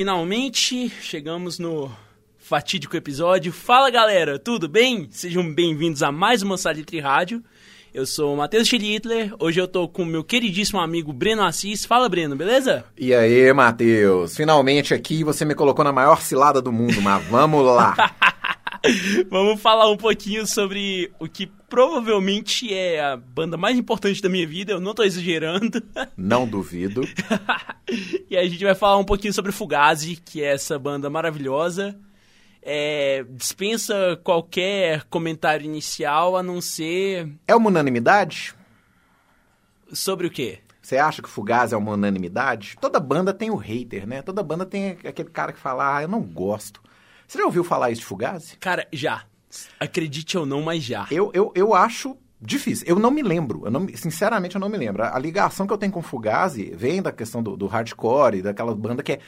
Finalmente, chegamos no fatídico episódio. Fala galera, tudo bem? Sejam bem-vindos a mais uma Salitre Rádio. Eu sou o Matheus Schlittler, hoje eu tô com meu queridíssimo amigo Breno Assis. Fala, Breno, beleza? E aí, Matheus? Finalmente aqui você me colocou na maior cilada do mundo, mas vamos lá. vamos falar um pouquinho sobre o que provavelmente é a banda mais importante da minha vida, eu não tô exagerando. Não duvido. e a gente vai falar um pouquinho sobre Fugazi, que é essa banda maravilhosa. É, dispensa qualquer comentário inicial a não ser. É uma unanimidade? Sobre o quê? Você acha que Fugazi é uma unanimidade? Toda banda tem o hater, né? Toda banda tem aquele cara que fala, ah, eu não gosto. Você já ouviu falar isso de Fugazi? Cara, já. Acredite ou não, mas já. Eu, eu, eu acho difícil. Eu não me lembro. Eu não, sinceramente, eu não me lembro. A, ligação que eu tenho com Fugazi vem da questão do, do hardcore, daquela banda que é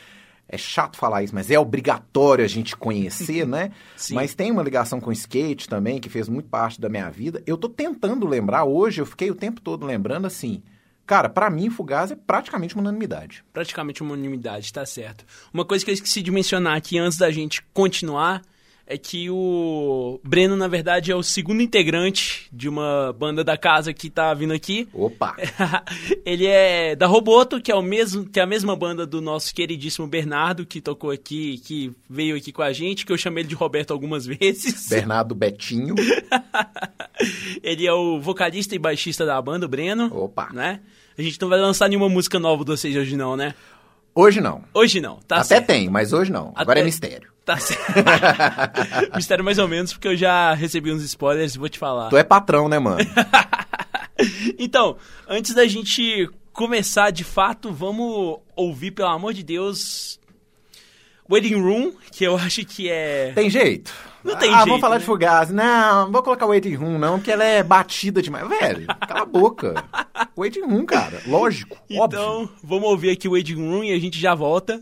é chato falar isso, mas é obrigatório a gente conhecer, né? Sim. Mas tem uma ligação com skate também, que fez muito parte da minha vida. Eu tô tentando lembrar, hoje eu fiquei o tempo todo lembrando assim. Cara, para mim, Fugaz é praticamente uma unanimidade. Praticamente uma unanimidade, tá certo. Uma coisa que eu esqueci de mencionar aqui antes da gente continuar é que o Breno, na verdade, é o segundo integrante de uma banda da casa que tá vindo aqui. Opa! Ele é da Roboto, que é o mesmo, que é a mesma banda do nosso queridíssimo Bernardo, que tocou aqui, que veio aqui com a gente, que eu chamei ele de Roberto algumas vezes. Bernardo Betinho. ele é o vocalista e baixista da banda, o Breno. Opa! Né? A gente não vai lançar nenhuma música nova de vocês hoje não, né? Hoje não. Hoje não, tá Até certo. tem, mas hoje não. Agora é mistério. Tá certo. mistério mais ou menos, porque eu já recebi uns spoilers e vou te falar. Tu é patrão, né, mano? então, antes da gente começar de fato, vamos ouvir, pelo amor de Deus, Waiting Room, que eu acho que é. Tem jeito? Não tem ah, jeito. vamos falar né? de Fugazi. Não, não vou colocar Waiting Room, não, porque ela é batida demais. Velho, cala a boca. Waiting Room, cara. Lógico. Então, óbvio. vamos ouvir aqui o Waiting Room e a gente já volta.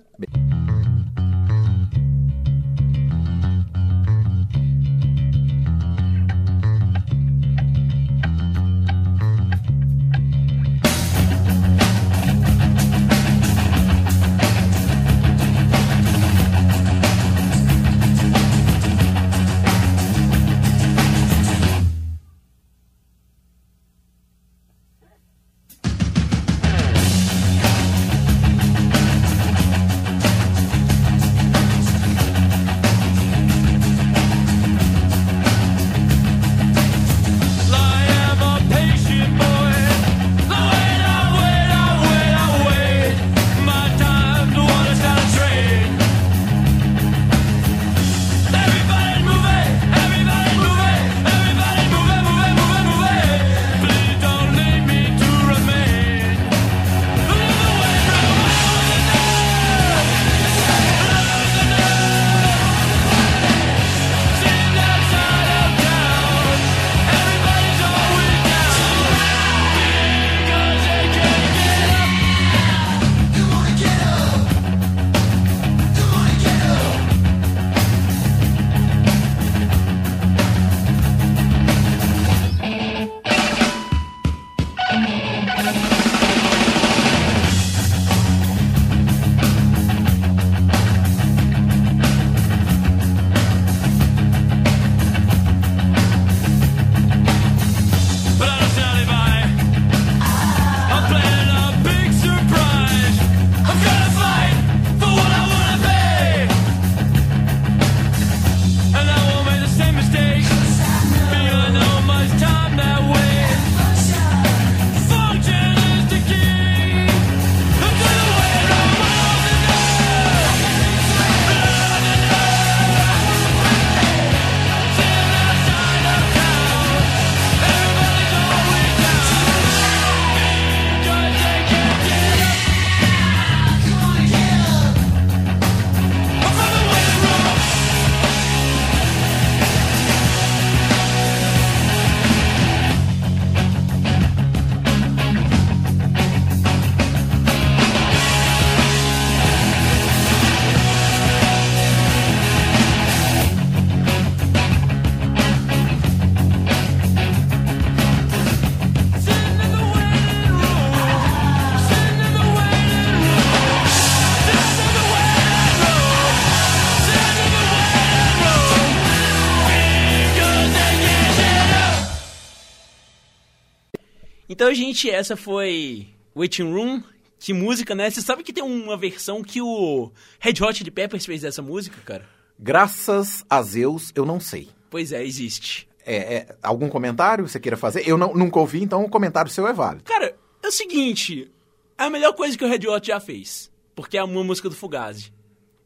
Gente, essa foi Waiting Room. Que música, né? Você sabe que tem uma versão que o Red Hot de Peppers fez dessa música, cara? Graças a Zeus, eu não sei. Pois é, existe. É, é, algum comentário você queira fazer? Eu não, nunca ouvi, então o comentário seu é válido. Cara, é o seguinte: é a melhor coisa que o Red Hot já fez. Porque é uma música do Fugazi.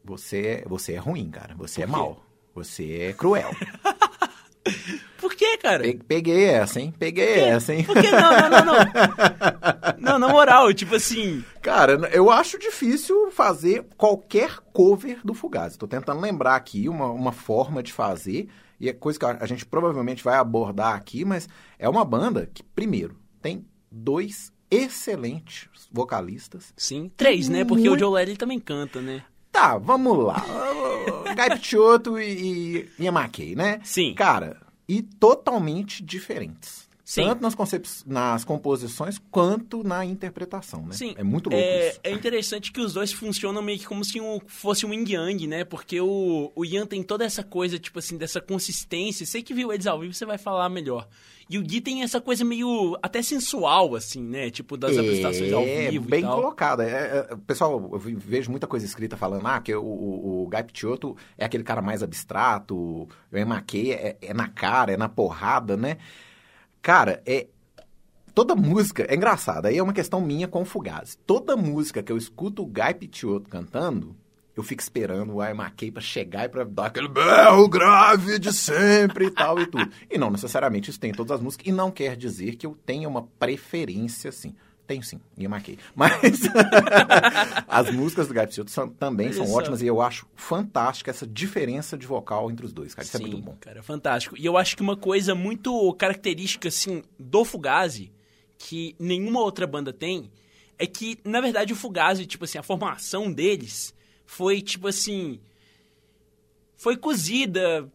Você, você é ruim, cara. Você é mau. Você é cruel. Por quê, cara? Pe- Peguei essa, hein? Peguei essa, hein? Por que não? Não, não, não. Não, na moral, tipo assim. Cara, eu acho difícil fazer qualquer cover do Fugazi. Tô tentando lembrar aqui uma, uma forma de fazer, e é coisa que a gente provavelmente vai abordar aqui, mas é uma banda que, primeiro, tem dois excelentes vocalistas. Sim, três, né? Porque Muito- o Joe Ledley também canta, né? Tá, vamos lá. Gai Picciotto e, e né? Sim. Cara, e totalmente diferentes. Sim. Tanto nas, nas composições quanto na interpretação, né? Sim. É muito louco É, isso. é interessante que os dois funcionam meio que como se um, fosse um yin yang, né? Porque o, o Yan tem toda essa coisa, tipo assim, dessa consistência. Sei que viu eles ao vivo, você vai falar melhor. E o Gui tem essa coisa meio até sensual, assim, né? Tipo, das apresentações ao vivo É, bem e tal. colocado. É, é, pessoal, eu vejo muita coisa escrita falando ah, que o, o, o Guy Picciotto é aquele cara mais abstrato, o Emakei é, é na cara, é na porrada, né? Cara, é... Toda música... É engraçado, aí é uma questão minha com o Fugazi. Toda música que eu escuto o Guy Picciotto cantando, eu fico esperando o Emakei pra chegar e pra dar aquele berro grave de sempre e tal e tudo. E não necessariamente isso tem em todas as músicas, e não quer dizer que eu tenha uma preferência, assim. Tenho sim, e marquei. Mas as músicas do Picciotto são- também são Olha só. ótimas e eu acho fantástica essa diferença de vocal entre os dois, cara. Isso é muito bom. cara, fantástico. E eu acho que uma coisa muito característica, assim, do Fugazi, que nenhuma outra banda tem, é que, na verdade, o Fugazi, tipo assim, a formação deles foi, tipo assim... Foi cozida,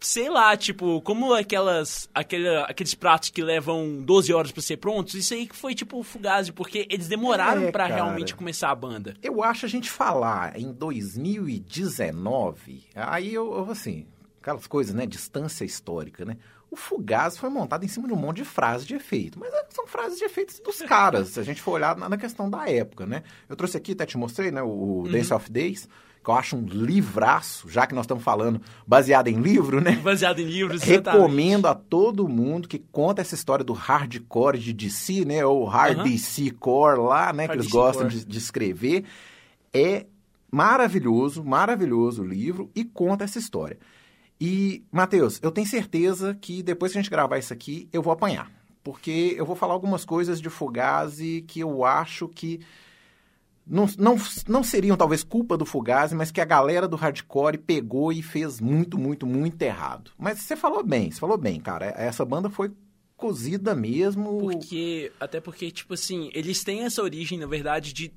sei lá, tipo, como aquelas, aquele, aqueles pratos que levam 12 horas pra ser prontos, isso aí que foi, tipo, o Fugazi, porque eles demoraram É, pra cara. realmente começar a banda. Eu acho a gente falar em 2019, aí eu, eu, assim, aquelas coisas, né? Distância histórica, né? O Fugaz foi montado em cima de um monte de frases de efeito. Mas é, são frases de efeitos dos caras, se a gente for olhar na, questão da época, né? Eu trouxe aqui, até te mostrei, né? O Uhum. Dance of Days, que eu acho um livraço, já que nós estamos falando baseado em livro, né? Baseado em livros, exatamente. Recomendo a todo mundo que conta essa história do hardcore de DC, né? Ou hard Aham. DC core lá, né? Hard que eles DC gostam de, de escrever. É maravilhoso, maravilhoso o livro e conta essa história. E, Matheus, eu tenho certeza que depois que a gente gravar isso aqui, eu vou apanhar. Porque eu vou falar algumas coisas de Fugazi que eu acho que não, não, não seriam talvez culpa do Fugazi, mas que a galera do hardcore pegou e fez muito, muito, muito errado. Mas você falou bem, você falou bem, cara. Essa banda foi cozida mesmo. Porque, até porque, tipo assim, eles têm essa origem, na verdade, de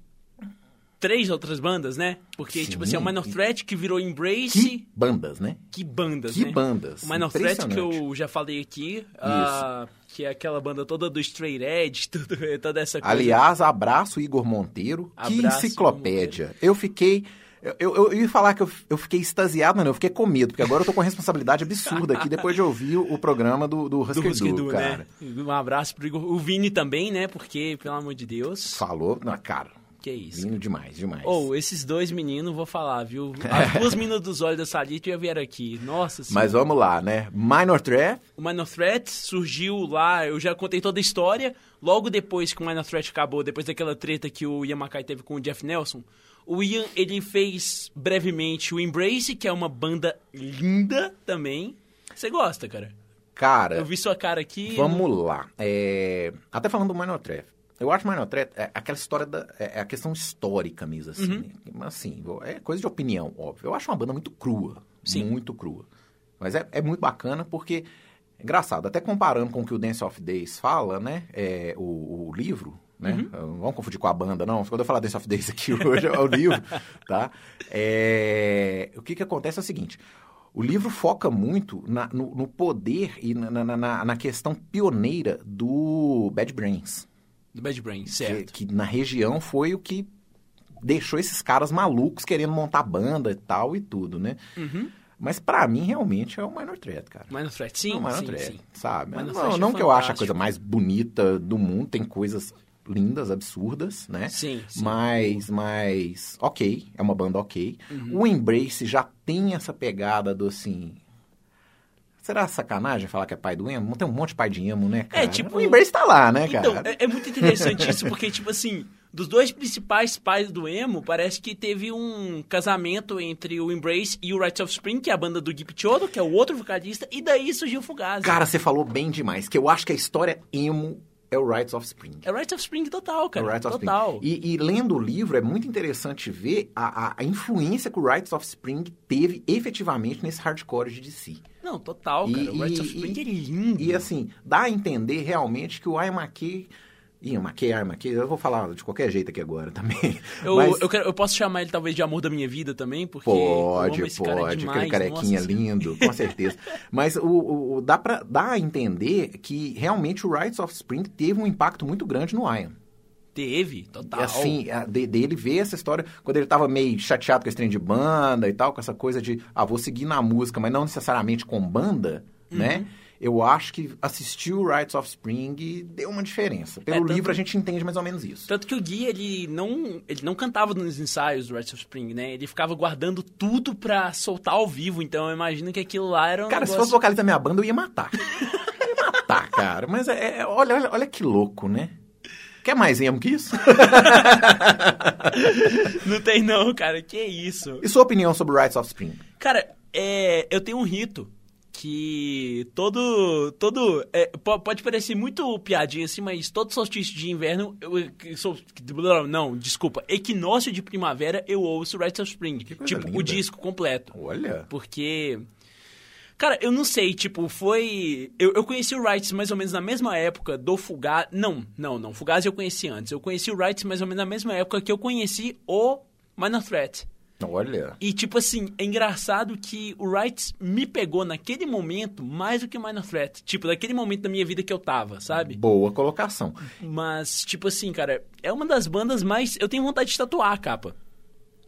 três outras bandas, né? Porque, Sim. tipo assim, é o Minor Threat que virou Embrace. Que bandas, né? Que bandas, Que né? bandas. O Minor Threat, que eu já falei aqui, ah, que é aquela banda toda do Straight Edge, tudo, toda essa coisa. Aliás, abraço Igor Monteiro. que Abraço, enciclopédia. Eu fiquei. Eu, eu, eu ia falar que eu, eu fiquei extasiado, mas não, eu fiquei com medo, porque agora eu tô com responsabilidade absurda aqui depois de ouvir o, o programa do, do do Husker Husker Du, Du, cara. né? Um abraço pro Igor. O Vini também, né? Porque, pelo amor de Deus, Falou, não, cara, que isso. vindo demais, demais. Ou, esses dois meninos, vou falar, viu? As duas meninas dos olhos da Salite já vieram aqui. Nossa senhora. Mas vamos lá, né? Minor Threat, O Minor Threat surgiu lá, eu já contei toda a história. Logo depois que o Minor Threat acabou, depois daquela treta que o Ian Mackay teve com o Jeff Nelson, o Ian, ele fez brevemente o Embrace, que é uma banda linda também. Você gosta, cara? cara, Eu vi sua cara aqui. vamos lá. É, Até falando do Minor Threat. Eu acho Threat é aquela história da. É a questão histórica mesmo, assim. Uhum. né? Mas assim, é coisa de opinião, óbvio. Eu acho uma banda muito crua. Sim. Muito crua. Mas é, é muito bacana porque. Engraçado, até comparando com o que o Dance of Days fala, né? É, o, o livro, né? Uhum. Não Vamos confundir com a banda, não. Quando eu falar Dance of Days aqui hoje, é o livro, tá? É, o que que acontece é o seguinte. O livro foca muito na- no, no poder e na, na- na- na questão pioneira do Bad Brains. Do Bad Brain, Que, certo. que na região foi o que deixou esses caras malucos querendo montar banda e tal e tudo, né? Uhum. Mas pra mim, realmente, é o Minor Threat, cara. Minor Threat, sim, É o Minor sim, Threat, sim. sabe? Minor não é não que eu ache a coisa mais bonita do mundo, tem coisas lindas, absurdas, né? Sim, sim. Mas, mas, ok, é uma banda ok. Uhum. O Embrace já tem essa pegada do assim. Será sacanagem falar que é pai do emo? Tem um monte de pai de emo, né, cara? tipo- O Embrace tá lá, né, cara? Então, é, é muito interessante isso, porque, tipo assim, dos dois principais pais do emo, parece que teve um casamento entre o Embrace e o Rights of Spring, que é a banda do Gip Chodo, que é o outro vocalista, e daí surgiu o Fugazi. Cara, você falou bem demais, que eu acho que a história emo é o Rights of Spring. É o Rights of Spring total, É cara. o Rights of total. Spring. E, e lendo o livro, é muito interessante ver a, a- a influência que o Rights of Spring teve efetivamente nesse hardcore de DC. Não, total, cara. o Rights of Spring é lindo. E assim, dá a entender realmente que o I Am McKay... Ih, McKay, I Am McKay, eu vou falar de qualquer jeito aqui agora também. eu, Mas eu, quero- eu posso chamar ele talvez de amor da minha vida também, porque pode, esse cara pode, demais. aquele carequinha nossa, lindo, com certeza. Mas o, o- dá, pra, dá a entender que realmente o Rights of Spring teve um impacto muito grande no Ian. Teve, total. E assim, a- de- dele ver essa história, quando ele tava meio chateado com esse trem de banda e tal, com essa coisa de, ah, vou seguir na música, mas não necessariamente com banda, Uhum. né? Eu acho que assistir o Rights of Spring deu uma diferença. Pelo É, tanto- livro a gente entende mais ou menos isso. Tanto que o Gui, ele não, ele não cantava nos ensaios do Rights of Spring, né? Ele ficava guardando tudo pra soltar ao vivo, então eu imagino que aquilo lá era um Cara, se negócio... fosse vocalista da minha banda, eu ia matar. Eu ia matar, cara. Mas é, é- olha, olha, olha que louco, né? Quer mais emo que isso? Não tem não, cara, que isso. E sua opinião sobre o Rights of Spring? Cara, é, eu tenho um rito que todo. todo é, po- pode parecer muito piadinha assim, mas todo solstício de inverno. Eu, sou, não, desculpa. Equinócio de primavera eu ouço Rights of Spring. Tipo, o linda. disco completo. Olha. Porque. Cara, eu não sei, tipo, foi. Eu, eu conheci o Rights mais ou menos na mesma época do Fugazi. Não, não, não. Fugazi eu conheci antes. Eu conheci o Rights mais ou menos na mesma época que eu conheci o Minor Threat. Olha. E, tipo assim, é engraçado que o Rights me pegou naquele momento mais do que o Minor Threat. Tipo, naquele momento da minha vida que eu tava, sabe? Boa colocação. Mas, tipo assim, cara, é uma das bandas mais. Eu tenho vontade de tatuar a capa.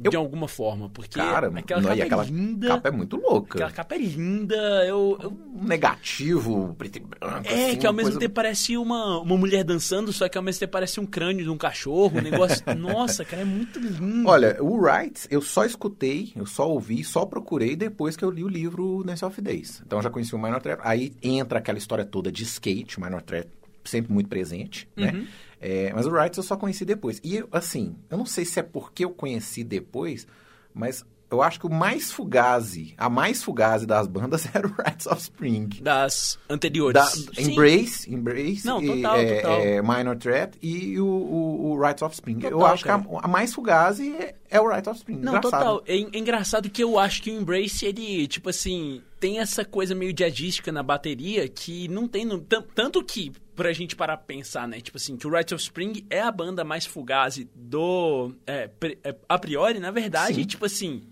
Eu- De alguma forma. Porque Cara, aquela não, capa e aquela é linda. capa é muito louca. Aquela capa é linda. Eu, eu Um negativo, preto e branco. É, assim, que ao mesmo coisa- tempo parece uma, uma mulher dançando, só que ao mesmo tempo parece um crânio de um cachorro, um negócio. Nossa, cara, é muito lindo. Olha, o Wright, eu só escutei, eu só ouvi, só procurei depois que eu li o livro Dance of Days. Então eu já conheci o Minor Threat. Aí entra aquela história toda de skate, o Minor Threat sempre muito presente, né? Uhum. É, mas o Wright eu só conheci depois. E, eu, assim, eu não sei se é porque eu conheci depois, mas eu acho que o mais fugazi, a mais fugazi das bandas era o Rights of Spring. Das anteriores. Da, Sim. Embrace, Embrace, Não, e, total, é, total. é, Minor Threat e o, o, o Rights of Spring. eu Total, acho que cara. a, a mais fugazi é, é o Rights of Spring. Não, Engraçado. total. É, é engraçado que eu acho que o Embrace, ele, tipo assim, tem essa coisa meio jazzística na bateria que não tem. No, tan- tanto que, pra gente parar pra pensar, né? Tipo assim, que o Rights of Spring é a banda mais fugazi do. é, pre- é, a priori, na verdade, Sim. tipo assim.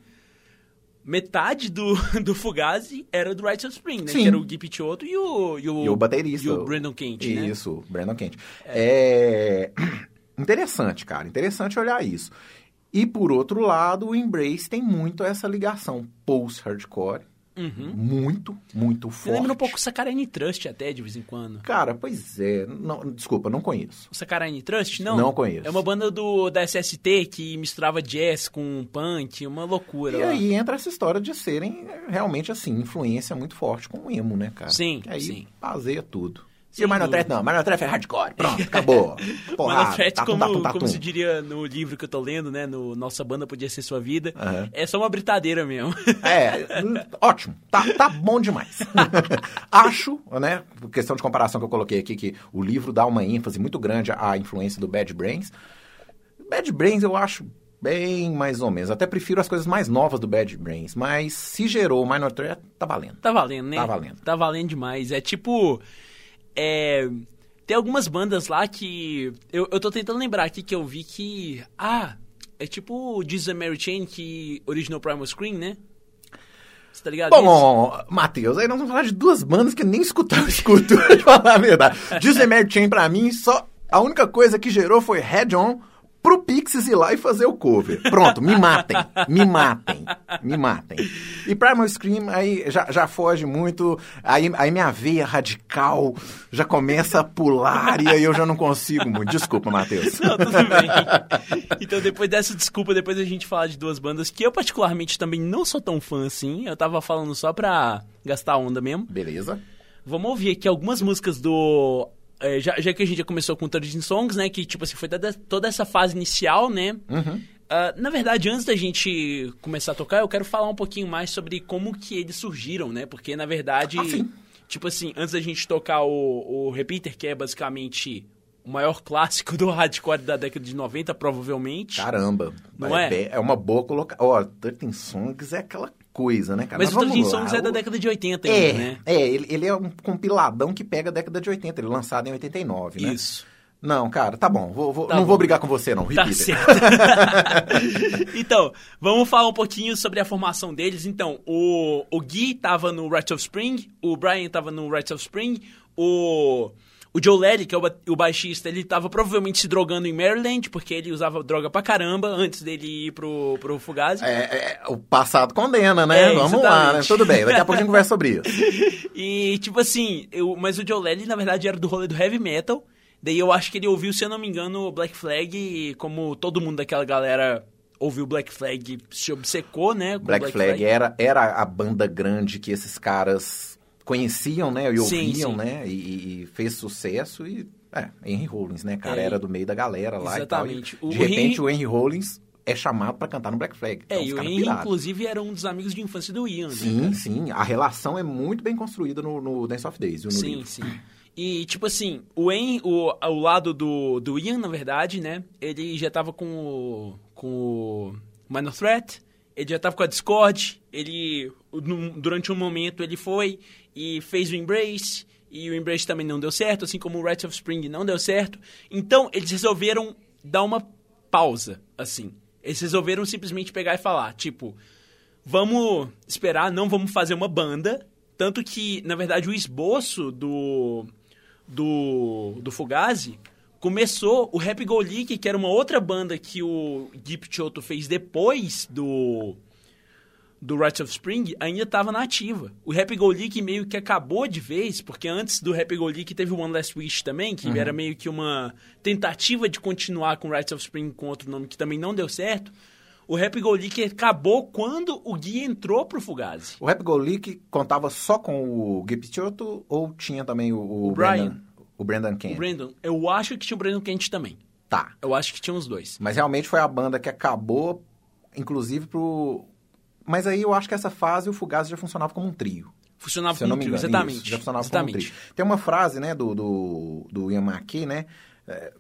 Metade do, do Fugazi era do Rights of Spring, né? Sim. Que era o Gui Picciotto e o, e o. E o baterista. E o Brandon Kent, né? Isso, Brandon Kent. É... Interessante, cara. Interessante olhar isso. E, por outro lado, o Embrace tem muito essa ligação post-hardcore. Uhum. Muito, muito forte. lembra um pouco o Saccharine Trust até, de vez em quando. Cara, pois é. Não, desculpa, não conheço. O Saccharine Trust? Não. Não conheço. É uma banda do, da SST que misturava jazz com punk, uma loucura E lá. aí entra essa história de serem realmente, assim, influência muito forte com o emo, né, cara? Sim, Que aí sim. baseia tudo. E o Minor. Threat não, Minor Threat é hardcore, pronto, acabou. Porrada, Minor Threat, tatum, como, tatum, tatum. como se diria no livro que eu tô lendo, né? No Nossa Banda Podia Ser Sua Vida. Aham. É só uma britadeira mesmo. É, hum, ótimo. Tá, tá bom demais. Acho, né, questão de comparação que eu coloquei aqui, que o livro dá uma ênfase muito grande à influência do Bad Brains. Bad Brains eu acho bem mais ou menos. Até prefiro as coisas mais novas do Bad Brains. Mas se gerou o Minor Threat, tá valendo. Tá valendo, né? Tá valendo. Tá valendo demais. É tipo. É. Tem algumas bandas lá que. Eu, eu tô tentando lembrar aqui que eu vi que. Ah, é tipo and Mary Chain que originou Primal Screen, né? Você tá ligado? Bom, Matheus, aí nós vamos falar de duas bandas que nem escutar eu escuto, pra falar a verdade. Disney Mary Chain, pra mim, só a única coisa que gerou foi Head On pro Pixies ir lá e fazer o cover. Pronto, me matem, me matem, me matem. E Primal Scream aí já, já foge muito, aí, aí minha veia radical já começa a pular e aí eu já não consigo muito. Desculpa, Matheus. Não, tudo bem. Então, depois dessa desculpa, depois a gente falar de duas bandas que eu particularmente também não sou tão fã assim. Eu tava falando só pra gastar onda mesmo. Beleza. Vamos ouvir aqui algumas músicas do. É, já, já que a gente já começou com 13 Songs, né? Que, tipo assim, foi toda, toda essa fase inicial, né? Uhum. Ah, na verdade, antes da gente começar a tocar, eu quero falar um pouquinho mais sobre como que eles surgiram, né? Porque, na verdade, Ah, sim. tipo assim, antes da gente tocar o, o Repeater, que é basicamente o maior clássico do hardcore da década de 90, provavelmente. Caramba. Não é? be- É uma boa colocação. Ó, 13 Songs é aquela coisa, né, cara? Mas o vamos 13 lá. Songs é da O- década de 80 É, ainda, né? é ele, ele é um compiladão que pega a década de 80, ele é lançado em 89, né? Isso. Não, cara, tá bom. vou- vou- Tá não bom. vou brigar com você, não. Tá Repeater. certo. então, vamos falar um pouquinho sobre a formação deles. Então, o, o Gui tava no Rites of Spring, o Brian tava no Rites of Spring, o, o Joe Leddy, que é o, ba- o baixista, ele tava provavelmente se drogando em Maryland, porque ele usava droga pra caramba antes dele ir pro, pro Fugazi. É, é, o passado condena, né? É, Vamos lá, né? Tudo bem, daqui a pouco a gente conversa sobre isso. E, tipo assim, eu, mas o Joe Leddy, na verdade, era do rolê do heavy metal. Daí eu acho que ele ouviu, se eu não me engano, Black Flag, e como todo mundo daquela galera ouviu Black Flag, se obcecou, né? com Black, Flag, Era, era a banda grande que esses caras conheciam, né? E Sim, ouviam, sim. né? E, e fez sucesso e... É, Henry Rollins, né, cara? É, Era do meio da galera lá exatamente. e tal. O E, de repente Henry- o Henry Rollins é chamado pra cantar no Black Flag. É, Então, e o Henry, inclusive, era um dos amigos de infância do Ian, né? Sim, cara? sim. A relação é muito bem construída no, no Dance of Days, Sim, livro. sim. E, tipo assim, o, Henry, o, o lado do, do Ian, na verdade, né? Ele já tava com o, com o Minor Threat, ele já tava com a Discord, ele, durante um momento, ele foi e fez o Embrace, e o Embrace também não deu certo, assim como o Rites of Spring não deu certo. Então, eles resolveram dar uma pausa, assim. Eles resolveram simplesmente pegar e falar, tipo, vamos esperar, não vamos fazer uma banda. Tanto que, na verdade, o esboço do, do, do Fugazi começou o Happy Go que era uma outra banda que o Gui Picciotto fez depois do do Rites of Spring, ainda estava na ativa. O Happy Go Lucky meio que acabou de vez, porque antes do Happy Go Lucky teve o One Last Wish também, que era meio que uma tentativa de continuar com Rites of Spring com outro nome que também não deu certo. O Happy Go Lucky acabou quando o Gui entrou pro Fugazi. O Rap Go League contava só com o Gui Picciotto ou tinha também o, o, O Brian. Brandon, o Brandon Kent? O Brandon, eu acho que tinha o Brandon Kent também. Tá. Eu acho que tinha os dois. Mas realmente foi a banda que acabou, inclusive pro... Mas aí eu acho que essa fase o Fugazi já funcionava como um trio. Funcionava como um trio, exatamente. Isso, já funcionava exatamente. como um trio. Tem uma frase, né, do, do, do Ian McKay, né? é,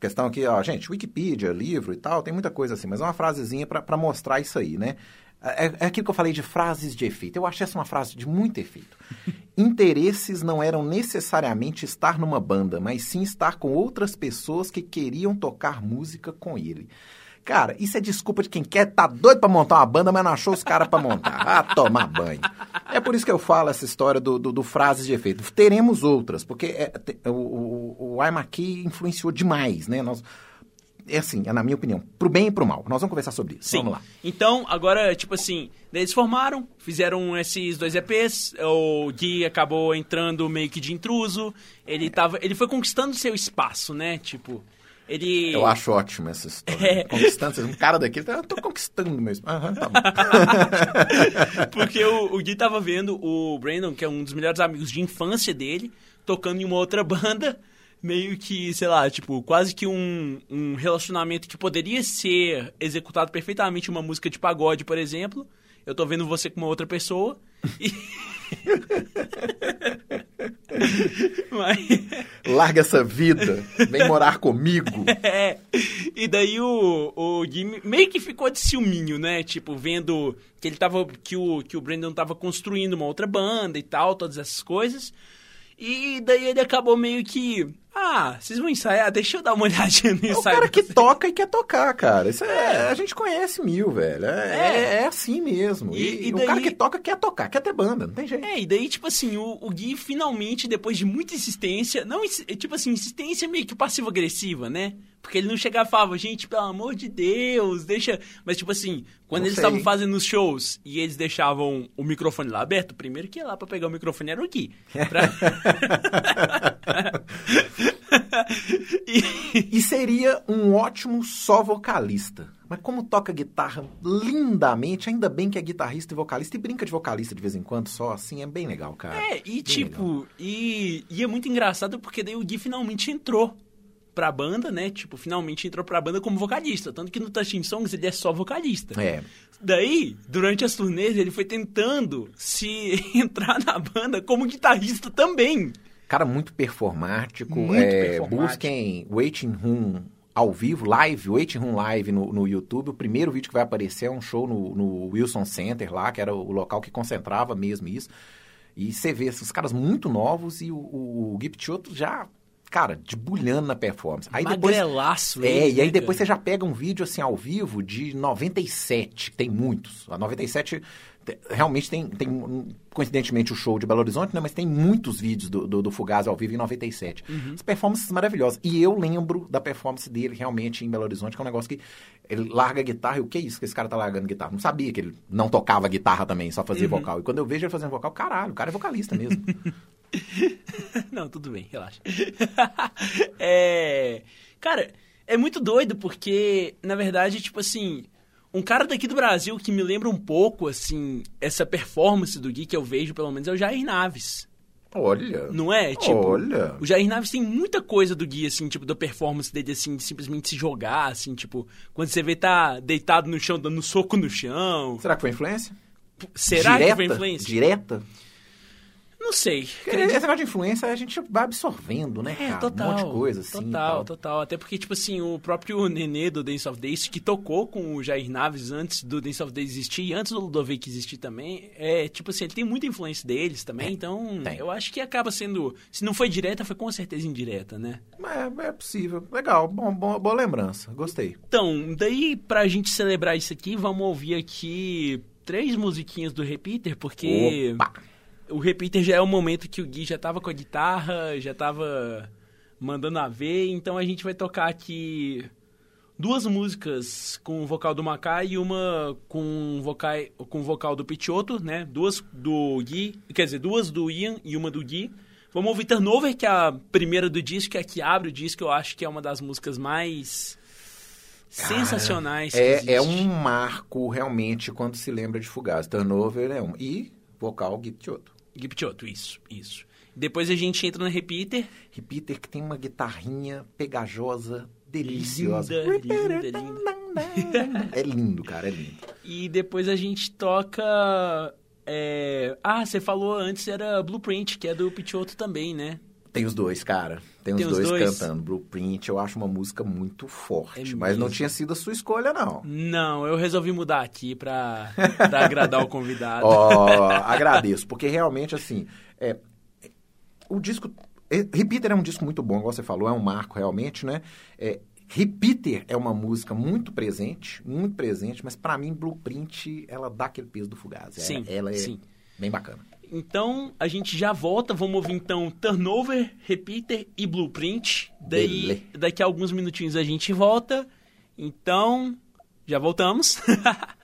questão aqui, ó, gente, Wikipedia, livro e tal, tem muita coisa assim, mas é uma frasezinha pra mostrar isso aí, né? É, é aquilo que eu falei de frases de efeito. Eu acho essa uma frase de muito efeito. Interesses não eram necessariamente estar numa banda, mas sim estar com outras pessoas que queriam tocar música com ele. Cara, isso é desculpa de quem quer, tá doido pra montar uma banda, mas não achou os caras pra montar. Ah, tomar banho. É por isso que eu falo essa história do, do, do frases de efeito. Teremos outras, porque é, te- o, o, o Aimaki influenciou demais, né? Nós, é assim, é na minha opinião, pro bem e pro mal. Nós vamos conversar sobre isso. Sim. Vamos lá. Então, agora, tipo assim, eles formaram, fizeram esses dois EPs, o Gui acabou entrando meio que de intruso, ele tava, ele foi conquistando seu espaço, né? Tipo, ele Eu acho ótimo essa história. É. Conquistando, um cara daquele, eu tô conquistando mesmo. Aham, tá bom. Porque o, o Gui tava vendo o Brandon, que é um dos melhores amigos de infância dele, tocando em uma outra banda, meio que, sei lá, tipo, quase que um, um relacionamento que poderia ser executado perfeitamente uma música de pagode, por exemplo. Eu tô vendo você com uma outra pessoa. E... Mas... Larga essa vida, vem morar comigo. É. E daí o, o Gui meio que ficou de ciúminho, né? Tipo, vendo que ele tava. Que o, que o Brandon tava construindo uma outra banda e tal, todas essas coisas. E daí ele acabou meio que. Ah, vocês vão ensaiar? Deixa eu dar uma olhadinha no É o ensaio. cara que vocês." toca e quer tocar, cara. Isso é, a gente conhece mil, velho. É, é- é assim mesmo. E, E- e o cara daí- que toca quer tocar, quer ter banda, não tem jeito. É, e daí, tipo assim, o, o Gui finalmente, depois de muita insistência, não, insi- tipo assim, insistência meio que passivo-agressiva, né? Porque ele não chegava e falava, gente, pelo amor de Deus, deixa. Mas, tipo assim, quando Não eles estavam fazendo os shows e eles deixavam o microfone lá aberto, o primeiro que ia lá pra pegar o microfone era o Gui. Pra- e, E seria um ótimo só vocalista. Mas como toca guitarra lindamente, ainda bem que é guitarrista e vocalista, e brinca de vocalista de vez em quando só, assim, é bem legal, cara. é, e Bem tipo, e, e é muito engraçado porque daí o Gui finalmente entrou pra banda, né? Tipo, finalmente entrou pra banda como vocalista. Tanto que no Touching Songs ele é só vocalista. É. Daí, durante as turnês, ele foi tentando se entrar na banda como guitarrista também. Cara muito performático. Muito é, performático. Busquem Waiting Room ao vivo, live, Waiting Room Live no, no YouTube. O primeiro vídeo que vai aparecer é um show no, no Wilson Center lá, que era o local que concentrava mesmo isso. E você vê esses caras muito novos e o, o, o já, cara, debulhando na performance. Aí depois, é, ele, e aí né, depois você já pega um vídeo assim ao vivo de 97, que tem muitos. A 97 te- realmente tem, tem coincidentemente o show de Belo Horizonte, né? Mas tem muitos vídeos do, do, do Fugaz ao vivo em 97. Uhum. As performances maravilhosas. E eu lembro da performance dele realmente em Belo Horizonte, que é um negócio que ele larga a guitarra e o que é isso que esse cara tá largando guitarra? Não sabia que ele não tocava guitarra também, só Uhum. fazia vocal. E quando eu vejo ele fazendo vocal, caralho, o cara é vocalista mesmo. Não, tudo bem, relaxa. é. Cara, é muito doido porque, na verdade, tipo assim. Um cara daqui do Brasil que me lembra um pouco, assim, essa performance do Gui que eu vejo, pelo menos, é o Jair Naves. Olha. Não é? Tipo, Olha. o Jair Naves tem muita coisa do Gui, assim, tipo, da performance dele, assim, de simplesmente se jogar, assim, tipo, quando você vê tá deitado no chão, dando soco no chão. Será que foi influência? Será Direta? que foi influência? Direta? Não sei. Porque esse negócio de influência a gente vai absorvendo, né, É, cara? total. Um monte de coisa assim. Total, tal. total. Até porque, tipo assim, o próprio Nenê do Dance of Days, que tocou com o Jair Naves antes do Dance of Days existir e antes do Ludovic existir também, é, tipo assim, ele tem muita influência deles também, então tem. eu acho que acaba sendo. Se não foi direta, foi com certeza indireta, né? É, é possível. Legal, bom, bom- boa lembrança. Gostei. Então, daí, pra gente celebrar isso aqui, vamos ouvir aqui três musiquinhas do Repeater, porque. Opa! O repeater já é o momento que o Gui já tava com a guitarra, já tava mandando a ver, então a gente vai tocar aqui duas músicas com o vocal do Macai e uma com vocal, com o vocal do Pichotto, né? Duas do Gui, quer dizer, duas do Ian e uma do Gui. Vamos ouvir Turnover, que é a primeira do disco, que é a que abre o disco, eu acho que é uma das músicas mais sensacionais que É, é um marco realmente quando se lembra de Fugaz. Turnover é um. E vocal Gui Picciotto. Gui Pichotto, isso, isso. Depois a gente entra no Repeater, Repeater que tem uma guitarrinha pegajosa, deliciosa. Linda, linda, linda. É lindo, cara, é lindo. E depois a gente toca. é, Ah, você falou antes era Blueprint, que é do Pichotto também, né? Tem os dois, cara. Tem os Tem os dois, dois? cantando. Blueprint, eu acho uma música muito forte. É mas não tinha sido a sua escolha, não. Não, eu resolvi mudar aqui pra, pra agradar o convidado. Ó, agradeço, porque realmente, assim, é, o disco... é, Repeater é um disco muito bom, igual você falou, é um marco realmente, né? É, Repeater é uma música muito presente, muito presente, mas pra mim, Blueprint, ela dá aquele peso do Fugazi. É- Sim, ela é sim. bem bacana. Então a gente já volta, vamos ouvir então Turnover, Repeater e Blueprint. Daí, Beleza. daqui a alguns minutinhos a gente volta. Então, já voltamos.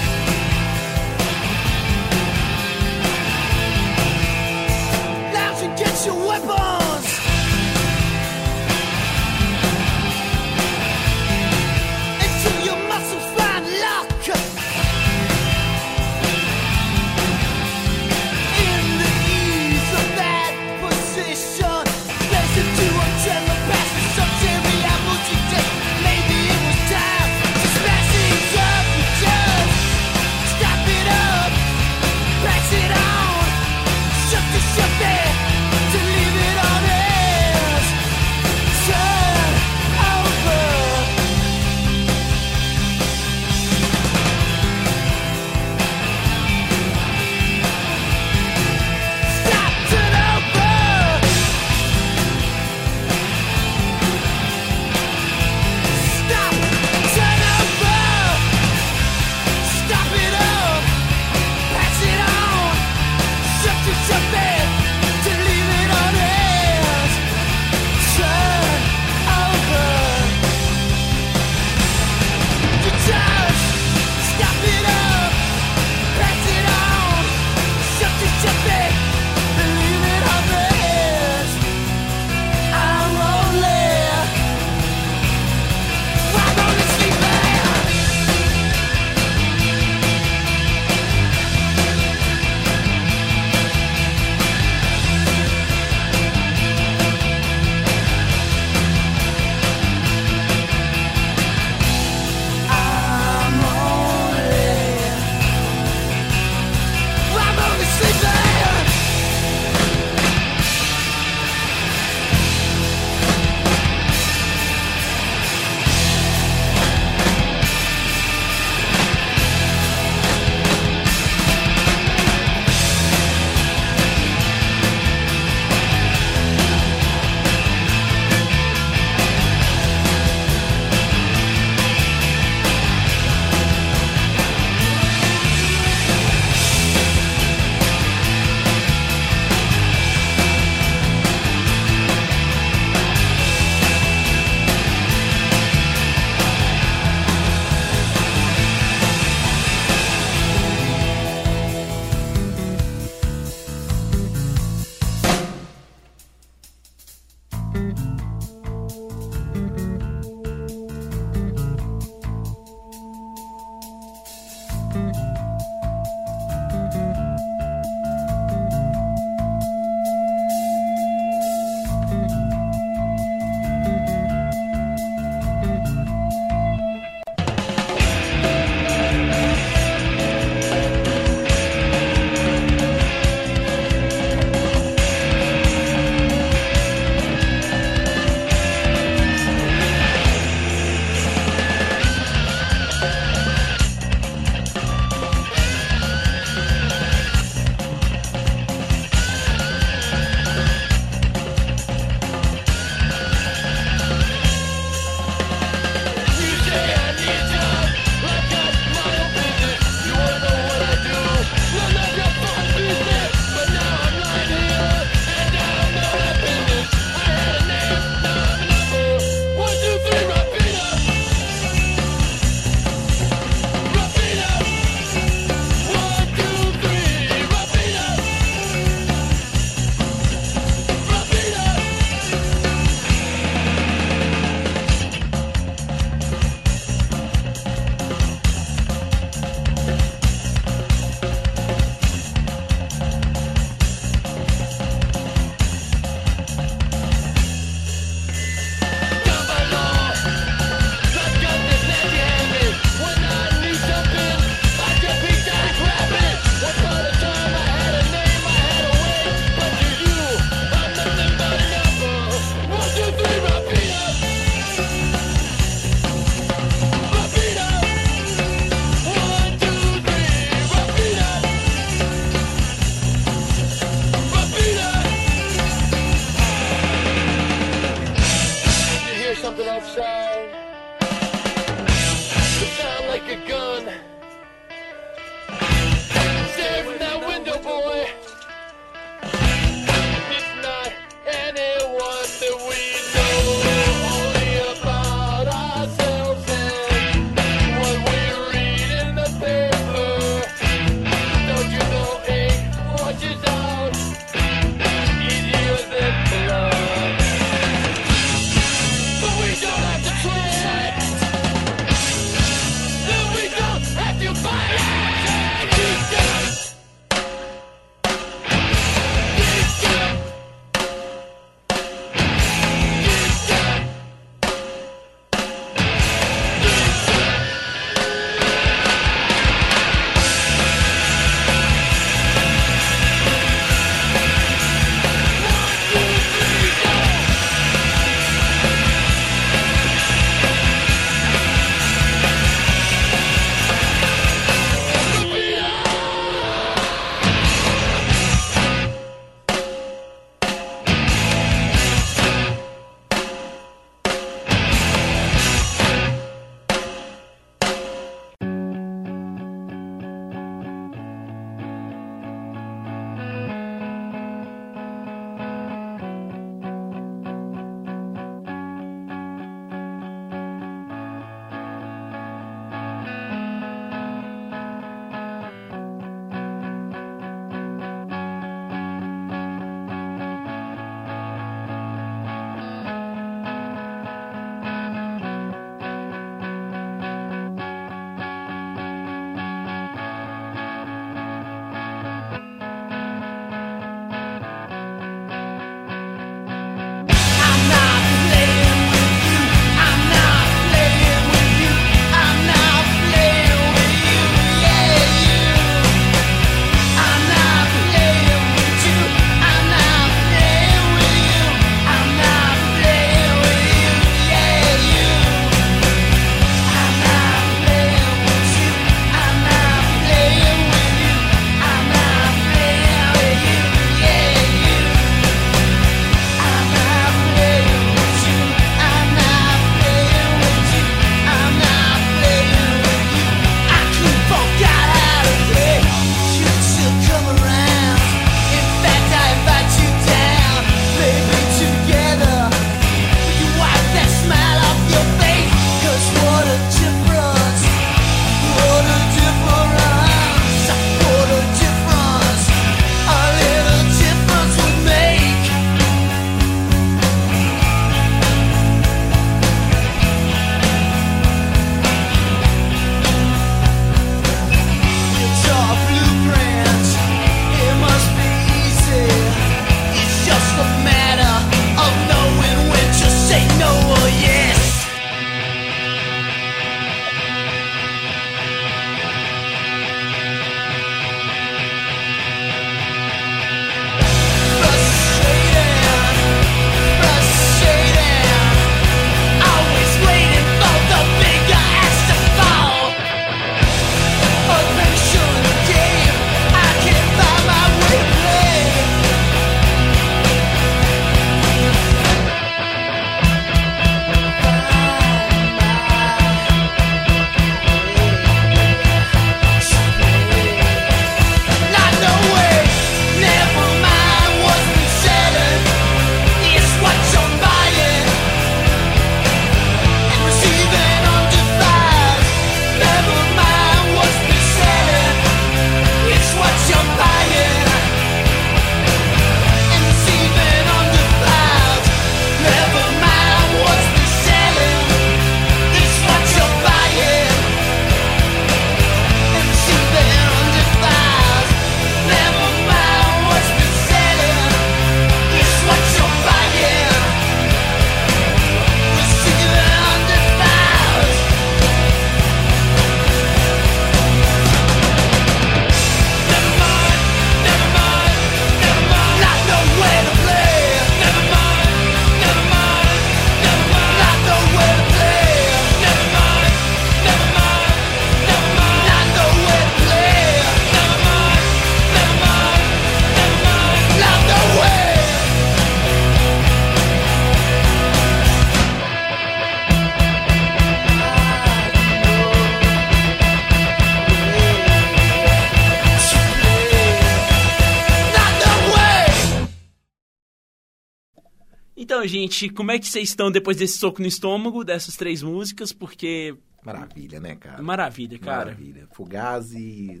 gente, como é que vocês estão depois desse soco no estômago, dessas três músicas? Porque. Maravilha, né, cara? Maravilha, cara. Maravilha. Fugazi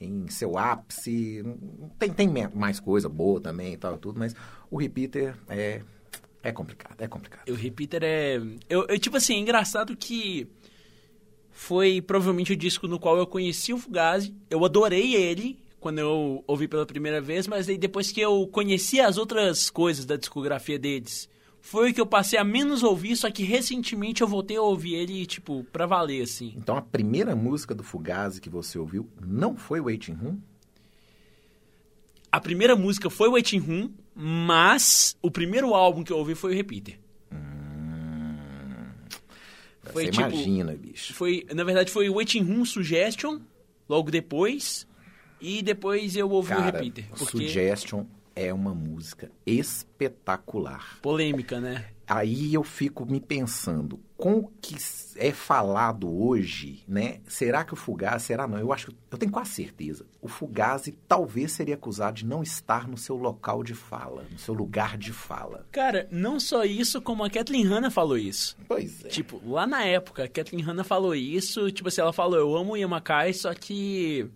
em seu ápice. Tem, tem mais coisa boa também e tal, tudo, mas o Repeater é, é complicado, é complicado. O Repeater é. Eu, eu, tipo assim, é engraçado que foi provavelmente o disco no qual eu conheci o Fugazi. Eu adorei ele quando eu ouvi pela primeira vez, mas depois que eu conheci as outras coisas da discografia deles, foi o que eu passei a menos ouvir, só que recentemente eu voltei a ouvir ele, tipo, pra valer, assim. Então a primeira música do Fugazi que você ouviu não foi Waiting Room? A primeira música foi Waiting Room, mas o primeiro álbum que eu ouvi foi o Repeater. Foi você tipo- imagina, bicho. Foi, na verdade, foi Waiting Room Suggestion, logo depois, e depois eu ouvi o Cara, Repeater. Porque... Suggestion é uma música espetacular. Polêmica, né? Aí eu fico me pensando, com o que é falado hoje, né? Será que o Fugazi, será não? Eu acho, eu tenho quase certeza. O Fugazi talvez seria acusado de não estar no seu local de fala, no seu lugar de fala. Cara, não só isso, como a Kathleen Hanna falou isso. Pois é. Tipo, lá na época, a Kathleen Hanna falou isso, tipo assim, ela falou, eu amo o Yamakai, só que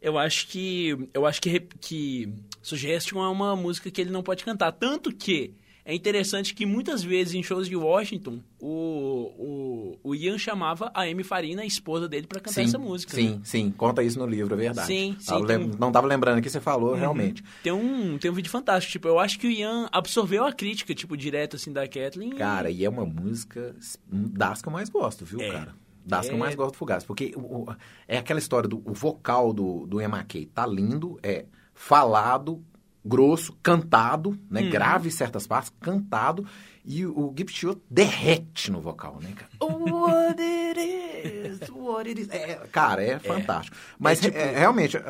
eu acho que eu acho que, que Suggestion é uma música que ele não pode cantar, tanto que é interessante que muitas vezes em shows de Washington, o, o, o Ian chamava a Amy Farina, a esposa dele, pra cantar sim, essa música. Sim, né? sim, conta isso no livro, é verdade. Sim, sim, lem- um- Não estava lembrando que você falou, Uhum. realmente. Tem um, tem um vídeo fantástico, tipo, eu acho que o Ian absorveu a crítica, tipo, direto, assim, da Kathleen. Cara, e é uma música das que eu mais gosto, viu, É. cara? Das que eu É. mais gosto do Fugazi. Porque o- o- é aquela história do o vocal do, do McKay tá lindo, é falado, grosso, cantado, né? Uhum. Grave em certas partes, cantado. E o Stewart derrete no vocal, né, cara? What it is, what it is. É, cara, é fantástico. Mas tipo- é, realmente, é,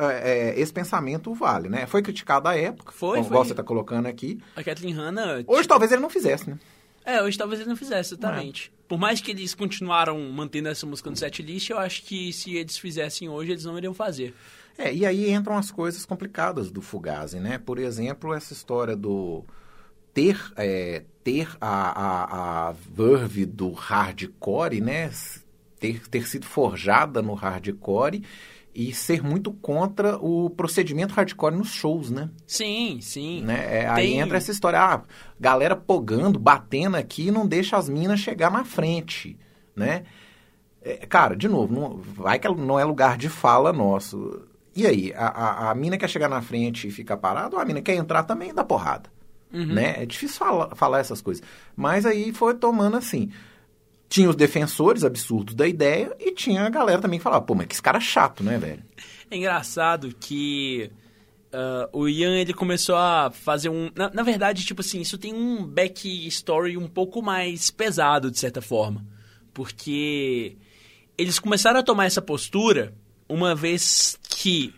é, esse pensamento vale, né? Foi criticado à época, Foi, como foi. você tá colocando aqui. A Kathleen Hanna... Hoje talvez ele não fizesse, né? É, hoje talvez ele não fizesse, exatamente. Por mais que eles continuaram mantendo essa música no setlist, eu acho que se eles fizessem hoje, eles não iriam fazer. É, e aí entram as coisas complicadas do Fugazi, né? Por exemplo, essa história do ter, é, ter a, a, a verve do hardcore, né? Ter, ter sido forjada no hardcore e ser muito contra o procedimento hardcore nos shows, né? Sim, sim. né? É, Aí Tem- entra essa história, ah, galera pogando, batendo aqui e não deixa as minas chegar na frente, né? É, cara, de novo, não, vai que não é lugar de fala nosso. E aí, a, a, a mina quer chegar na frente e ficar parada, ou a mina quer entrar também e dar porrada, né? É difícil fala- falar essas coisas. Mas aí foi tomando assim... Tinha os defensores absurdos da ideia e tinha a galera também que falava, pô, mas que esse cara é chato, né, velho? É engraçado que ah, o Ian ele começou a fazer um. Na, na verdade, tipo assim, isso tem um backstory um pouco mais pesado, de certa forma. Porque eles começaram a tomar essa postura uma vez que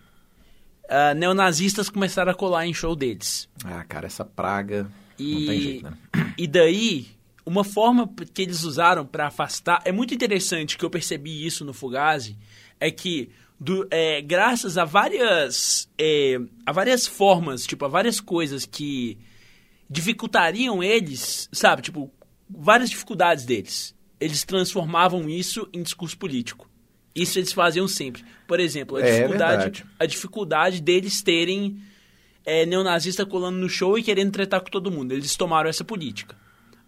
ah, neonazistas começaram a colar em show deles. Ah, cara, essa praga E, não tem jeito, né? e daí, uma forma que eles usaram para afastar. É muito interessante que eu percebi isso no Fugazi. É que, do- é, graças a várias, é, a várias formas, tipo, a várias coisas que dificultariam eles, sabe? Tipo, várias dificuldades deles. Eles transformavam isso em discurso político. Isso eles faziam sempre. Por exemplo, a É dificuldade, verdade. a dificuldade deles terem é, neonazista colando no show e querendo tretar com todo mundo. Eles tomaram essa política.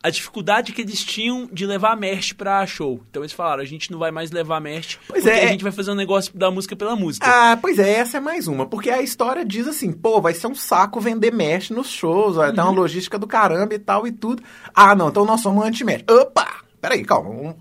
A dificuldade que eles tinham de levar merch pra show. Então eles falaram, a gente não vai mais levar merch, Pois porque é. a gente vai fazer um negócio da música pela música. Ah, pois é, essa é mais uma. Porque a história diz assim, pô, vai ser um saco vender mesh nos shows, vai Uhum. ter uma logística do caramba e tal e tudo. Ah, não, então nós somos anti-mesh. Opa! Peraí, calma. um-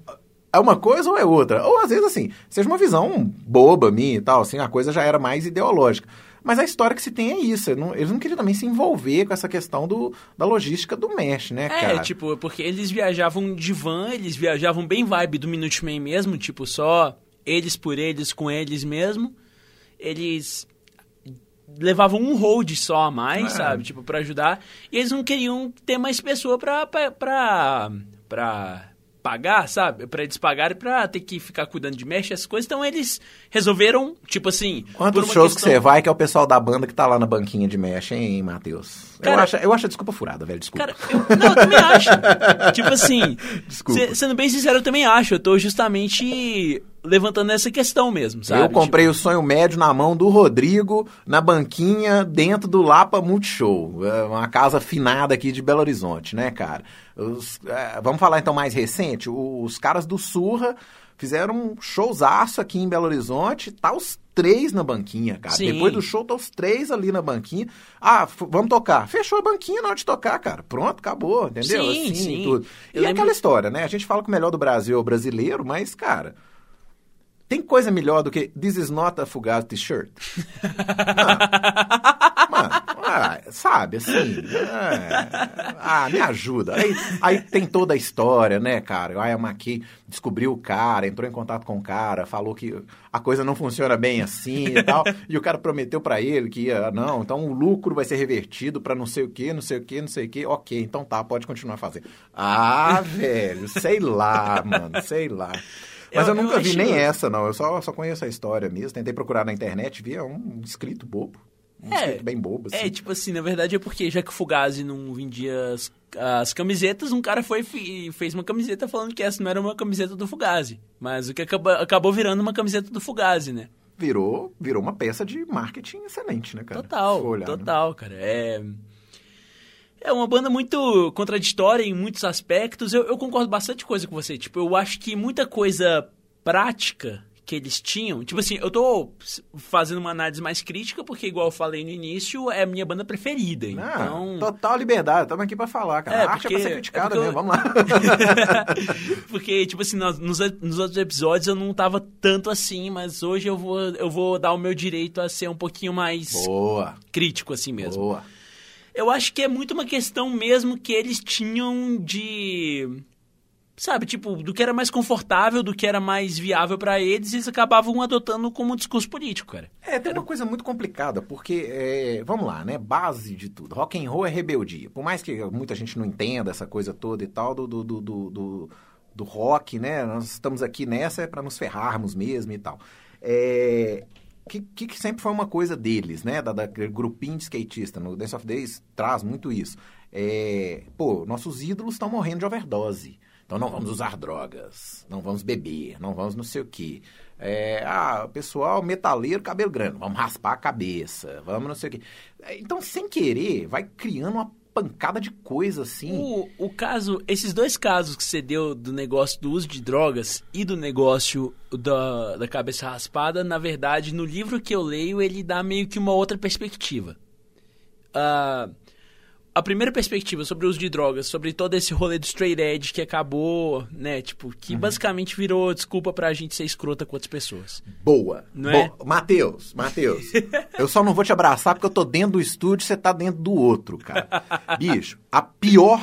é uma coisa ou é outra? Ou às vezes assim, seja uma visão boba minha e tal, assim, a coisa já era mais ideológica. Mas a história que se tem é isso. não- eles não queriam também se envolver com essa questão do, da logística do mesh, né, É, cara? tipo, porque eles viajavam de van, eles viajavam bem vibe do Minuteman mesmo, tipo, só eles por eles, com eles mesmo. Eles levavam um hold só a mais, É. sabe? Tipo, pra ajudar. E eles não queriam ter mais pessoa pra, pra, pra, pra pagar, sabe? Pra eles pagarem pra ter que ficar cuidando de mesh, essas coisas. Então eles resolveram, tipo assim. Quantos shows que questão- você vai que é o pessoal da banda que tá lá na banquinha de mecha, hein, Matheus? Eu Cara- acho, eu acho a desculpa furada, velho, desculpa. Cara, eu, não, eu também acho. tipo assim, Desculpa. se- sendo bem sincero, eu também acho. Eu tô justamente levantando essa questão mesmo, sabe? eu comprei Tipo, o sonho médio na mão do Rodrigo, na banquinha, dentro do Lapa Multishow. É Uma casa finada aqui de Belo Horizonte, né, cara? Os- é, vamos falar então mais recente. Os caras do Surra fizeram um showzaço aqui em Belo Horizonte. Tá os três na banquinha, cara. Sim. Depois do show, tá os três ali na banquinha. Ah, vamos tocar. Fechou a banquinha na hora de tocar, cara. Pronto, acabou, entendeu? Sim, assim, sim. tudo. E Eu lembro- aquela história, né? A gente fala que o melhor do Brasil é o brasileiro, mas, cara... Tem coisa melhor do que This is not a Fugazi t-shirt? Ah, sabe, assim. é, ah, me ajuda. Aí, aí tem toda a história, né, cara? O Ayamaki descobriu o cara, entrou em contato com o cara, falou que a coisa não funciona bem assim e tal. e o cara prometeu pra ele que ia, não, então o lucro vai ser revertido pra não sei o que, não sei o que, não sei o que. Ok, então tá, pode continuar fazendo. Ah, velho, sei lá, mano, sei lá. Mas eu, Eu- eu nunca vi acho- nem essa, não. Eu só, só conheço a história mesmo. Tentei procurar na internet, vi é um escrito bobo. Um É, bem bobo, assim. É, tipo assim, na verdade é porque já que o Fugazi não vendia as, as camisetas, um cara foi e fez uma camiseta falando que essa não era uma camiseta do Fugazi. Mas o que acabou, acabou virando uma camiseta do Fugazi, né? Virou, virou uma peça de marketing excelente, né, cara? Total, olhar, né? total, cara. É... é uma banda muito contraditória em muitos aspectos. Eu, eu concordo bastante coisa com você. Tipo, eu acho que muita coisa prática que eles tinham. Tipo assim, eu tô fazendo uma análise mais crítica, porque, igual eu falei no início, é a minha banda preferida. Ah, Então. Total liberdade, estamos aqui pra falar, cara. É, a arte é pra porque- ser criticada é porque mesmo, vamos lá. Porque, tipo assim, nos, nos outros episódios eu não tava tanto assim, mas hoje eu vou, eu vou dar o meu direito a ser um pouquinho mais boa, crítico, assim mesmo. boa. Eu acho que é muito uma questão mesmo que eles tinham de. Sabe, tipo, do que era mais confortável, do que era mais viável pra eles, eles acabavam adotando como discurso político, cara. É, tem uma coisa muito complicada, porque, é, vamos lá, né? Base de tudo. Rock and roll é rebeldia. Por mais que muita gente não entenda essa coisa toda e tal do, do, do, do, do- rock, né? Nós estamos aqui nessa é para nos ferrarmos mesmo e tal. É, que que sempre foi uma coisa deles, né? Da, da grupinho de skatista. No Dance of Days traz muito isso. É, pô, nossos ídolos estão morrendo de overdose. Então não vamos usar drogas, não vamos beber, não vamos não sei o quê. É, ah, pessoal metaleiro, cabelo grande, vamos raspar a cabeça, vamos não sei o quê. É, Então, sem querer, vai criando uma pancada de coisa assim. O, o caso, esses dois casos que você deu do negócio do uso de drogas e do negócio da, da cabeça raspada, na verdade, no livro que eu leio, ele dá meio que uma outra perspectiva. Ah, a primeira perspectiva sobre o uso de drogas, sobre todo esse rolê do straight edge que acabou, né, tipo, que Uhum. basicamente virou desculpa pra gente ser escrota com outras pessoas. Boa. Não é? Bo- Matheus, Matheus, eu só não vou te abraçar porque eu tô dentro do estúdio e você tá dentro do outro, cara. Bicho, a pior.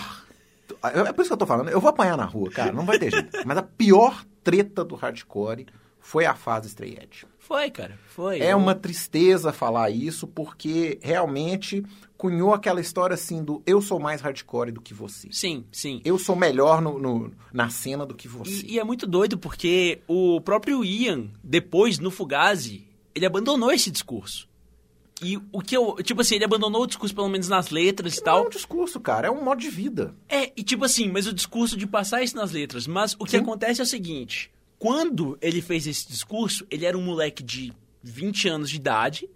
É por isso que eu tô falando, eu vou apanhar na rua, cara, não vai ter jeito. Mas a pior treta do hardcore foi a fase straight edge. Foi, cara, foi. É uma tristeza falar isso, porque realmente cunhou aquela história assim do eu sou mais hardcore do que você. Sim, sim. Eu sou melhor no, no- na cena do que você. E, e é muito doido porque o próprio Ian, depois no Fugazi, ele abandonou esse discurso. E o que eu. Tipo assim, ele abandonou o discurso, pelo menos nas letras e Não é tal. um discurso, cara, é um modo de vida. É, e tipo assim, mas o discurso de passar isso nas letras. Mas o que Sim. acontece é o seguinte: quando ele fez esse discurso, ele era um moleque de 20 anos de idade.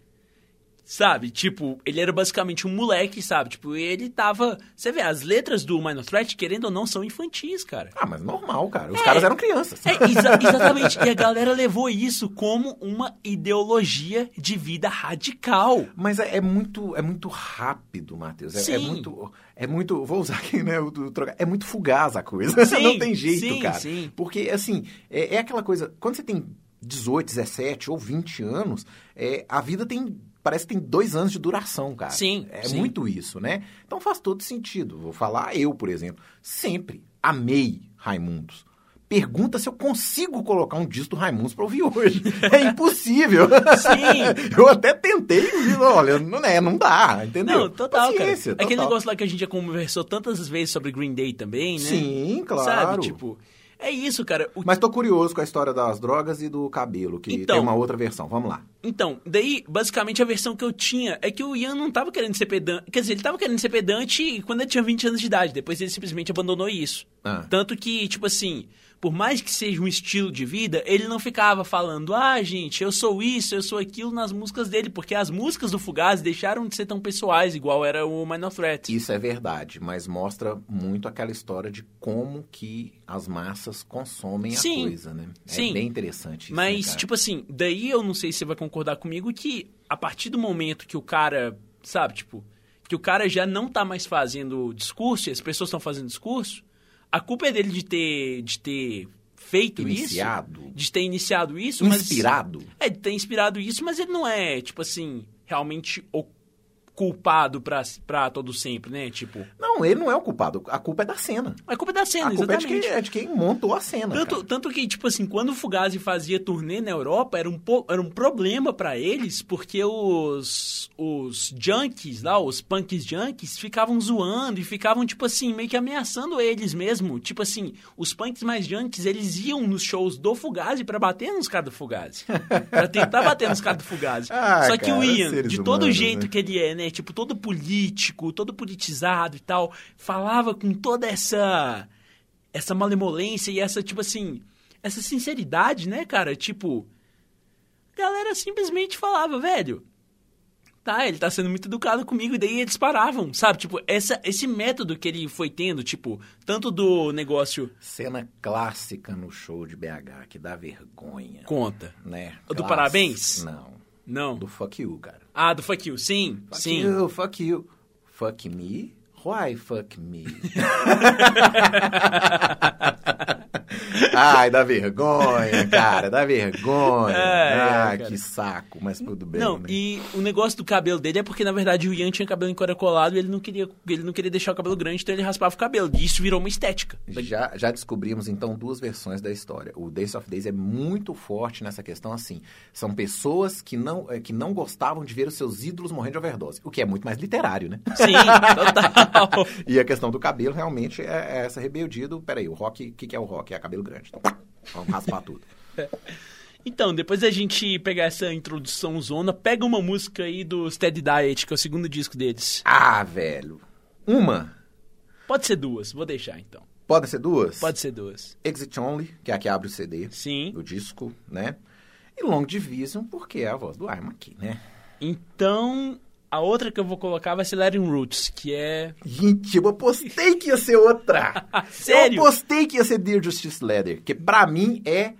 Sabe? Tipo, ele era basicamente um moleque, sabe? Tipo, ele tava. Você vê, as letras do Minor Threat, querendo ou não, são infantis, cara. Ah, mas normal, cara. Os É. caras eram crianças. É, exa- exatamente. E a galera levou isso como uma ideologia de vida radical. Mas é, é muito, é muito rápido, Matheus. É, é Sim. muito. É muito. Vou usar aqui, né? O, o é muito fugaz a coisa. Sim, Não tem jeito, sim, cara. sim. Porque, assim, é, é aquela coisa. Quando você tem 18, 17 ou 20 anos, é, a vida tem. Parece que tem dois anos de duração, cara. Sim, É sim. muito isso, né? Então faz todo sentido. Vou falar eu, por exemplo. Sempre amei Raimundos. Pergunta se eu consigo colocar um disco do Raimundos pra ouvir hoje. É impossível. Sim. Eu até tentei, olha, não, é, não dá, entendeu? Não, total, Paciência, cara. Aquele total. negócio lá que a gente já conversou tantas vezes sobre Green Day também, né? Sim, claro. Sabe, tipo... É isso, cara. O Mas tô curioso com a história das drogas e do cabelo, que Então. tem uma outra versão. Vamos lá. Então, daí, basicamente, a versão que eu tinha é que o Ian não tava querendo ser pedante. Quer dizer, ele tava querendo ser pedante quando ele tinha 20 anos de idade. Depois ele simplesmente abandonou isso. Ah. Tanto que, tipo assim, por mais que seja um estilo de vida, ele não ficava falando, ah, gente, eu sou isso, eu sou aquilo nas músicas dele. Porque as músicas do Fugazi deixaram de ser tão pessoais, igual era o Minor Threat. Isso é verdade, mas mostra muito aquela história de como que as massas consomem Sim. a coisa, né? É Sim. bem interessante isso, né, Mas, cara? tipo assim, daí eu não sei se você vai concordar comigo que a partir do momento que o cara, sabe, tipo, que o cara já não tá mais fazendo discurso e as pessoas estão fazendo discurso, a culpa é dele de ter, de ter feito Iniciado. isso, de ter iniciado isso, mas... Inspirado. É, de ter inspirado isso, mas ele não é, tipo assim, realmente o culpado pra, pra todo sempre, né? Tipo, Não, ele não é o culpado. A culpa é da cena. a culpa é da cena, a culpa é de, exatamente. quem, é de quem montou a cena. Tanto, cara. tanto que, tipo assim, quando o Fugazi fazia turnê na Europa, era um, po- era um problema pra eles, porque os, os junkies lá, os punks junkies, ficavam zoando e ficavam, tipo assim, meio que ameaçando eles mesmo. Tipo assim, os punks mais junkies, eles iam nos shows do Fugazi pra bater nos caras do Fugazi. pra tentar bater nos caras do Fugazi. Ah, Só que o Ian, de todo humanos, jeito né? que ele é, né? Tipo, todo político, todo politizado e tal, falava com toda essa essa malemolência e essa, tipo assim, essa sinceridade, né, cara? Tipo, a galera simplesmente falava, velho, tá, ele tá sendo muito educado comigo, e daí eles paravam, sabe? Tipo, essa, esse método que ele foi tendo, tipo, tanto do negócio Cena clássica no show de BH, que dá vergonha. conta. Né? Do parabéns? Não. Não. Do fuck you, cara. Ah, do fuck you, sim, Fuck sim. you, fuck you. Fuck me? Why fuck me? Ai, dá vergonha, cara, dá vergonha. Ai, ah, que saco, mas tudo bem. Não, né? e o negócio do cabelo dele é porque, na verdade, o Ian tinha cabelo encaracolado e ele não queria, ele não queria deixar o cabelo grande, então ele raspava o cabelo. E isso virou uma estética. Já, já descobrimos, então, duas versões da história. O Days of Days é muito forte nessa questão, assim. São pessoas que não, eh, que não gostavam de ver os seus ídolos morrendo de overdose. O que é muito mais literário, né? Sim, total. E a questão do cabelo, realmente, é, é essa rebeldia do... Peraí, o rock, o que, que é o rock? É cabelo grande. Então, vamos raspar tudo. Então, depois da gente pegar essa introdução zona, pega uma música aí do Steady Diet, que é o segundo disco deles. Ah, velho. Uma. Pode ser duas, vou deixar então. Podem ser duas? Pode ser duas. Exit Only, que é a que abre o CD Sim. do disco, né? E Long Division, porque é a voz do Arma aqui, né? Então, a outra que eu vou colocar vai ser Letting Roots, que é. Gente, eu apostei que ia ser outra. Sério? Eu apostei que ia ser Dear Justice Leather, que pra mim é...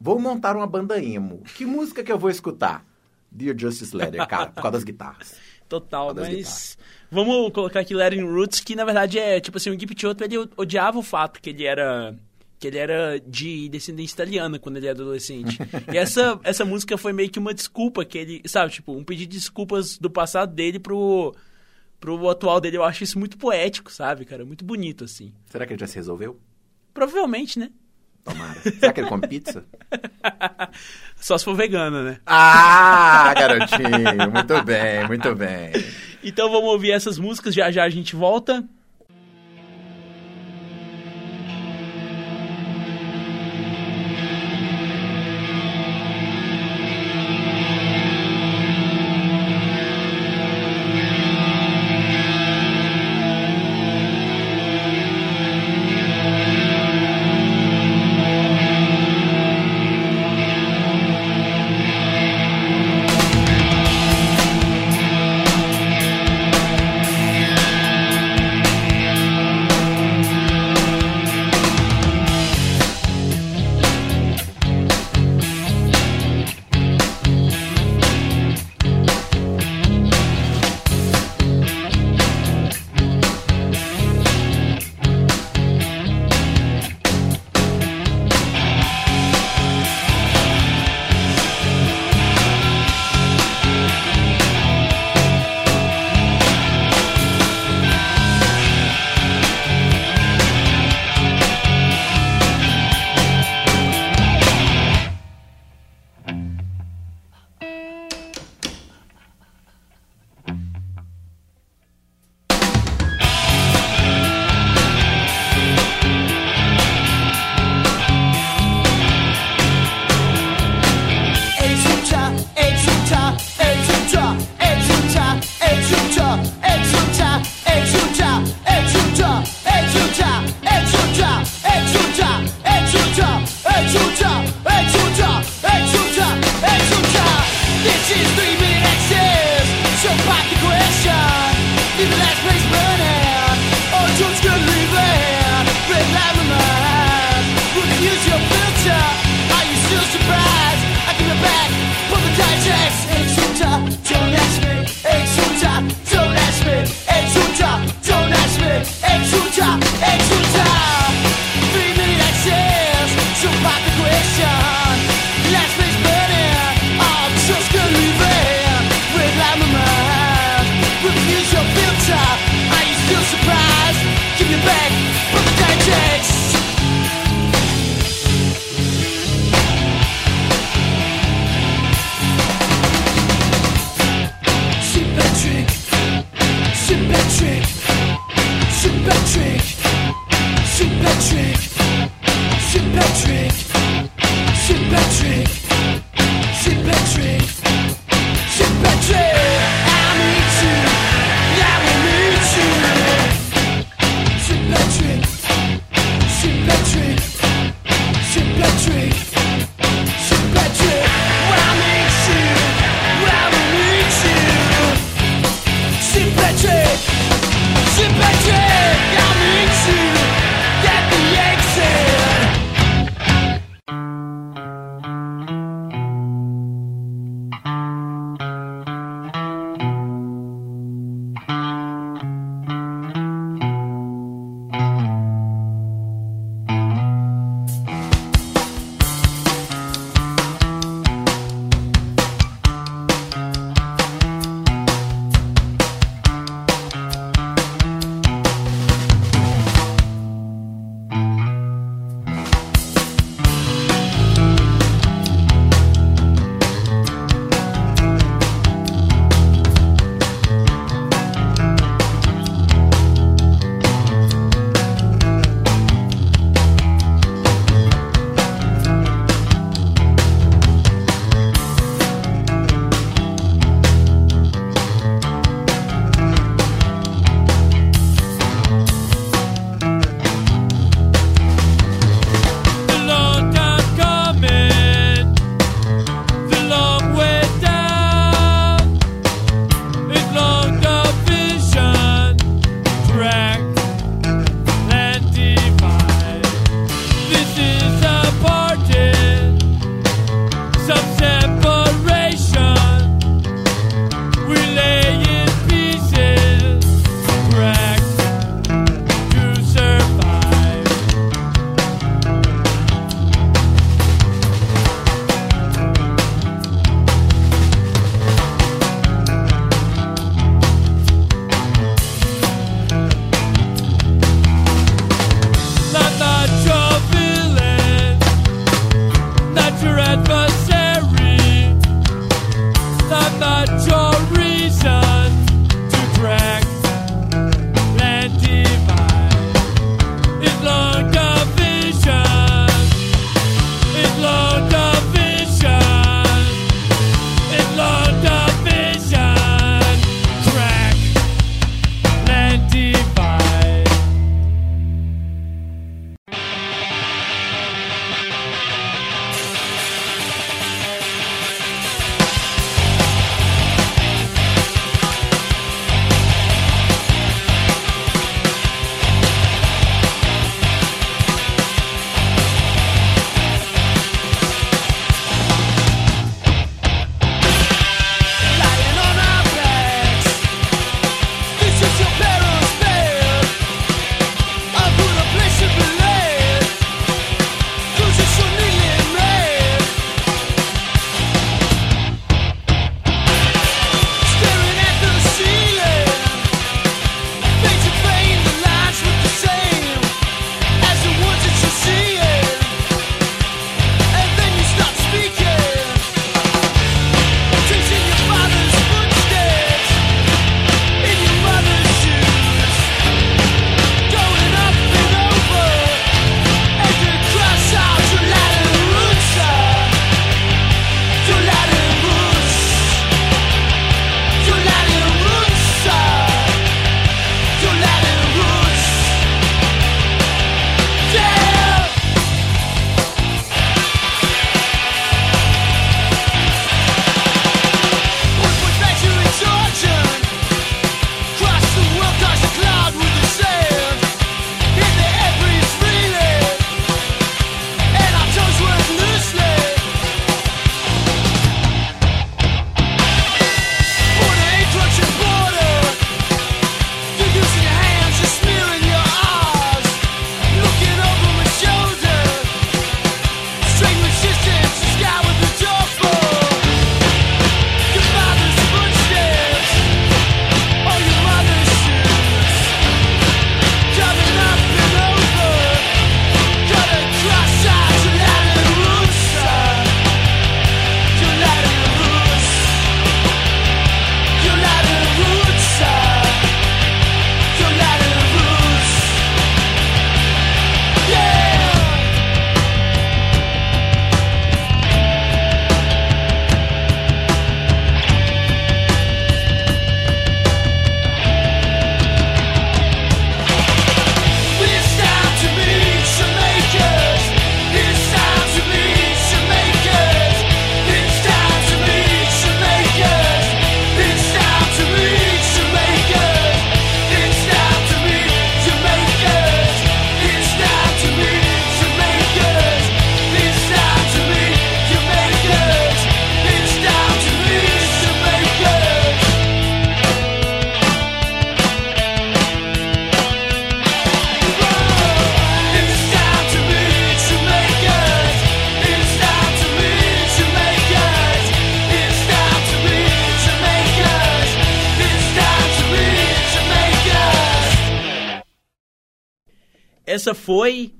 Vou montar uma banda emo. Que música que eu vou escutar? Dear Justice Leather, cara, por causa das guitarras. Total, das mas. Vamos colocar aqui Letting Roots, que na verdade é tipo assim, o Gip Chioto, ele odiava o fato que ele era. Que ele era de descendência italiana quando ele era adolescente. e essa, essa música foi meio que uma desculpa que ele. Sabe, tipo, um pedido de desculpas do passado dele pro. Pro atual dele. Eu acho isso muito poético, sabe, cara? Muito bonito, assim. Será que ele já se resolveu? Provavelmente, né? Tomara. Será que ele come pizza? Só se for vegana, né? Ah, garotinho. Muito bem, muito bem. Então vamos ouvir essas músicas, já já a gente volta.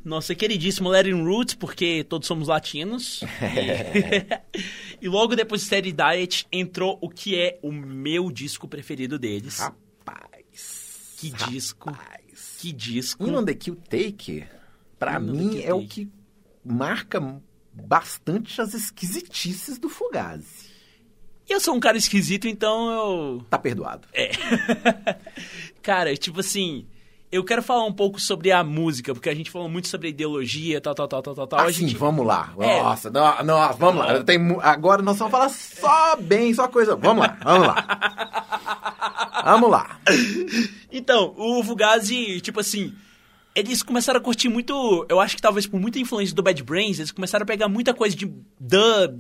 Nossa queridíssima Latin Roots, porque todos somos latinos. E, logo depois de Steady Diet entrou o que é o meu disco preferido deles. Rapaz. que disco. Rapaz. Que disco. In on the Kill Take, pra In mim, é o Take. que marca bastante as esquisitices do Fugazi. Eu sou um cara esquisito, então eu. Tá perdoado. É. Cara, tipo assim, eu quero falar um pouco sobre a música, porque a gente falou muito sobre ideologia, tal, tal, tal, tal, tal, Assim, gente... vamos lá. É. Nossa, no- nossa, vamos lá. Mu- agora nós vamos falar só bem, só coisa. Vamos lá, vamos lá. Vamos lá. Então, o Fugazi, tipo assim, eles começaram a curtir muito, eu acho que talvez por muita influência do Bad Brains, eles começaram a pegar muita coisa de dub,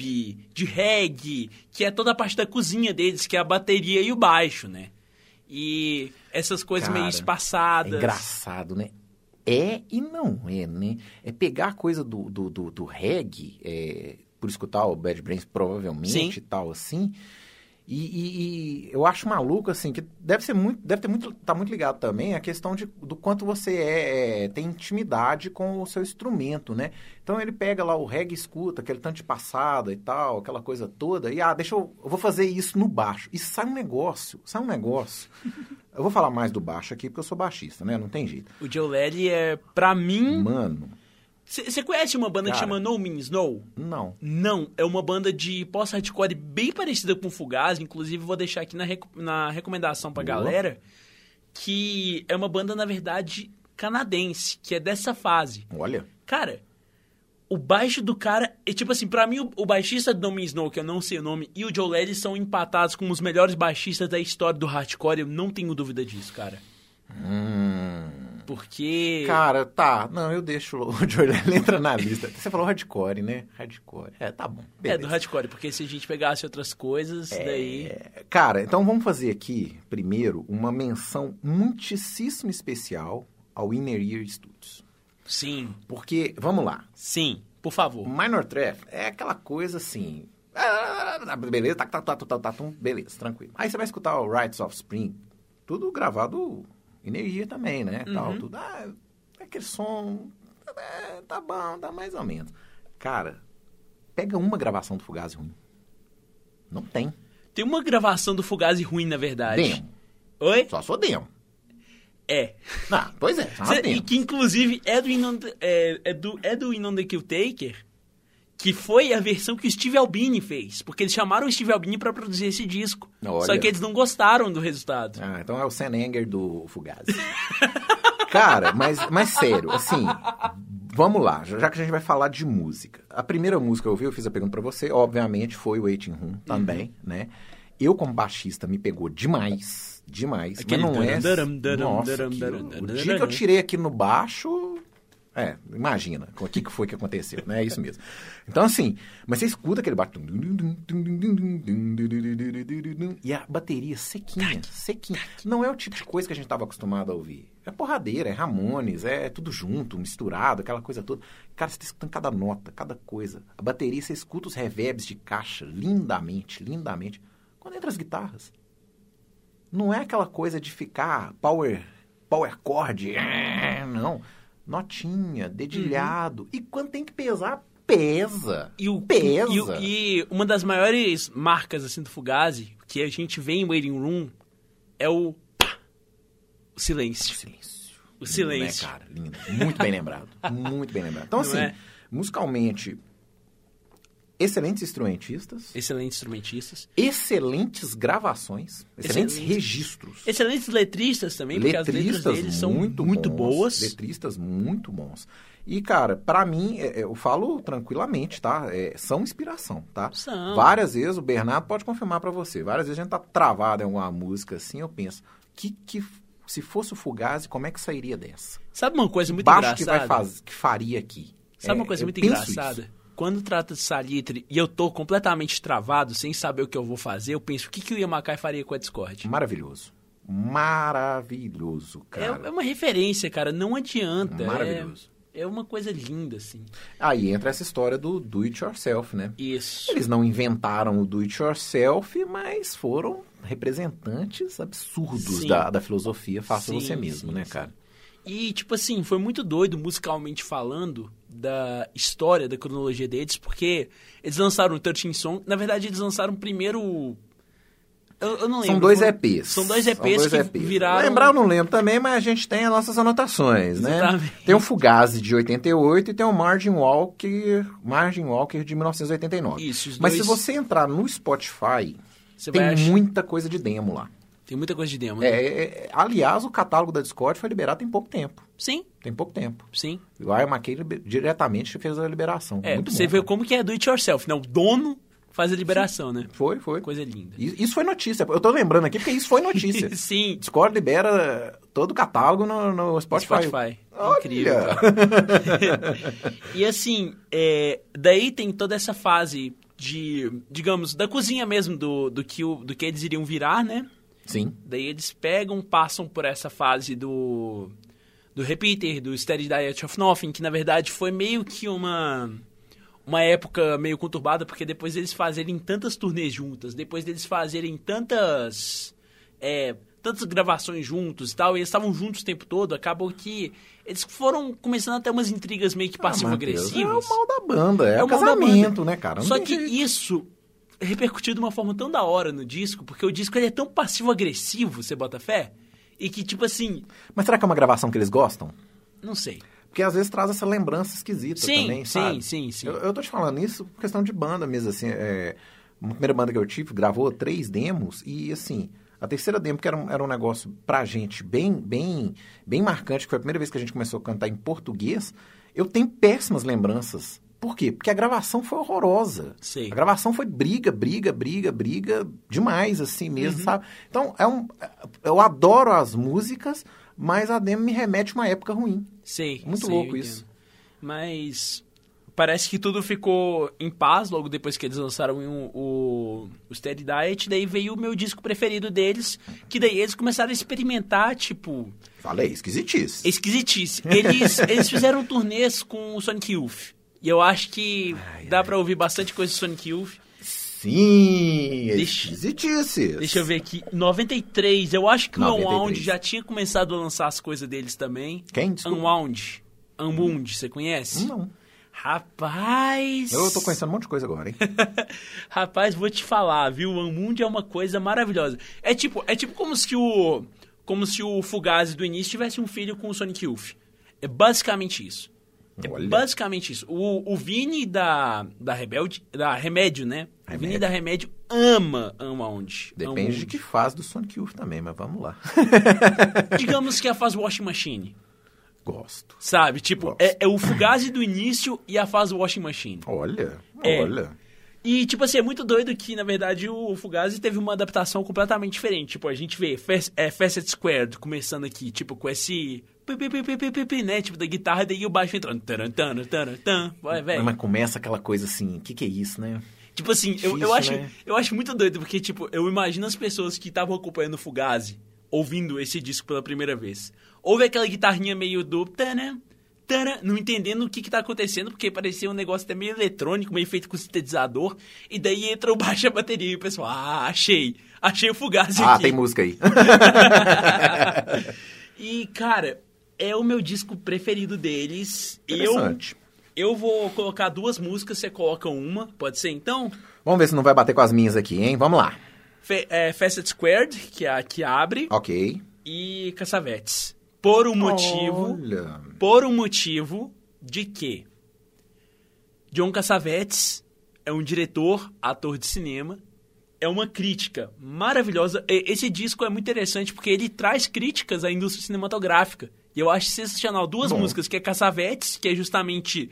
de reggae, que é toda a parte da cozinha deles, que é a bateria e o baixo, né? E essas coisas meio Cara, espaçadas. É engraçado, né? É e não é, né? É pegar a coisa do, do, do, do reggae, é, por escutar o Bad Brains provavelmente Sim. e tal, assim. E, e- e eu acho maluco, assim, que deve ser muito, deve ter muito, tá muito ligado também a questão de, do quanto você é, é, tem intimidade com o seu instrumento, né? Então ele pega lá o reggae, escuta aquele tanto de passada e tal, aquela coisa toda, e ah, deixa eu, eu vou fazer isso no baixo. E sai um negócio, sai um negócio. Eu vou falar mais do baixo aqui porque eu sou baixista, né? Não tem jeito. O Joe Lely é, pra mim... Mano, Você conhece uma banda que Cara. chama No Means No? não. Não, é uma banda de post-hardcore bem parecida com Fugazi, inclusive vou deixar aqui na, reco- na recomendação pra Boa. galera, que é uma banda, na verdade, canadense, que é dessa fase. Olha, Cara, o baixo do cara, é tipo assim, pra mim o, o baixista do No Means No, que eu não sei o nome, e o Joe Lely são empatados como os melhores baixistas da história do hardcore, eu não tenho dúvida disso, cara. hum, Porque... cara, tá. Não, eu deixo o ele entra na lista. Você falou hardcore, né? Hardcore. É, tá bom. é, beleza. do hardcore, porque se a gente pegasse outras coisas, daí... É, Cara, então vamos fazer aqui, primeiro, uma menção muitíssimo especial ao Inner Ear Studios. Sim, Porque, vamos lá, sim, por favor. Minor Threat é aquela coisa assim... ah, Beleza, tá, tá, tá, tá, tá, tá, tum, beleza, tranquilo. Aí você vai escutar o Rites of Spring, tudo gravado Ear também, né? Tal, Uhum. tudo, ah, aquele som, é, tá bom, tá mais ou menos. Cara, pega uma gravação do Fugazi ruim. Não tem. Tem uma gravação do Fugazi ruim, na verdade. Demo. Oi? Só sou demo. É. Ah, pois é, só Cê- e que inclusive é do, é, é do, é do In on the Kill Taker, que foi a versão que o Steve Albini fez. Porque eles chamaram o Steve Albini pra produzir esse disco. Olha. Só que eles não gostaram do resultado. Ah, então é o Sam Anger do Fugazi. Cara, mas, mas sério, assim, vamos lá, já que a gente vai falar de música. A primeira música que eu ouvi, eu fiz a pergunta pra você, obviamente foi o Waiting Room também, né? Eu, como baixista, me pegou demais, demais. Aquele mas não é... daram, daram, Nossa, daram, aquilo- daram, o daram, dia que eu daram. tirei aqui no baixo... É, imagina o que, que foi que aconteceu, né? É isso mesmo. Então, assim, mas você escuta aquele baixo... E a bateria sequinha, sequinha. Não é o tipo de coisa que a gente estava acostumado a ouvir. É porradeira, é Ramones, é tudo junto, misturado, aquela coisa toda. Cara, você está escutando cada nota, cada coisa. A bateria, você escuta os reverbs de caixa lindamente, lindamente. Quando entra as guitarras, não é aquela coisa de ficar power, power chord, é, não. Notinha, dedilhado. E quando tem que pesar, pesa. E, o, pesa. e, o- e uma das maiores marcas assim do Fugazi, que a gente vê em Waiting Room, é o, pá, o silêncio. silêncio. O silêncio. Lindo, né, cara? Lindo. Muito bem lembrado. Muito bem lembrado. Então, Não assim, é? musicalmente, excelentes instrumentistas, Excelentes instrumentistas. excelentes gravações, excelentes Excelentes. registros. Excelentes letristas também, porque as letras letristas deles são muito, muito, bons, boas. Letristas muito bons. E, cara, pra mim, é, é, eu falo tranquilamente, tá? É, são inspiração, tá? São. Várias vezes, o Bernardo pode confirmar pra você, várias vezes a gente tá travado em alguma música assim, eu penso, que, que se fosse o Fugazi, como é que sairia dessa? Sabe uma coisa muito Baixo que, engraçada? vai faz, que faria aqui. Sabe É, uma coisa muito engraçada? isso. Quando trata de salitre e eu tô completamente travado, sem saber o que eu vou fazer, eu penso, o que, que o Yamakai faria com a Discord? Maravilhoso. Maravilhoso, É, cara. é uma referência, cara, não adianta. Maravilhoso. É, é uma coisa linda, assim. Aí entra essa história do do it yourself, né? Isso. Eles não inventaram o do it yourself, mas foram representantes absurdos Sim. da, da filosofia faça Sim, você mesmo, sim, né, cara? E, tipo assim, foi muito doido musicalmente falando da história, da cronologia deles, porque eles lançaram o 13 Song. Na verdade, eles lançaram primeiro. Eu, eu não lembro. São dois EPs. São dois EPs dois que EPs. viraram. Lembrar eu não lembro também, mas a gente tem as nossas anotações, né? Exatamente. Tem o Fugazi de 88 e tem o Margin Walker, Margin Walker de 1989. Isso, os Mas dois- se você entrar no Spotify, Você tem vai achar- muita coisa de demo lá. Tem muita coisa de demo, né? É, é, é, aliás, o catálogo da Discord foi liberado tem pouco tempo. Sim, Tem pouco tempo. sim. O Iron McKay diretamente fez a liberação. É, Muito você bom, ver cara. como que é do it yourself, né? O dono faz a liberação, né? Foi, foi. Coisa linda. Isso foi notícia. Eu tô lembrando aqui porque isso foi notícia. Sim. Discord libera todo o catálogo no, no Spotify. Spotify. Olha! Incrível. E assim, é, daí tem toda essa fase de, digamos, da cozinha mesmo, do, do, que, o, do que eles iriam virar, né? Sim. Daí eles pegam, passam por essa fase do do Repeater, do Steady Diet of Nothing, que na verdade foi meio que uma uma época meio conturbada, porque depois deles fazerem tantas turnês juntas, depois deles fazerem tantas é, tantas gravações juntos e tal, e eles estavam juntos o tempo todo, acabou que eles foram começando a ter umas intrigas meio que Ah, passivo-agressivas. É o mal da banda, é, É o da casamento, né, cara? Não Só que jeito. isso repercutiu de uma forma tão da hora no disco, porque o disco ele é tão passivo-agressivo, você bota fé, e que, tipo assim, Mas será que é uma gravação que eles gostam? não sei. Porque às vezes traz essa lembrança esquisita Sim, também, sim, sabe? sim, sim. Eu, eu tô te falando isso por questão de banda mesmo, assim. É, uma primeira banda que eu tive gravou três demos e, assim, a terceira demo, que era um, era um negócio pra gente bem, bem, bem marcante, que foi a primeira vez que a gente começou a cantar em português, eu tenho péssimas lembranças. Por quê? Porque a gravação foi horrorosa. Sei. A gravação foi briga, briga, briga, briga demais, assim mesmo, Uhum. sabe? Então, é um, eu adoro as músicas, mas a demo me remete a uma época ruim. Sei. Muito sei, louco isso. Mas parece que tudo ficou em paz logo depois que eles lançaram o, o, o Steady Diet. Daí veio o meu disco preferido deles, que daí eles começaram a experimentar, tipo, Falei, esquisitice. esquisitice. Eles, eles fizeram turnês com o Sonic Youth. E eu acho que dá pra ouvir bastante coisa do Sonic Youth. Sim, é Deixa- esquisitice. Deixa eu ver aqui. 93, eu acho que o 93. Unwound já tinha começado a lançar as coisas deles também. Quem? Desculpa. Unwound. Unwound, você conhece? Não. Rapaz! Eu tô conhecendo um monte de coisa agora, hein? Rapaz, vou te falar, viu? O Unwound é uma coisa maravilhosa. É tipo, é tipo como se o como se o Fugazi do início tivesse um filho com o Sonic Youth. É basicamente isso. É basicamente isso. O, o Vini da, da Rebelde, da Remédio, né? O Vini Remédio. da Remédio ama Unwound. Depende Unwound. de que fase do Sonic Youth também, mas vamos lá. Digamos que é a fase Washing Machine. Gosto. Sabe? Tipo, Gosto. é, é o Fugazi do início e a fase Washing Machine. Olha, É. olha. E, tipo assim, é muito doido que, na verdade, o Fugazi teve uma adaptação completamente diferente. Tipo, a gente vê é, Facet Squared começando aqui, tipo, com esse... né? Tipo, da guitarra, daí o baixo entrando. Vai, velho. Mas começa aquela coisa assim, o que, que é isso, né? Tipo assim, eu, eu, Difícil, acho, né? eu acho muito doido, porque, tipo, eu imagino as pessoas que estavam acompanhando o Fugazi, ouvindo esse disco pela primeira vez. Ouve aquela guitarrinha meio do... Taran, taran, não entendendo o que que tá acontecendo, porque parecia um negócio até meio eletrônico, meio feito com sintetizador. E daí entra o baixo e a bateria e o pessoal, ah, achei. Achei o Fugazi Ah, aqui. tem música aí. E, cara, é o meu disco preferido deles. Eu, Interessante. eu vou colocar duas músicas, você coloca uma, pode ser então? Vamos ver se não vai bater com as minhas aqui, hein? Vamos lá. Fe, é, Facet Squared, que é a que abre, Ok. e Cassavetes. Por um motivo, Olha. por um motivo de que John Cassavetes é um diretor, ator de cinema, é uma crítica maravilhosa. Esse disco é muito interessante porque ele traz críticas à indústria cinematográfica. E eu acho sensacional. Duas Bom. músicas, que é Cassavetes, que é justamente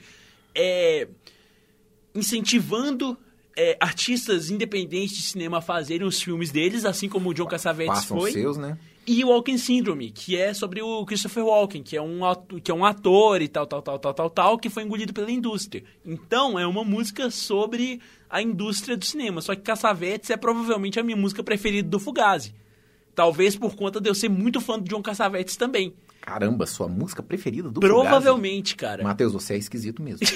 é, incentivando é, artistas independentes de cinema a fazerem os filmes deles, assim como o John Cassavetes foi. seus, né? E o Walking Syndrome, que é sobre o Christopher Walken, que é um ato- que é um ator e tal, tal, tal, tal, tal, tal, que foi engolido pela indústria. Então, é uma música sobre a indústria do cinema. Só que Cassavetes é provavelmente a minha música preferida do Fugazi. Talvez por conta de eu ser muito fã do John Cassavetes também. Caramba, sua música preferida do Fugazi? Provavelmente, cara. Matheus, você é esquisito mesmo.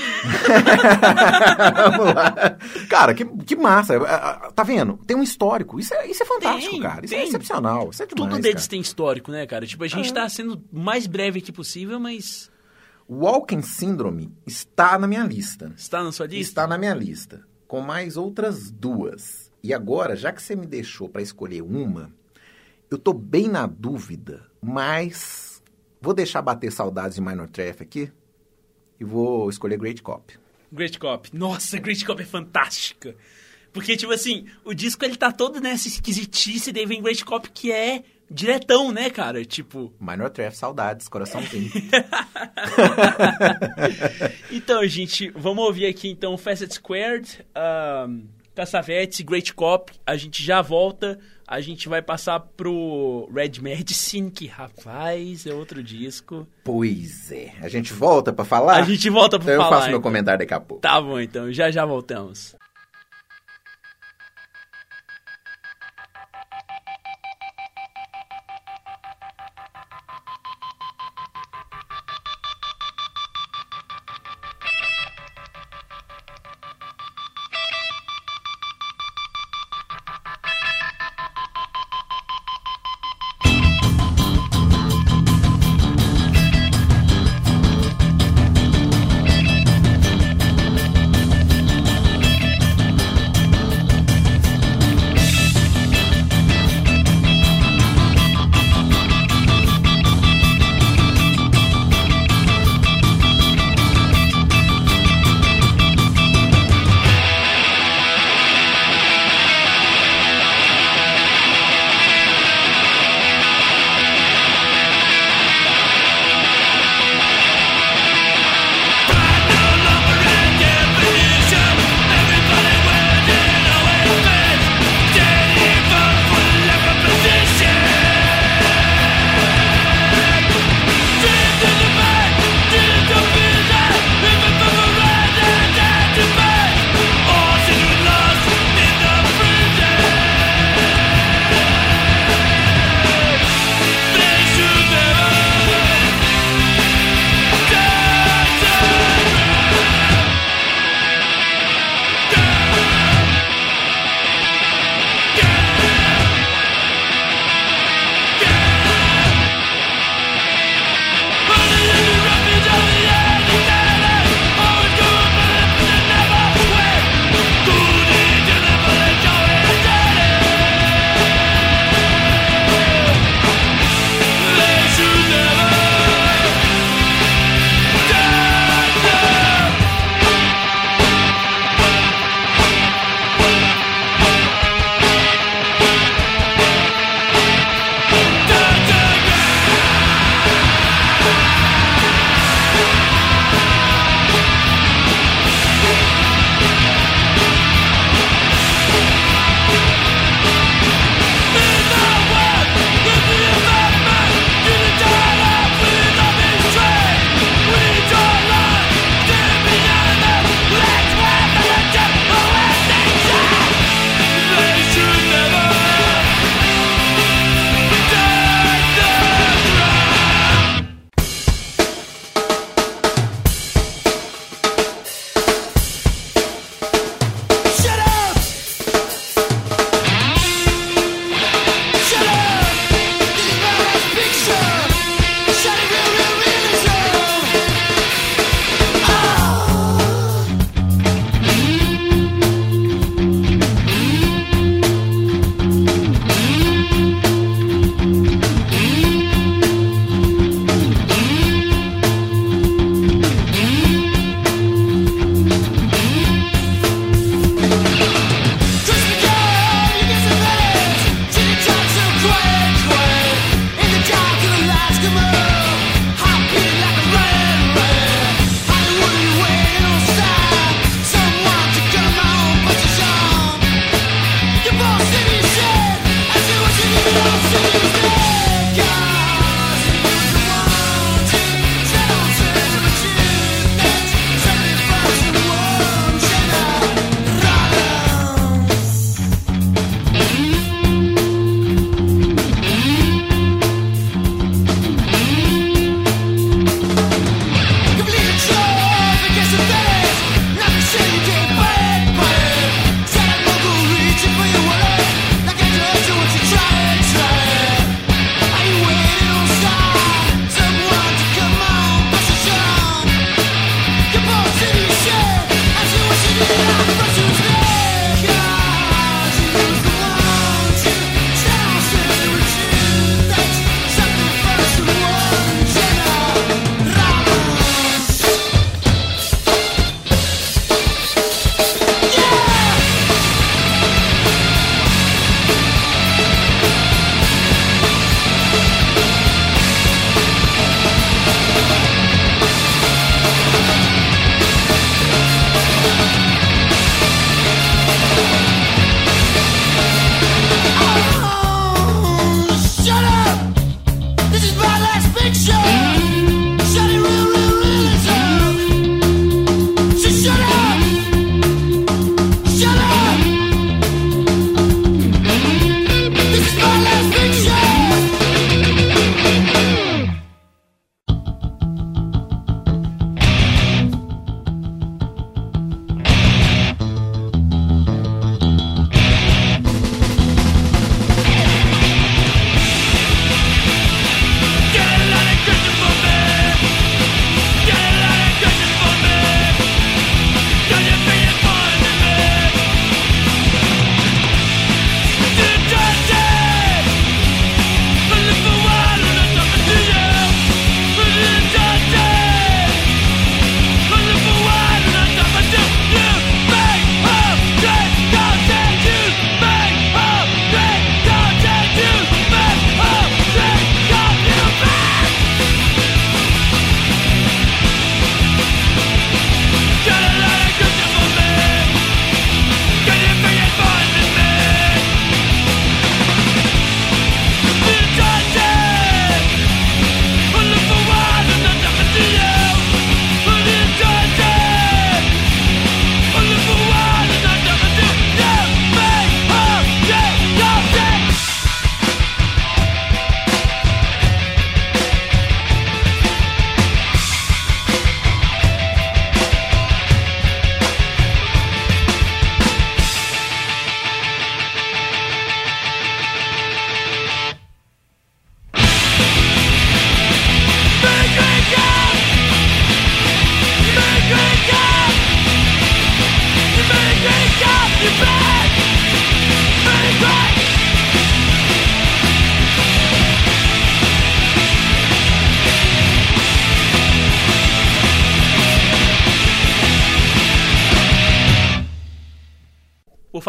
Vamos lá. Cara, que, que massa. Ah, ah, Tá vendo? Tem um histórico. Isso é, isso é fantástico, Tem, cara. Isso é tem. excepcional. Isso é demais, Tudo deles cara. tem histórico, né, cara? Tipo, a gente tá sendo o mais breve aqui possível, mas Walking Syndrome está na minha lista. está na sua lista? Está na minha lista. Com mais outras duas. E agora, já que você me deixou para escolher uma, eu tô bem na dúvida, mas vou deixar bater saudades de Minor Threat aqui e vou escolher Great Cop. Great Cop. Nossa, Great Cop é fantástica. Porque, tipo assim, o disco ele tá todo nessa esquisitice, daí vem Great Cop que é diretão, né, cara? Tipo. Minor Threat, saudades, coraçãozinho. Então, gente, vamos ouvir aqui então Facet Squared, um, Cassavetes, Great Cop. A gente já volta. A gente vai passar pro Red Medicine, que rapaz, é outro disco. pois é. A gente volta para falar? A gente volta pra então falar. eu faço meu então. comentário daqui a pouco. Tá bom, então, já já voltamos.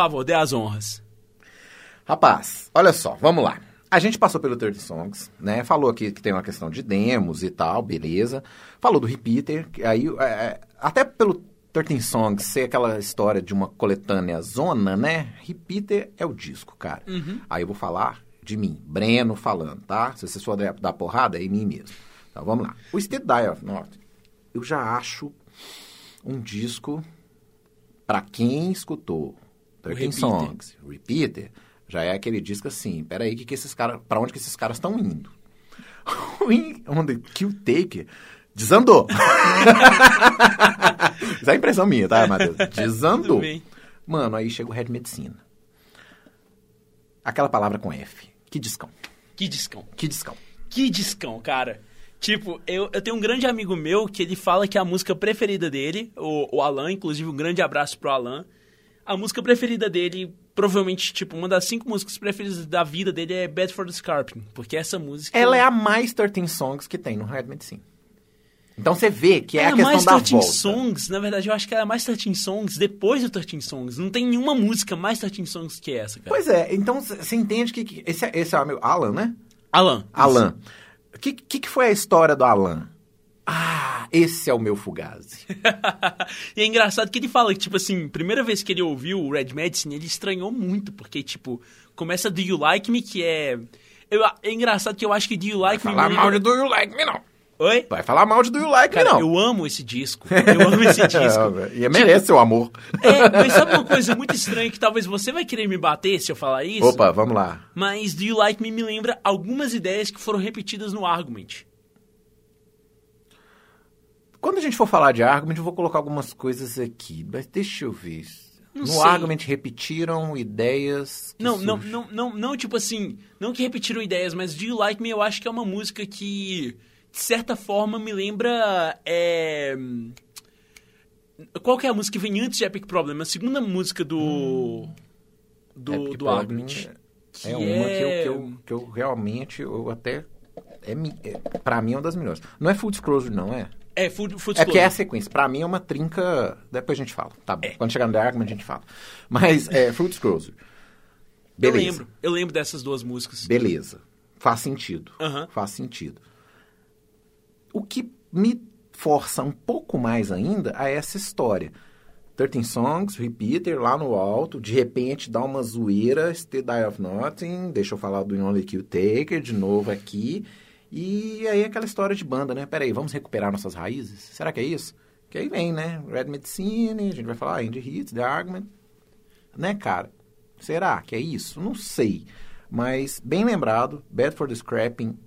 Favor, dê as honras. Rapaz, olha só, vamos lá. A gente passou pelo 30 Songs, né? Falou aqui que tem uma questão de demos e tal, beleza. Falou do Repeater, que aí é, é, até pelo 13 Songs ser aquela história de uma coletânea zona, né? Repeater é o disco, cara. Aí eu vou falar de mim, Breno falando, tá? Se você for dar, porrada, é em mim mesmo. Então vamos lá. O Steed Die of North, eu já acho um disco pra quem escutou 13 Repeater. Songs, Repeater, já é aquele disco assim, peraí, que que esses caras, pra onde que esses caras estão indo? onde Kill Taker desandou. Isso é impressão minha, tá, Matheus? Desandou. Mano, aí chega o Red Medicina. Aquela palavra com F. Que discão. Que discão. Que discão. Que discão, cara. Tipo, eu, eu tenho um grande amigo meu que ele fala que a música preferida dele, o, o Alan, inclusive um grande abraço pro Alan. A música preferida dele, provavelmente, tipo, uma das cinco músicas preferidas da vida dele é Bad for the Scorpion. Porque essa música. Ela é a mais 13 songs que tem no Red Medicine. Então você vê que é, Ela a questão mais da 13 volta. songs, na verdade, eu acho que ela é mais 13 songs depois do 13 songs. Não tem nenhuma música mais 13 songs que essa, cara. Pois é, então você entende que, que esse, é- esse é o meu Alan, né? Alan. Alan. O que, que, que foi a história do Alan? Ah, esse é o meu Fugazi. e é engraçado que ele fala que, tipo assim, primeira vez que ele ouviu o Red Medicine, ele estranhou muito, porque, tipo, começa Do You Like Me, que é. Eu, é engraçado que eu acho que Do You Like Me. Falar mal de Do You Like Me, não. Oi? Vai falar mal de Do You Like Cara, Me, não. eu amo esse disco. Eu amo esse disco. e merece seu amor. É, mas sabe uma coisa muito estranha que talvez você vai querer me bater se eu falar isso? Opa, vamos lá. Mas Do You Like Me me lembra algumas ideias que foram repetidas no Argument. Quando a gente for falar de Argument, eu vou colocar algumas coisas aqui. Mas deixa eu ver. Não no sei. Argument repetiram ideias. Não, não, não, não, não, tipo assim, não que repetiram ideias, mas Do You Like Me eu acho que é uma música que, de certa forma, me lembra. É... Qual que é a música que vem antes de Epic Problem? A segunda música do. Do, Epic do Argument. É uma que eu, que, eu, que eu realmente, eu até... É, é, pra mim é uma das melhores. Não é Full Disclosure, não, é? É, Food, food É porque é a sequência. Pra mim é uma trinca... Depois a gente fala, tá bom. É. Quando chegar no The Argument a gente fala. Mas é Disclosure. Eu Beleza. lembro, eu lembro dessas duas músicas. Beleza. Faz sentido. Faz sentido. O que me força um pouco mais ainda a essa história. 13 Songs, Repeater, lá no alto, de repente dá uma zoeira, Stay Die of Nothing, deixa eu falar do Only Kill Taker de novo aqui. E aí aquela história de banda, né? Peraí, vamos recuperar nossas raízes? Será que é isso? Que aí vem, né? Red Medicine, a gente vai falar Indie Hits, The Argument. Né, cara? Será que é isso? Não sei. Mas, bem lembrado, Bad for the Scrapping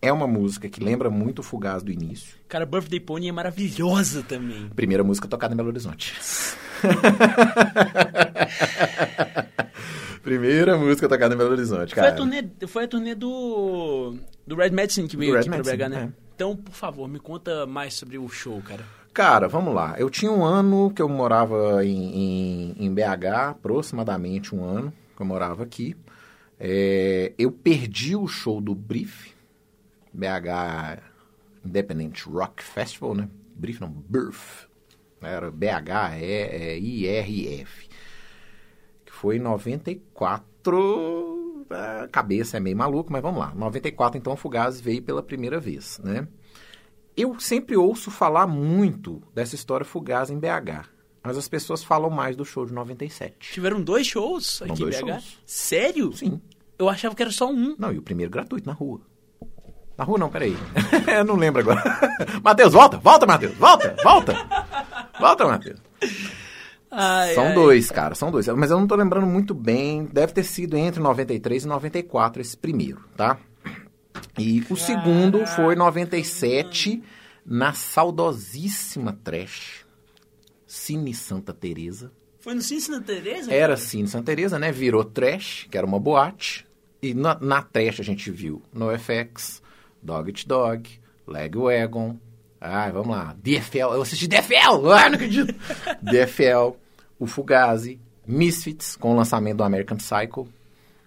é uma música que lembra muito o Fugaz do início. Cara, Birthday Pony é maravilhosa também. Primeira música tocada em Belo Horizonte. Primeira música tocada em Belo Horizonte, Foi cara. a turnê, foi a turnê do, do Red Medicine que veio Do aqui Red pra BH, né? Então, por favor, me conta mais sobre o show, cara. Cara, vamos lá. Eu tinha um ano que eu morava em, em, em BH, aproximadamente um ano que eu morava aqui. É, eu perdi o show do Brief, BH Independent Rock Festival, né? Brief não, Birth. Era B-H-E-I-R-F. Que foi em 94. A cabeça é meio maluco, mas vamos lá. 94, então, o Fugaz veio pela primeira vez, né? Eu sempre ouço falar muito dessa história fugaz em BH. Mas as pessoas falam mais do show de 97. Tiveram dois shows aqui em dois BH? shows. Sério? Sim. Eu achava que era só um. Não, e o primeiro gratuito, na rua. Na rua não, peraí. Eu não lembro agora. Matheus, volta! Volta, Matheus! Volta! Volta! Volta, Matheus! Ai, São ai. dois, cara, são dois. Mas eu não tô lembrando muito bem. Deve ter sido entre 93 e 94 esse primeiro, tá? E o segundo foi 97, na saudosíssima Trash, Cine Santa Teresa. Foi no Cine Santa Teresa? Era Cine Santa Teresa, né? Virou Trash, que era uma boate. E na, na Trash a gente viu NoFX, Dog Eat Dog, Lagwagon. Ai, vamos lá. DFL. Eu assisti DFL! Ai, não acredito! DFL, o Fugazi, Misfits, com o lançamento do American Psycho,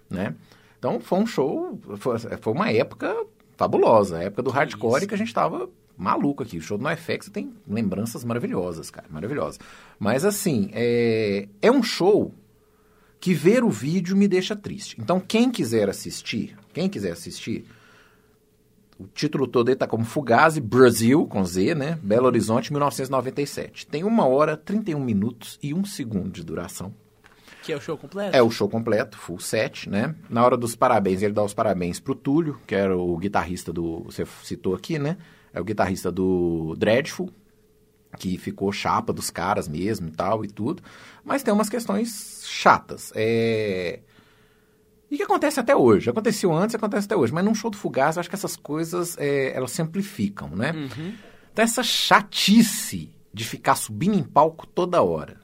né? Então foi um show, foi, foi uma época fabulosa, a época do hardcore isso. que a gente tava maluco aqui. O show do NoFX tem lembranças maravilhosas, cara, maravilhosas. Mas assim, é, é um show que ver o vídeo me deixa triste. Então, quem quiser assistir, quem quiser assistir, o título todo aí tá como Fugazi Brasil, com Z, né? Belo Horizonte, 1997. Tem uma hora, 31 minutos e um segundo de duração. Que é o show completo? É o show completo, full set, né? Na hora dos parabéns, ele dá os parabéns pro Túlio, que era o guitarrista do. Você citou aqui, né? É o guitarrista do Dreadful, que ficou chapa dos caras mesmo e tal e tudo. Mas tem umas questões chatas. É. E que acontece até hoje. Aconteceu antes, acontece até hoje. Mas num show do Fugaz, eu acho que essas coisas, é, elas simplificam, né? Uhum. Então, essa chatice de ficar subindo em palco toda hora.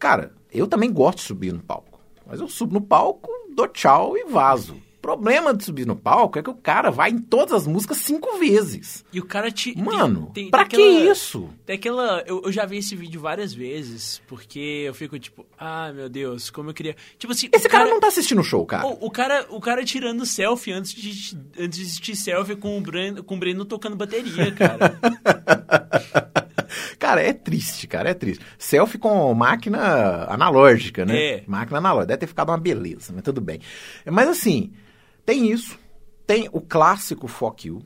Cara, eu também gosto de subir no palco. Mas eu subo no palco, dou tchau e vazo. O problema de subir no palco é que o cara vai em todas as músicas cinco vezes. E o cara te. tem- Mano, tem- tem pra aquela- que isso? Tem aquela. Eu, eu já vi esse vídeo várias vezes, porque eu fico tipo, ah, meu Deus, como eu queria. Tipo assim. Esse o cara, não tá assistindo o show, cara. o, o cara, o cara tirando selfie antes de, antes de assistir selfie com o, Breno, com o Breno tocando bateria, cara. Cara, é triste, cara, é triste. Selfie com máquina analógica, né? É. Máquina analógica. Deve ter ficado uma beleza, mas tudo bem. Mas assim, tem isso. Tem o clássico Fuck You.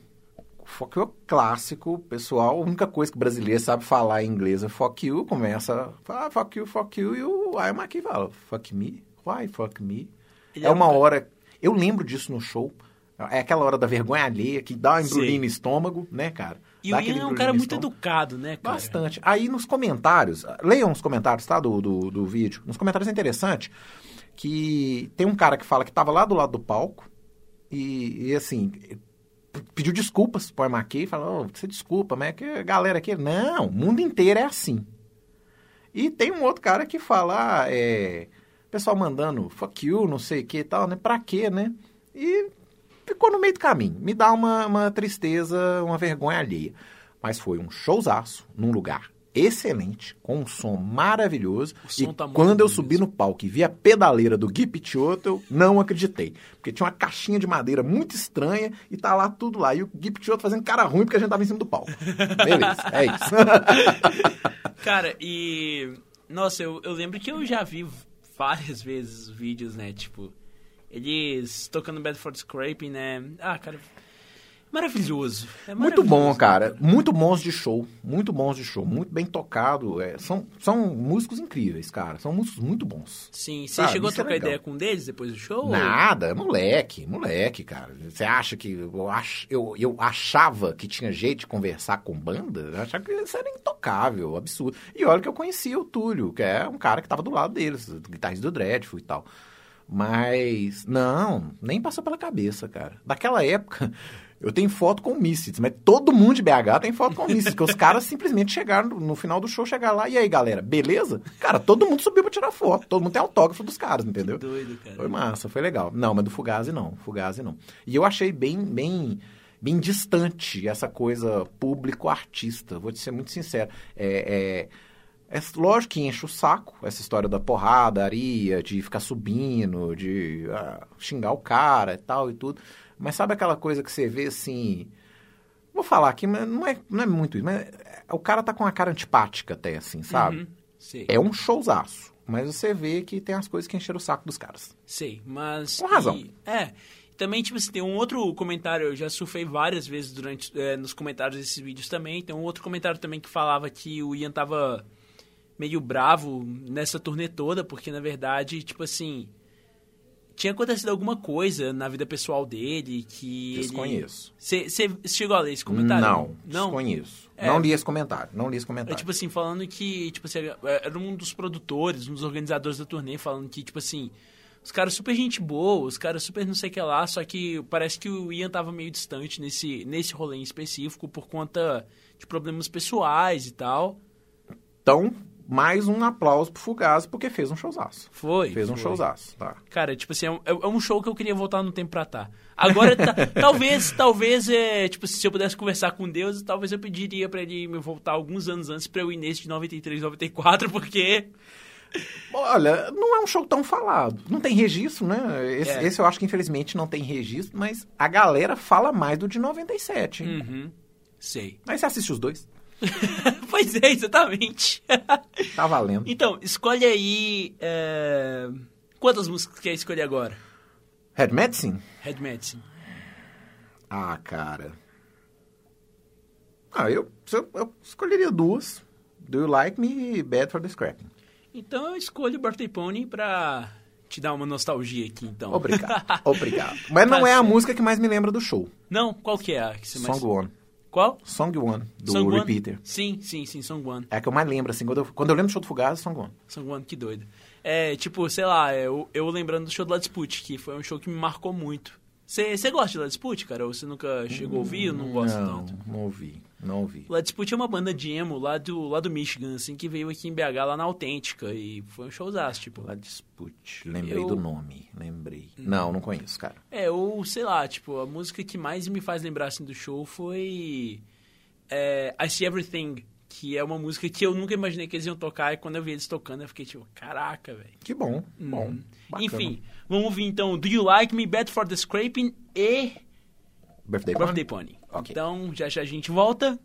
O Fuck You é clássico, pessoal. A única coisa que o brasileiro sabe falar em inglês é Fuck You. Começa a falar Fuck You, Fuck You. E o I'm aqui fala Fuck Me. Why fuck me? Ele é é um uma cara- hora... Eu lembro disso no show. É aquela hora da vergonha alheia que dá uma embrulhinha no estômago, né, cara? E o Ian é um cara muito educado, né, cara? Bastante. Aí nos comentários, leiam os comentários, tá? Do, do, do vídeo. Nos comentários é interessante que tem um cara que fala que tava lá do lado do palco e, e, assim, pediu desculpas pro Armaquei, falou, oh, você desculpa, mas é que a galera aqui... Não, o mundo inteiro é assim. E tem um outro cara que fala, ah, é... Pessoal mandando fuck you, não sei o que e tal, né? Pra quê, né? E ficou no meio do caminho. Me dá uma, uma tristeza, uma vergonha alheia. Mas foi um showzaço, num lugar excelente, com um som maravilhoso. Som e tá quando eu bom subi mesmo. no palco e vi a pedaleira do Gui Picciotto, eu não acreditei. Porque tinha uma caixinha de madeira muito estranha e tá lá tudo lá. E o Gui Picciotto fazendo cara ruim porque a gente tava em cima do palco. Beleza, é isso. Cara, e. Nossa, eu, eu lembro que eu já vi várias vezes vídeos, né? Tipo, eles tocando Bad for Scraping, né? Ah, cara. Maravilhoso. É Muito bom, maravilhoso. cara. Muito bons de show. Muito bons de show. Muito bem tocado. É, são, são músicos incríveis, cara. São músicos muito bons. Sim, você Sabe, chegou a isso é trocar legal. ideia com um deles depois do show? Nada, moleque, moleque, cara. Você acha que eu, ach, eu, eu achava que tinha jeito de conversar com banda? Eu achava que isso era intocável, absurdo. E olha que eu conhecia o Túlio, que é um cara que tava do lado deles, guitarrista do Dreadful e tal. Mas, não, nem passou pela cabeça, cara. Daquela época, eu tenho foto com o Misfits, mas todo mundo de BH tem foto com o Misfits, porque os caras simplesmente chegaram, no final do show, chegaram lá, e aí, galera, beleza? Cara, todo mundo subiu pra tirar foto, todo mundo tem autógrafo dos caras, entendeu? Doido, cara. Foi massa, foi legal. Não, mas do Fugazi não, Fugazi não. E eu achei bem, bem, bem distante essa coisa público-artista, vou te ser muito sincero. É, é, é lógico que enche o saco essa história da porradaria, de ficar subindo, de ah, xingar o cara e tal e tudo. Mas sabe aquela coisa que você vê assim. Vou falar aqui, mas não é, não é muito isso, mas o cara tá com uma cara antipática até, assim, sabe? Uhum, sei. É um showzaço. Mas você vê que tem as coisas que encheram o saco dos caras. Sei, mas. Com razão. e- é. Também, tipo assim, tem um outro comentário, eu já surfei várias vezes durante é, nos comentários desses vídeos também. Tem um outro comentário também que falava que o Ian tava meio bravo nessa turnê toda, porque na verdade, tipo assim. Tinha acontecido alguma coisa na vida pessoal dele que. ele- Desconheço. Você chegou a ler esse comentário? Não, Não? desconheço. É. Não li esse comentário, não li esse É comentário. tipo assim, falando que, tipo assim, era um dos produtores, um dos organizadores da turnê, falando que, tipo assim, os caras super gente boa, os caras super não sei o que lá, só que parece que o Ian tava meio distante nesse, nesse rolê em específico por conta de problemas pessoais e tal. Então, mais um aplauso pro Fugazi, porque fez um showzaço. Foi. Fez um foi. showzaço, tá. Cara, tipo assim, é um, é um show que eu queria voltar no tempo pra tá. Agora, tá- talvez, talvez, é, tipo, se eu pudesse conversar com Deus, talvez eu pediria pra ele me voltar alguns anos antes pra eu ir nesse de 93, 94, porque... Olha, não é um show tão falado. Não tem registro, né? Esse, É. esse eu acho que infelizmente não tem registro, mas a galera fala mais do de 97, hein? Uhum. Sei. Aí você assiste os dois. pois é, exatamente. Tá valendo. então, escolhe aí. é, Quantas músicas quer escolher agora? Head Medicine? Red Medicine. Ah, cara. Ah, eu, eu, eu escolheria duas. Do You Like Me e Bad for the Scrapping. Então eu escolho Birthday Pony pra te dar uma nostalgia aqui, então. Obrigado, obrigado. Mas não Tá é a música que mais me lembra do show. Não, qual que é a que você mais... Song One. Qual? Song One, do Song One? Repeater. Sim, sim, sim, Song One. É a que eu mais lembro, assim. Quando eu, quando eu lembro do show do Fugaz, Song One. Song One, que doido. É, tipo, sei lá, eu, eu lembrando do show do Ladsput, que foi um show que me marcou muito. Você gosta de Ladsput, cara? Ou você nunca chegou a ouvir ou não gosta não, tanto? não ouvi. Não ouvi. Ladsput é uma banda de emo lá do, lá do Michigan, assim, que veio aqui em BH, lá na Autêntica, e foi um showzaço, tipo... Dispute. Lembrei Eu- do nome. Lembrei. Não, não conheço, cara. É, ou sei lá, tipo, a música que mais me faz lembrar assim do show foi é, I See Everything, que é uma música que eu nunca imaginei que eles iam tocar e quando eu vi eles tocando eu fiquei tipo, caraca, velho. Que bom. Bom. Hum. bacana. Enfim, vamos ouvir então Do You Like Me, Bad for the Scraping e Birthday, Birthday Pony? Pony. Ok. Então, já já a gente volta.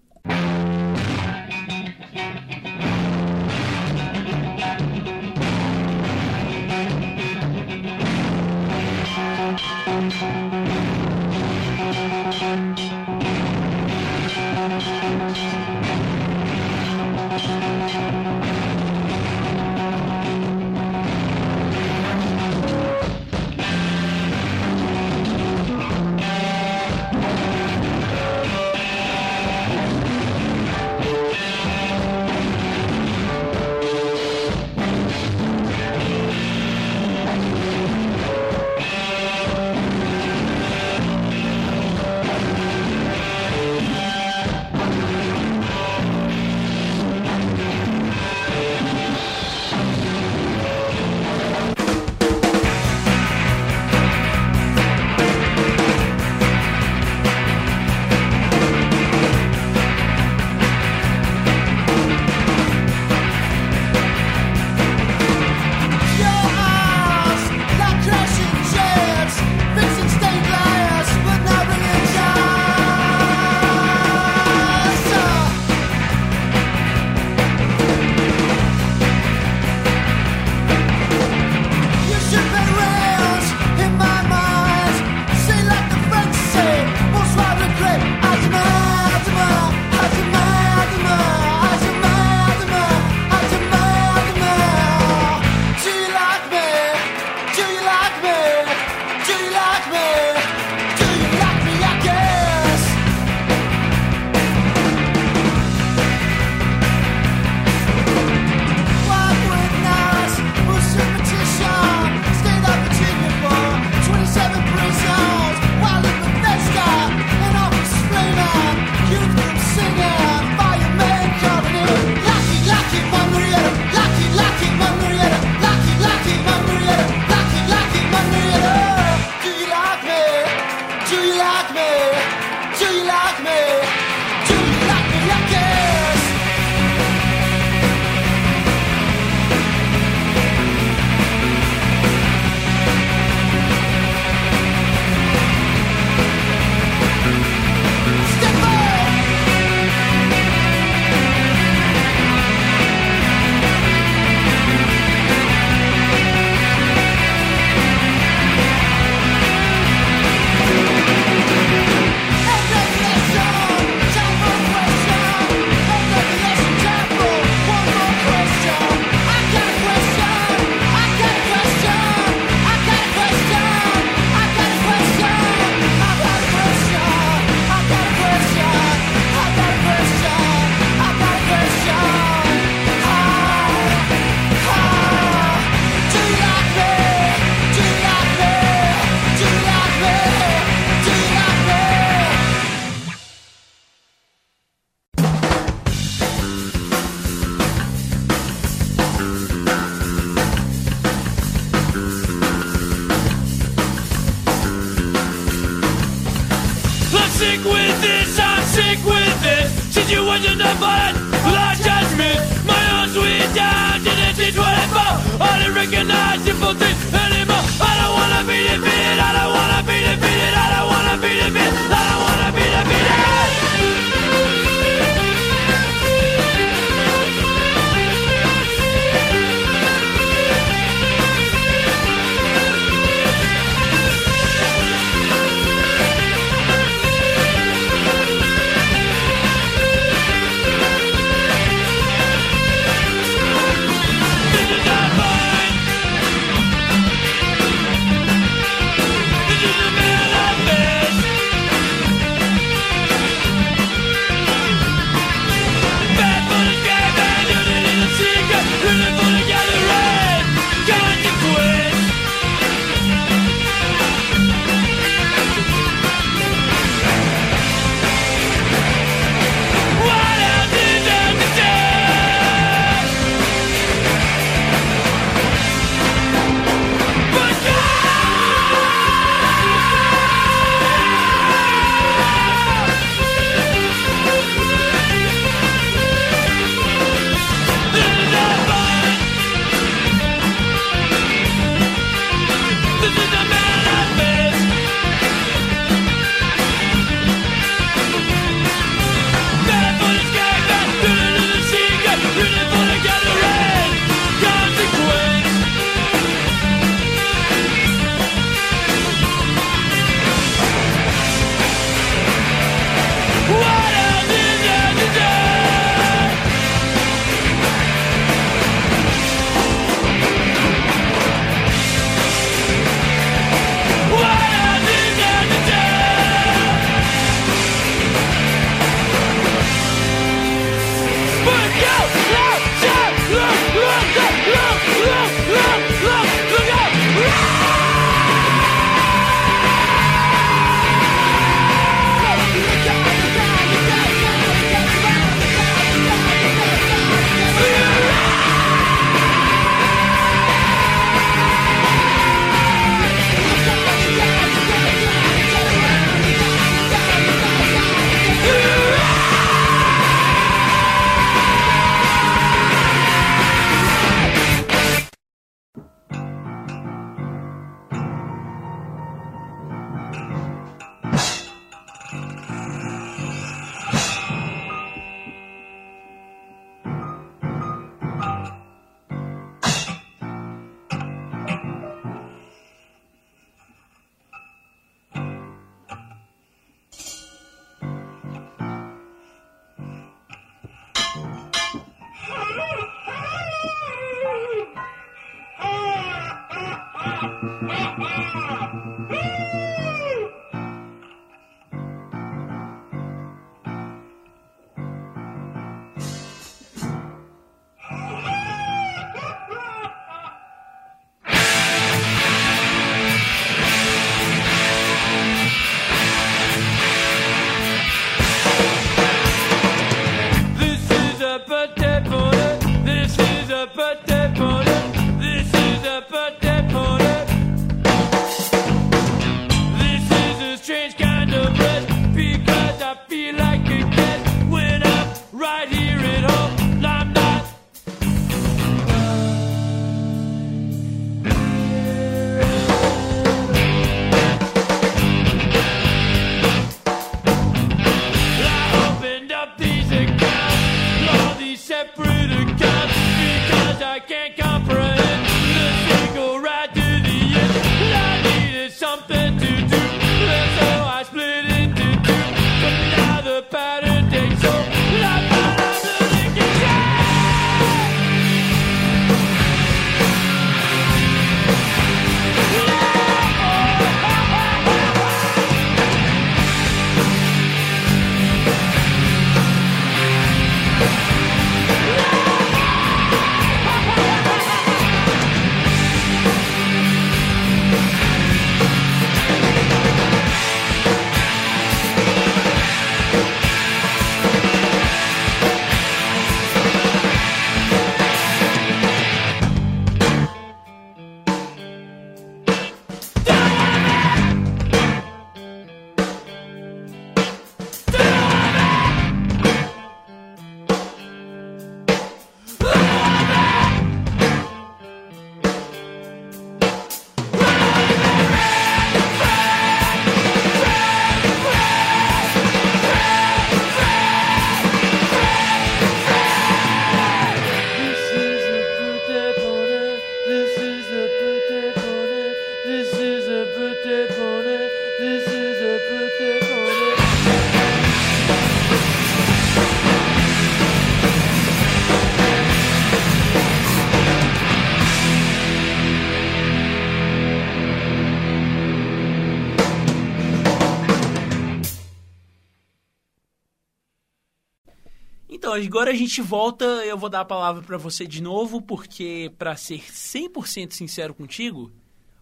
Agora a gente volta, eu vou dar a palavra pra você de novo, porque, pra ser 100% sincero contigo,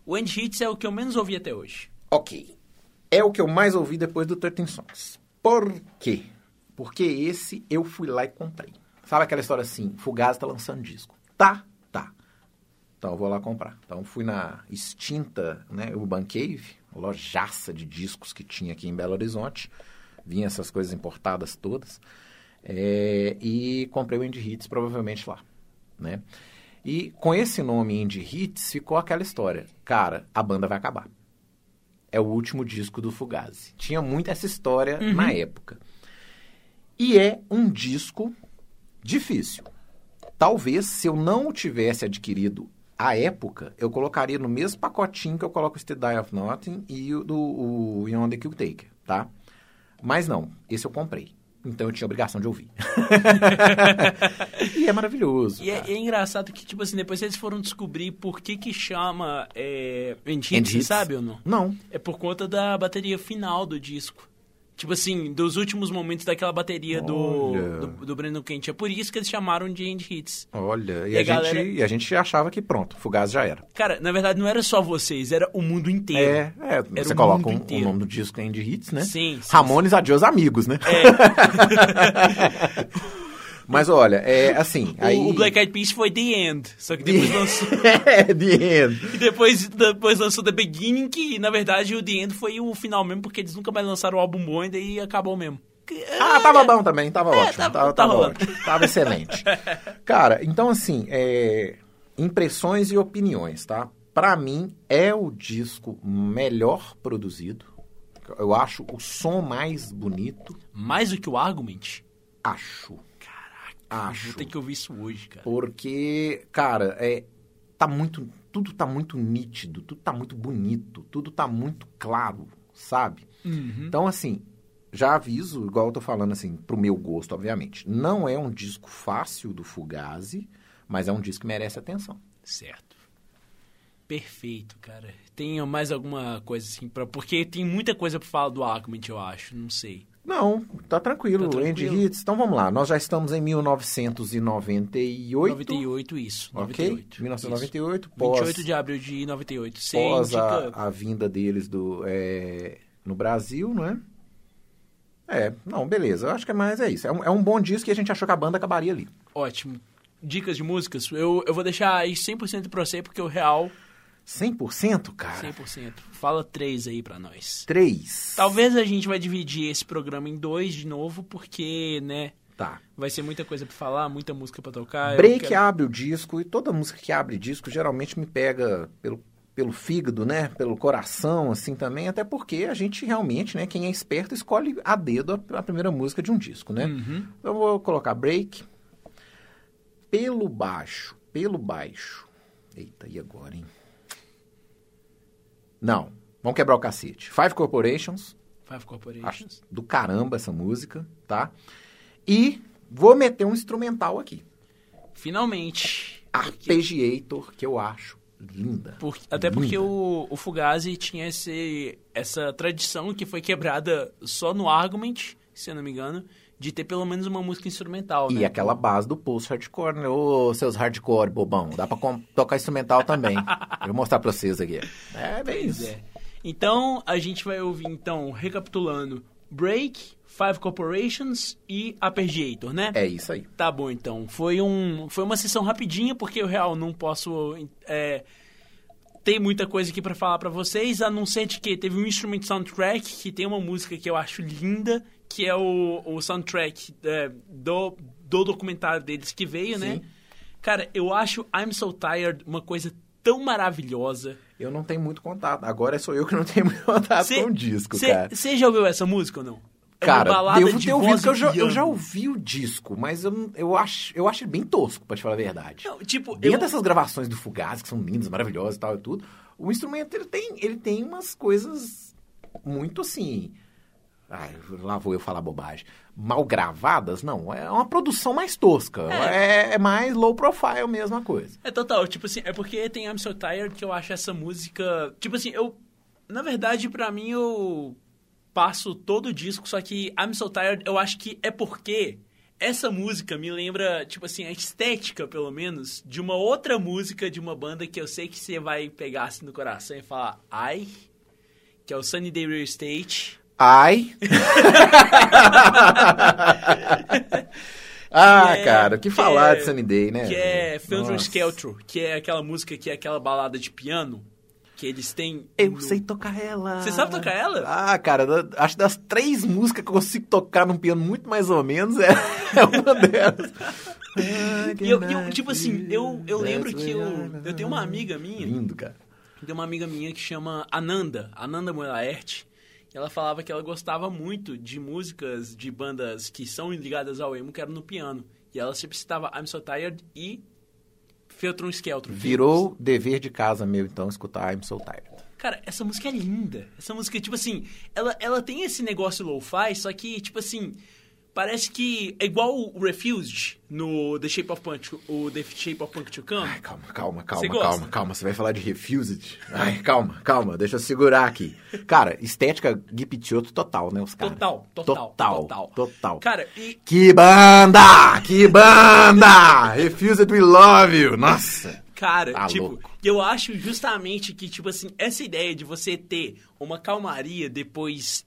o End Hits é o que eu menos ouvi até hoje. Ok. É o que eu mais ouvi depois do 13 Songs. Por quê? Porque esse eu fui lá e comprei. Sabe aquela história assim, Fugaz tá lançando disco. Tá, tá. Então eu vou lá comprar. Então fui na extinta né, Urban Cave, lojaça de discos que tinha aqui em Belo Horizonte. Vinha essas coisas importadas todas. É, e comprei o Indie Hits provavelmente lá, né? E com esse nome Indie Hits ficou aquela história. Cara, a banda vai acabar. É o último disco do Fugazi. Tinha muito essa história na época. E é um disco difícil. Talvez, se eu não o tivesse adquirido à época, eu colocaria no mesmo pacotinho que eu coloco o Die of Nothing e o do o Beyond the Kill Taker, tá? Mas não, esse eu comprei. Então eu tinha obrigação de ouvir. e é maravilhoso. E é, é engraçado que, tipo assim, depois eles foram descobrir por que que chama é, End Hits? sabe ou não? Não. É por conta da bateria final do disco. Tipo assim, dos últimos momentos daquela bateria do, do, do Brandon Kent. É por isso que eles chamaram de End Hits. Olha, e, E a, a galera- gente, e a gente achava que pronto, Fugaz já era. Cara, na verdade não era só vocês, era o mundo inteiro. É, é Era você coloca um- o nome do disco em de hits, né? Sim, sim, Ramones, adiós amigos, né? Mas olha, é assim, O, aí... o Black Eyed Peas foi The End, só que depois lançou, é, The End. e depois, depois lançou The Beginning, que na verdade o The End foi o final mesmo, porque eles nunca mais lançaram o álbum bom e daí acabou mesmo. Ah, tava bom também, tava É, ótimo. tava- tava, tava ótimo. Tava excelente. Cara, então assim, é, impressões e opiniões, tá? Pra mim, é o disco melhor produzido. Eu acho o som mais bonito. Mais do que o Argument? Acho. Acho. vou ter que ouvir isso hoje, cara. Porque, cara, é, tá muito, tudo tá muito nítido, tudo tá muito bonito, tudo tá muito claro, sabe? Então, assim, já aviso, igual eu tô falando, assim, pro meu gosto, obviamente. Não é um disco fácil do Fugazi, mas é um disco que merece atenção. Certo. Perfeito, cara. Tem mais alguma coisa assim pra... Porque tem muita coisa pra falar do Argument, eu acho. Não sei. Não, tá tranquilo. Tá Andy tranquilo. Hits. Então vamos lá. Nós já estamos em 1998. 98, isso. Ok? 98. 1998. Isso. Pós, 28 de abril de 98. Você pós a, a vinda deles do, é, no Brasil, não é? É, não, beleza. Eu acho que é mais é isso. É um, é um bom disco e a gente achou que a banda acabaria ali. Ótimo. Dicas de músicas. Eu, eu vou deixar aí 100% pra você, porque o real, 100%, cara? 100%. Fala três aí pra nós. 3. Talvez a gente vai dividir esse programa em dois de novo, porque, né, Tá. vai ser muita coisa pra falar, muita música pra tocar. Break quero- abre o disco e toda música que abre disco geralmente me pega pelo, pelo fígado, né? Pelo coração, assim também. Até porque a gente realmente, né? Quem é esperto escolhe a dedo a, a primeira música de um disco, né? Uhum. Eu vou colocar Break. Pelo baixo, pelo baixo. Eita, e agora, hein? Não, vamos quebrar o cacete. Five Corporations. Five Corporations. Acho do caramba essa música, tá? E vou meter um instrumental aqui. Finalmente. Arpeggiator, que eu acho linda. Por- até porque Linda. o, o Fugazi tinha esse, essa tradição que foi quebrada só no Argument, se eu não me engano, de ter pelo menos uma música instrumental, E né? aquela base do post-hardcore, né? Ô, seus hardcore, bobão. Dá pra tocar instrumental também. eu vou mostrar pra vocês aqui. É, bem Pois isso. é. Então, a gente vai ouvir, então, recapitulando, Break, Five Corporations e Arpeggiator, né? É isso aí. Tá bom, então. Foi, um, foi uma sessão rapidinha, porque eu real não posso é, ter muita coisa aqui pra falar pra vocês, a não ser de que teve um instrument soundtrack, que tem uma música que eu acho linda, que é o, o soundtrack é, do, do documentário deles que veio, né? Sim. Cara, eu acho I'm So Tired uma coisa tão maravilhosa. Eu não tenho muito contato. Agora sou eu que não tenho muito contato com o disco, cara. Você já ouviu essa música ou não? É Cara, devo de ter ouvido, eu já, eu já ouvi o disco, mas eu, eu, acho, eu acho ele bem tosco, pra te falar a verdade. Não, tipo, Dentro eu, dessas gravações do Fugaz, que são lindas, maravilhosas e tal e tudo, o instrumento ele tem, ele tem umas coisas muito assim. Ai, lá vou eu falar bobagem. Mal gravadas, não. É uma produção mais tosca. É, é mais low profile mesmo a coisa. É total, tipo assim, é porque tem I'm So Tired que eu acho essa música. Tipo assim, eu. Na verdade, pra mim, eu passo todo o disco, só que I'm So Tired eu acho que é porque essa música me lembra, tipo assim, a estética, pelo menos, de uma outra música de uma banda que eu sei que você vai pegar assim no coração e falar, ai, que é o Sunny Day Real Estate. Ai. ah, é- cara, o que falar é- de Sunny Day, né? Que é Feltro Nossa. Skeltro, que é aquela música que é aquela balada de piano que eles têm. Eu no- sei tocar ela. Você sabe tocar ela? Ah, cara, acho que das três músicas que eu consigo tocar num piano muito mais ou menos, é, é uma delas. E eu, eu, tipo assim, eu, eu lembro que eu, eu tenho uma amiga minha, Lindo, cara. tem uma amiga minha que chama Ananda, Ananda Moelaert, ela falava que ela gostava muito de músicas de bandas que são ligadas ao emo, que eram no piano. E ela sempre citava I'm So Tired e Feltron Skeltron. Virou dever de casa meu, então, escutar I'm So Tired. Cara, essa música é linda. Essa música, tipo assim, ela, ela tem esse negócio lo-fi, só que, tipo assim, parece que é igual o Refused no The Shape of Punk, o The Shape of Punk to Come. Ai, calma, calma, calma, calma, calma. Você vai falar de Refused? Ai, calma, calma, deixa eu segurar aqui. Cara, estética Gipitioto total, né, os caras? Total, total, Total, total. total. Cara, e Que banda! Que banda! Refused We Love You! Nossa! Cara, Tá tipo, louco. eu acho justamente que, tipo assim, essa ideia de você ter uma calmaria depois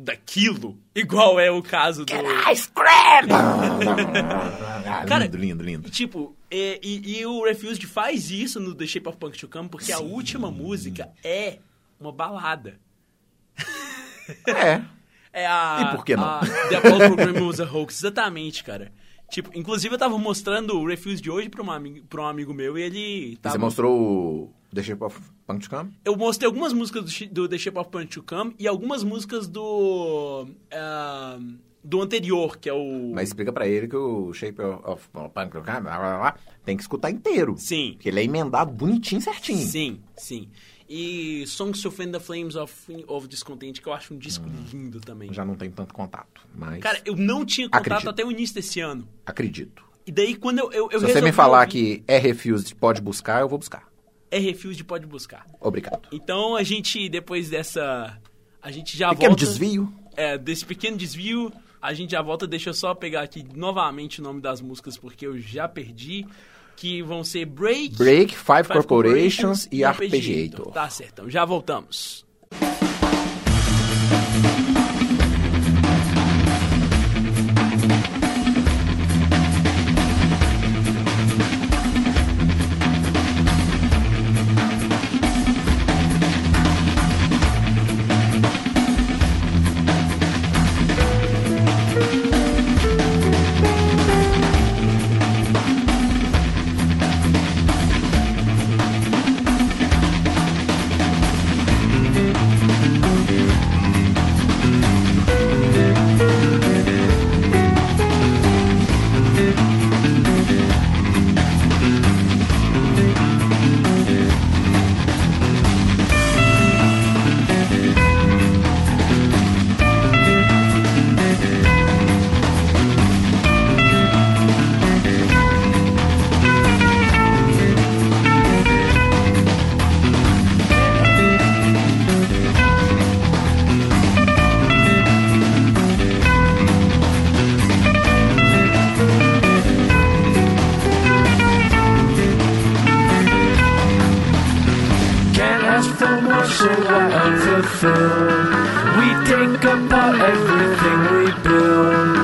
daquilo, igual é o caso do. Ice Cream! Cara, lindo, lindo, lindo. Tipo, e, e- e o Refused faz isso no The Shape of Punk to Come, porque a última música é uma balada. É. É a. E por que não? a The Apollo Program was a hoax, exatamente, cara. Tipo, inclusive eu tava mostrando o Refused hoje pra, uma, pra um amigo meu e ele. Tava... Você mostrou o The Shape of Punk to Come? Eu mostrei algumas músicas do, do The Shape of Punk to Come e algumas músicas do. ah, do anterior, que é o. Mas explica pra ele que o Shape of Punk to Come blá, blá, blá, tem que escutar inteiro. Sim. Porque ele é emendado bonitinho, certinho. Sim, sim. E Songs to Fan the Flames of, of Discontent, que eu acho um disco Hum. lindo também. Já não tem tanto contato, mas Cara, eu não tinha contato Acredito. até o início desse ano. acredito. E daí, quando eu, eu, eu Se você me falar ouvir- que é Refused, pode buscar, eu vou buscar. É Refuse pode buscar. Obrigado. Então a gente, depois dessa. A gente já Pequeno volta. desvio. É, desse pequeno desvio, a gente já volta. Deixa eu só pegar aqui novamente o nome das músicas, porque eu já perdi. Que vão ser Break, Break, Five, Five Corporations e Arpeggiator. Tá certo, então já voltamos. Can't We take apart everything we build.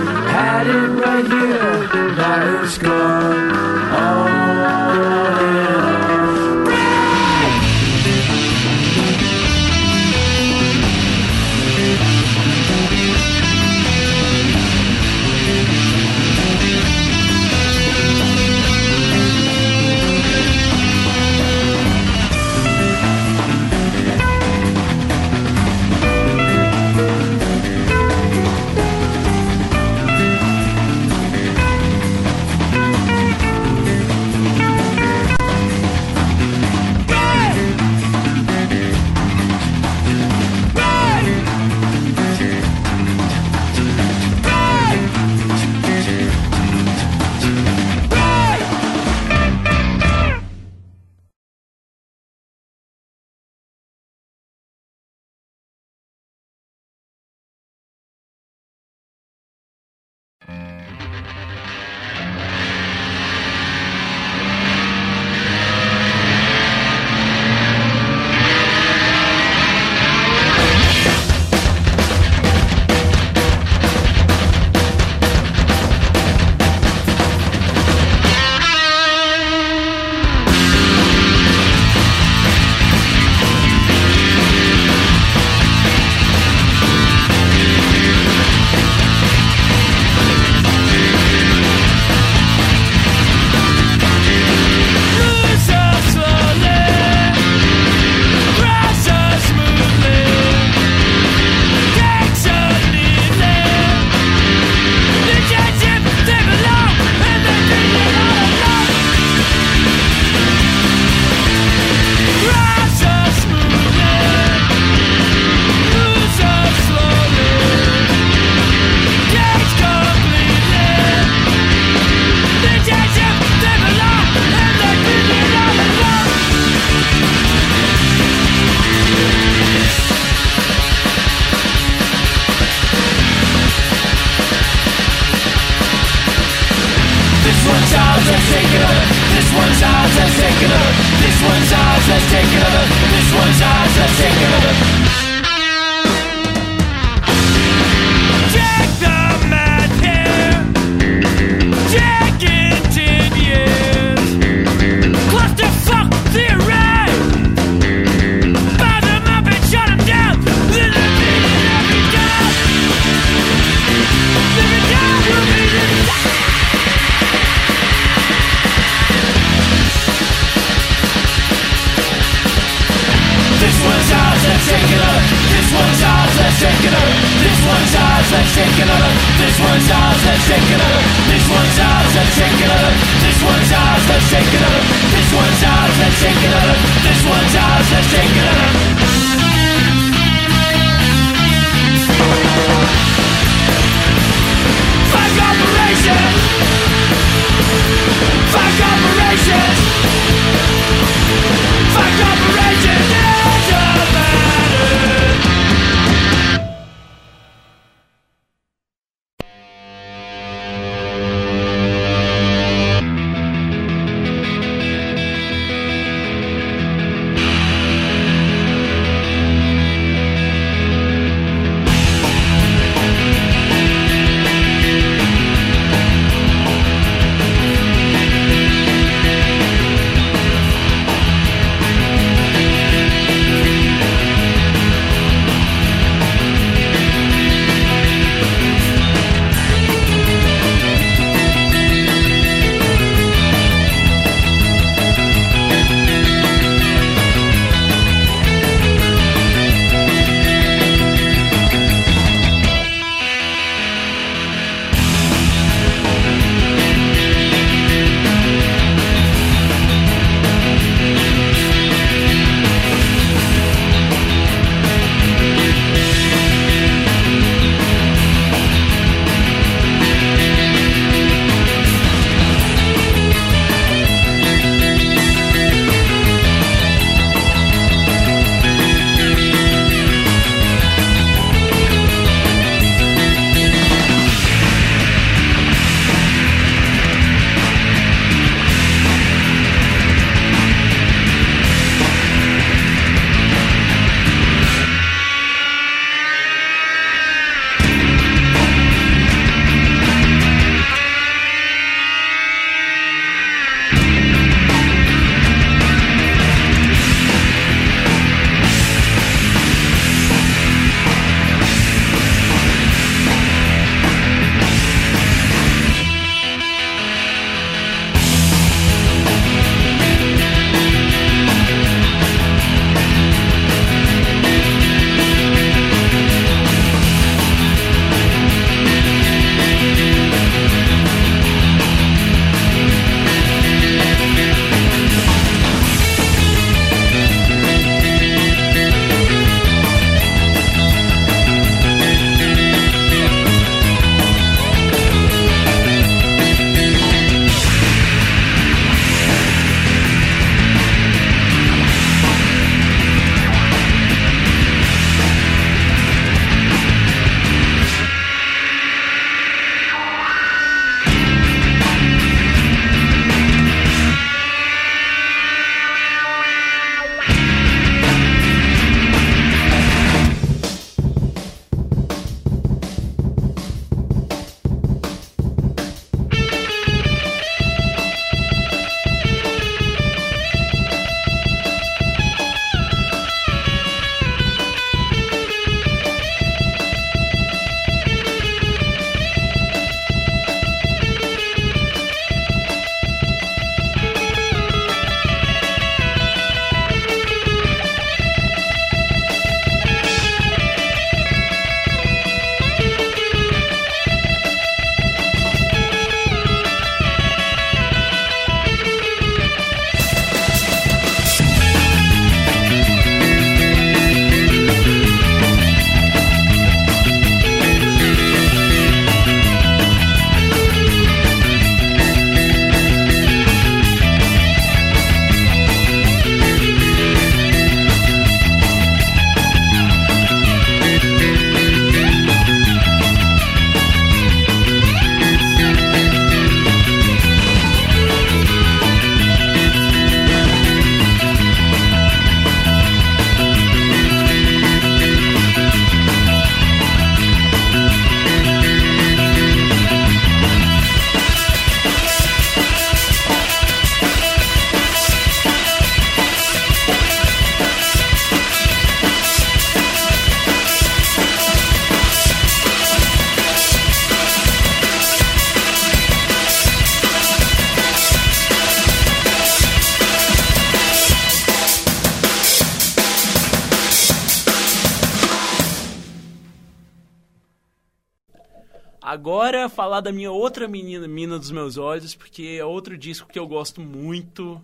Falar da minha outra menina, Mina dos Meus Olhos, porque é outro disco que eu gosto muito,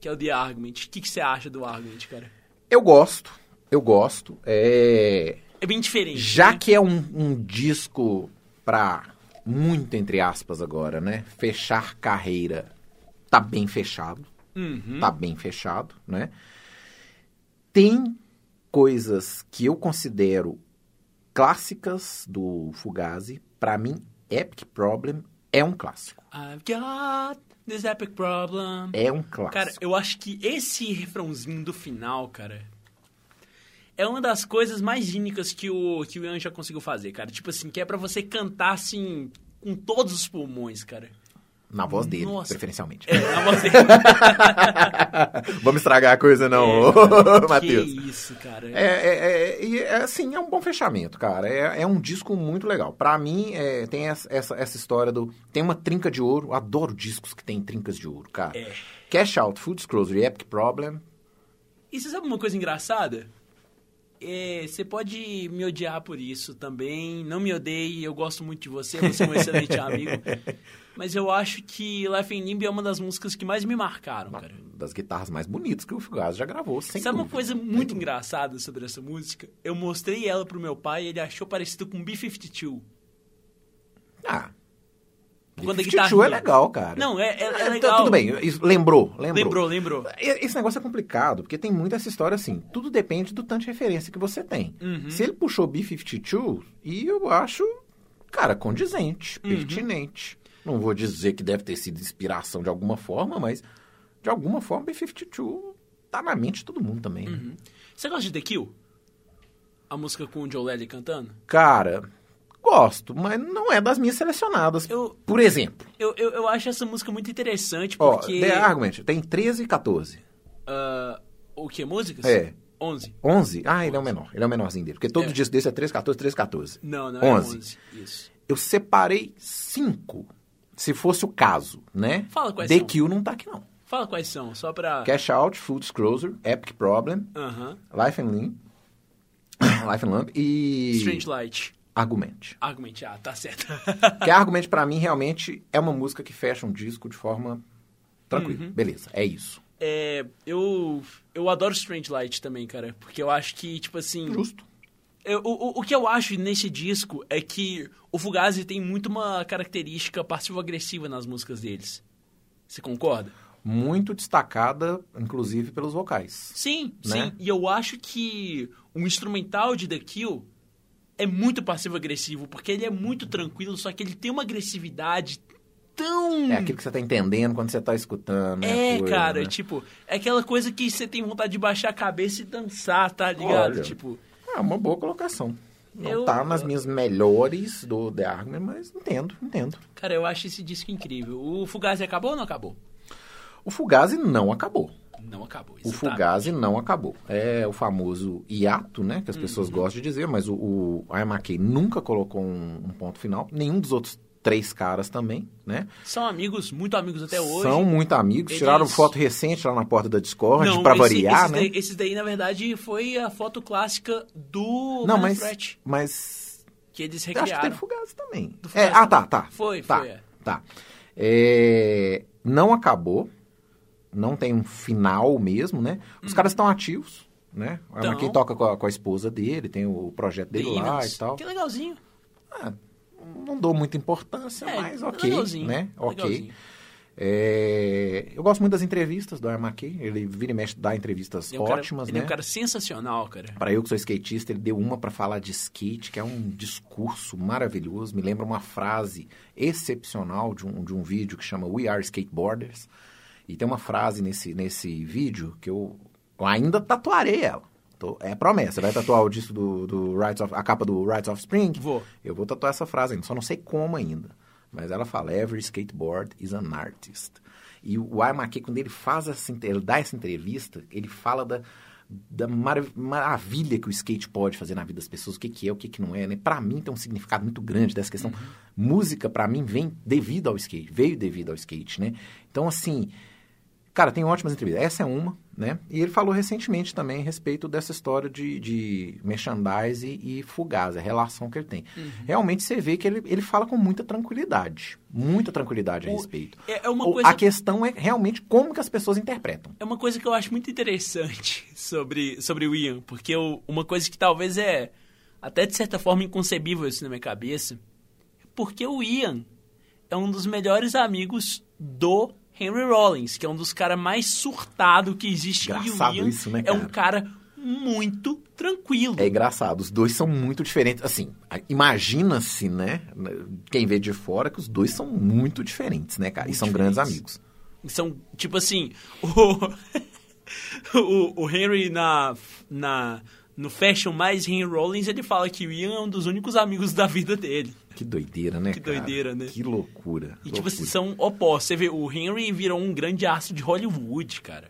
que é o The Argument. O que, que você acha do Argument, cara? Eu gosto, eu gosto. É... É bem diferente. Já né? que é um, um disco pra, muito entre aspas agora, né? Fechar carreira, tá bem fechado. Uhum. Tá bem fechado, né? Tem coisas que eu considero clássicas do Fugazi. Pra mim, Epic Problem é um clássico. I've got this epic problem. É um clássico. Cara, eu acho que esse refrãozinho do final, cara, é uma das coisas mais únicas que o, que o Ian já conseguiu fazer, cara. Tipo assim, que é pra você cantar, assim, com todos os pulmões, cara. Na voz dele, Nossa. preferencialmente. É, na voz dele. Vamos estragar a coisa não, É, que Matheus. isso, cara. É, é, é, e é, assim, é um bom fechamento, cara. É, é um disco muito legal. Pra mim, é, tem essa, essa, essa história do... Tem uma trinca de ouro. Adoro discos que tem trincas de ouro, cara. É. Cash Out, Food e Epic Problem. E você sabe uma coisa engraçada? É, você pode me odiar por isso também. Não me odeie, eu gosto muito de você, você é um excelente amigo. Mas eu acho que Life in Limbo é uma das músicas que mais me marcaram, cara. Das guitarras mais bonitas que o Fugaz já gravou, sem Sabe uma dúvida. coisa muito engraçada sobre essa música? Eu mostrei ela pro meu pai e ele achou parecido com B-52. Ah, Quando a 52 guitarrinha- é legal, cara. Não, é, é, é legal. Tudo bem, lembrou, lembrou. Lembrou, lembrou. Esse negócio é complicado, porque tem muito essa história assim. Tudo depende do tanto de referência que você tem. Uhum. Se ele puxou B-52, e eu acho, cara, condizente, Uhum. pertinente. Não vou dizer que deve ter sido inspiração de alguma forma, mas de alguma forma B-52 tá na mente de todo mundo também. né? Uhum. Você gosta de The Kill? A música com o Joe Lely cantando? Cara, gosto, mas não é das minhas selecionadas. Eu- Por exemplo, Eu, eu, eu acho essa música muito interessante ó, porque... The Argument tem 13 e 14. ah, o que? Músicas? É. 11. 11? Ah, ele é o menor. Ele é o menorzinho dele. Porque todo É. disco desse é 13, 14, 13, 14. Não, não é 11. 11. Isso. Eu separei cinco, se fosse o caso, né? Fala quais The são. Kill não tá aqui, não. Fala quais são, só pra... Cash Out, Food Closer, Epic Problem, Aham. Life and Limb, Life and Lamp e... Strange Light. Argument. Argument, ah, tá certo. Que Argument, pra mim, realmente é uma música que fecha um disco de forma tranquila. Uhum. Beleza, é isso. É, eu, eu adoro Strange Light também, cara. Porque eu acho que, tipo assim... Justo. Eu- o, o- o que eu acho nesse disco é que o Fugazi tem muito uma característica passivo-agressiva nas músicas deles. Você concorda? Muito destacada, inclusive, pelos vocais. Sim, Né? sim. E eu acho que o instrumental de The Kill é muito passivo-agressivo, porque ele é muito tranquilo, só que ele tem uma agressividade tão... É aquilo que você tá entendendo quando você tá escutando. né, É, coisa, cara, né? tipo, é aquela coisa que você tem vontade de baixar a cabeça e dançar, tá ligado? Olha. Tipo, É uma boa colocação. Não Eu- tá nas minhas melhores do The Argument, mas entendo, entendo. cara, eu acho esse disco incrível. O Fugazi acabou ou não acabou? O Fugazi não acabou. Não acabou. O isso tá. Fugazi não acabou. É o famoso hiato, né? Que as pessoas Uhum. gostam de dizer, mas o, o McKay nunca colocou um, um ponto final. Nenhum dos outros três caras também, né? São amigos, muito amigos até hoje. São muito amigos. Eles- Tiraram foto recente lá na porta da Discord, esse- variar, esses né? Daí, esses daí, na verdade, foi a foto clássica do Não, mas, mas que eles eu acho que recriaram. teve Fugazi também. É, Fugazi ah, tá, tá. Foi, tá, foi, é. Tá. É, não acabou. Não tem um final mesmo, né? Os caras estão ativos, né? Hum. Tão. Quem toca com a, com a esposa dele, tem o projeto dele lá e tal. Que legalzinho. Ah, não dou muita importância, É, mas ok, legalzinho, né? Ok. legalzinho. É, eu gosto muito das entrevistas do Ian McKay. Ele vira e mexe, dá entrevistas Ele é um cara- ótimas, ele né? é um cara sensacional, cara. Para eu que sou skatista, ele deu uma para falar de skate, que é um discurso maravilhoso. Me lembra uma frase excepcional de um, de um vídeo que chama We Are Skateboarders. E tem uma frase nesse, nesse vídeo que eu, eu ainda tatuarei ela. Tô- é promessa. Vai tatuar o disco do, do Rights of, a capa do Rights of Spring? Vou. Eu vou tatuar essa frase ainda, só não sei como ainda. Mas ela fala, every skateboard is an artist. E o McKay, quando ele faz essa, ele dá essa entrevista, ele fala da, da marav- maravilha que o skate pode fazer na vida das pessoas, o que, que é, o que, que não é, né? Pra mim tem um significado muito grande dessa questão. Música, pra mim, vem devido ao skate, veio devido ao skate, né? Então, assim, Cara, tem ótimas entrevistas. Essa é uma, né? E ele falou recentemente também a respeito dessa história de, de merchandise e fugaz, a relação que ele tem. Uhum. Realmente você vê que ele, ele fala com muita tranquilidade. Muita tranquilidade a O- respeito. é- é uma O- coisa- A questão é realmente como que as pessoas interpretam. É uma coisa que eu acho muito interessante sobre, sobre o Ian, porque eu- uma coisa que talvez é até de certa forma inconcebível isso na minha cabeça, porque o Ian é um dos melhores amigos do Henry Rollins, que é um dos caras mais surtado que existe. Engraçado e Ian isso, né, é um cara? cara muito tranquilo. É engraçado, os dois são muito diferentes. Assim, imagina-se, né? Quem vê de fora, que os dois são muito diferentes, né, cara? e Muito são grandes diferentes. amigos. São, tipo assim, o, o, o Henry na, na, no fashion mais Henry Rollins, ele fala que o Ian é um dos únicos amigos da vida dele. Que doideira, né, Que cara? doideira, né? Que loucura. E, tipo assim, loucura. são opostos. Você vê, o Henry virou um grande astro de Hollywood, cara.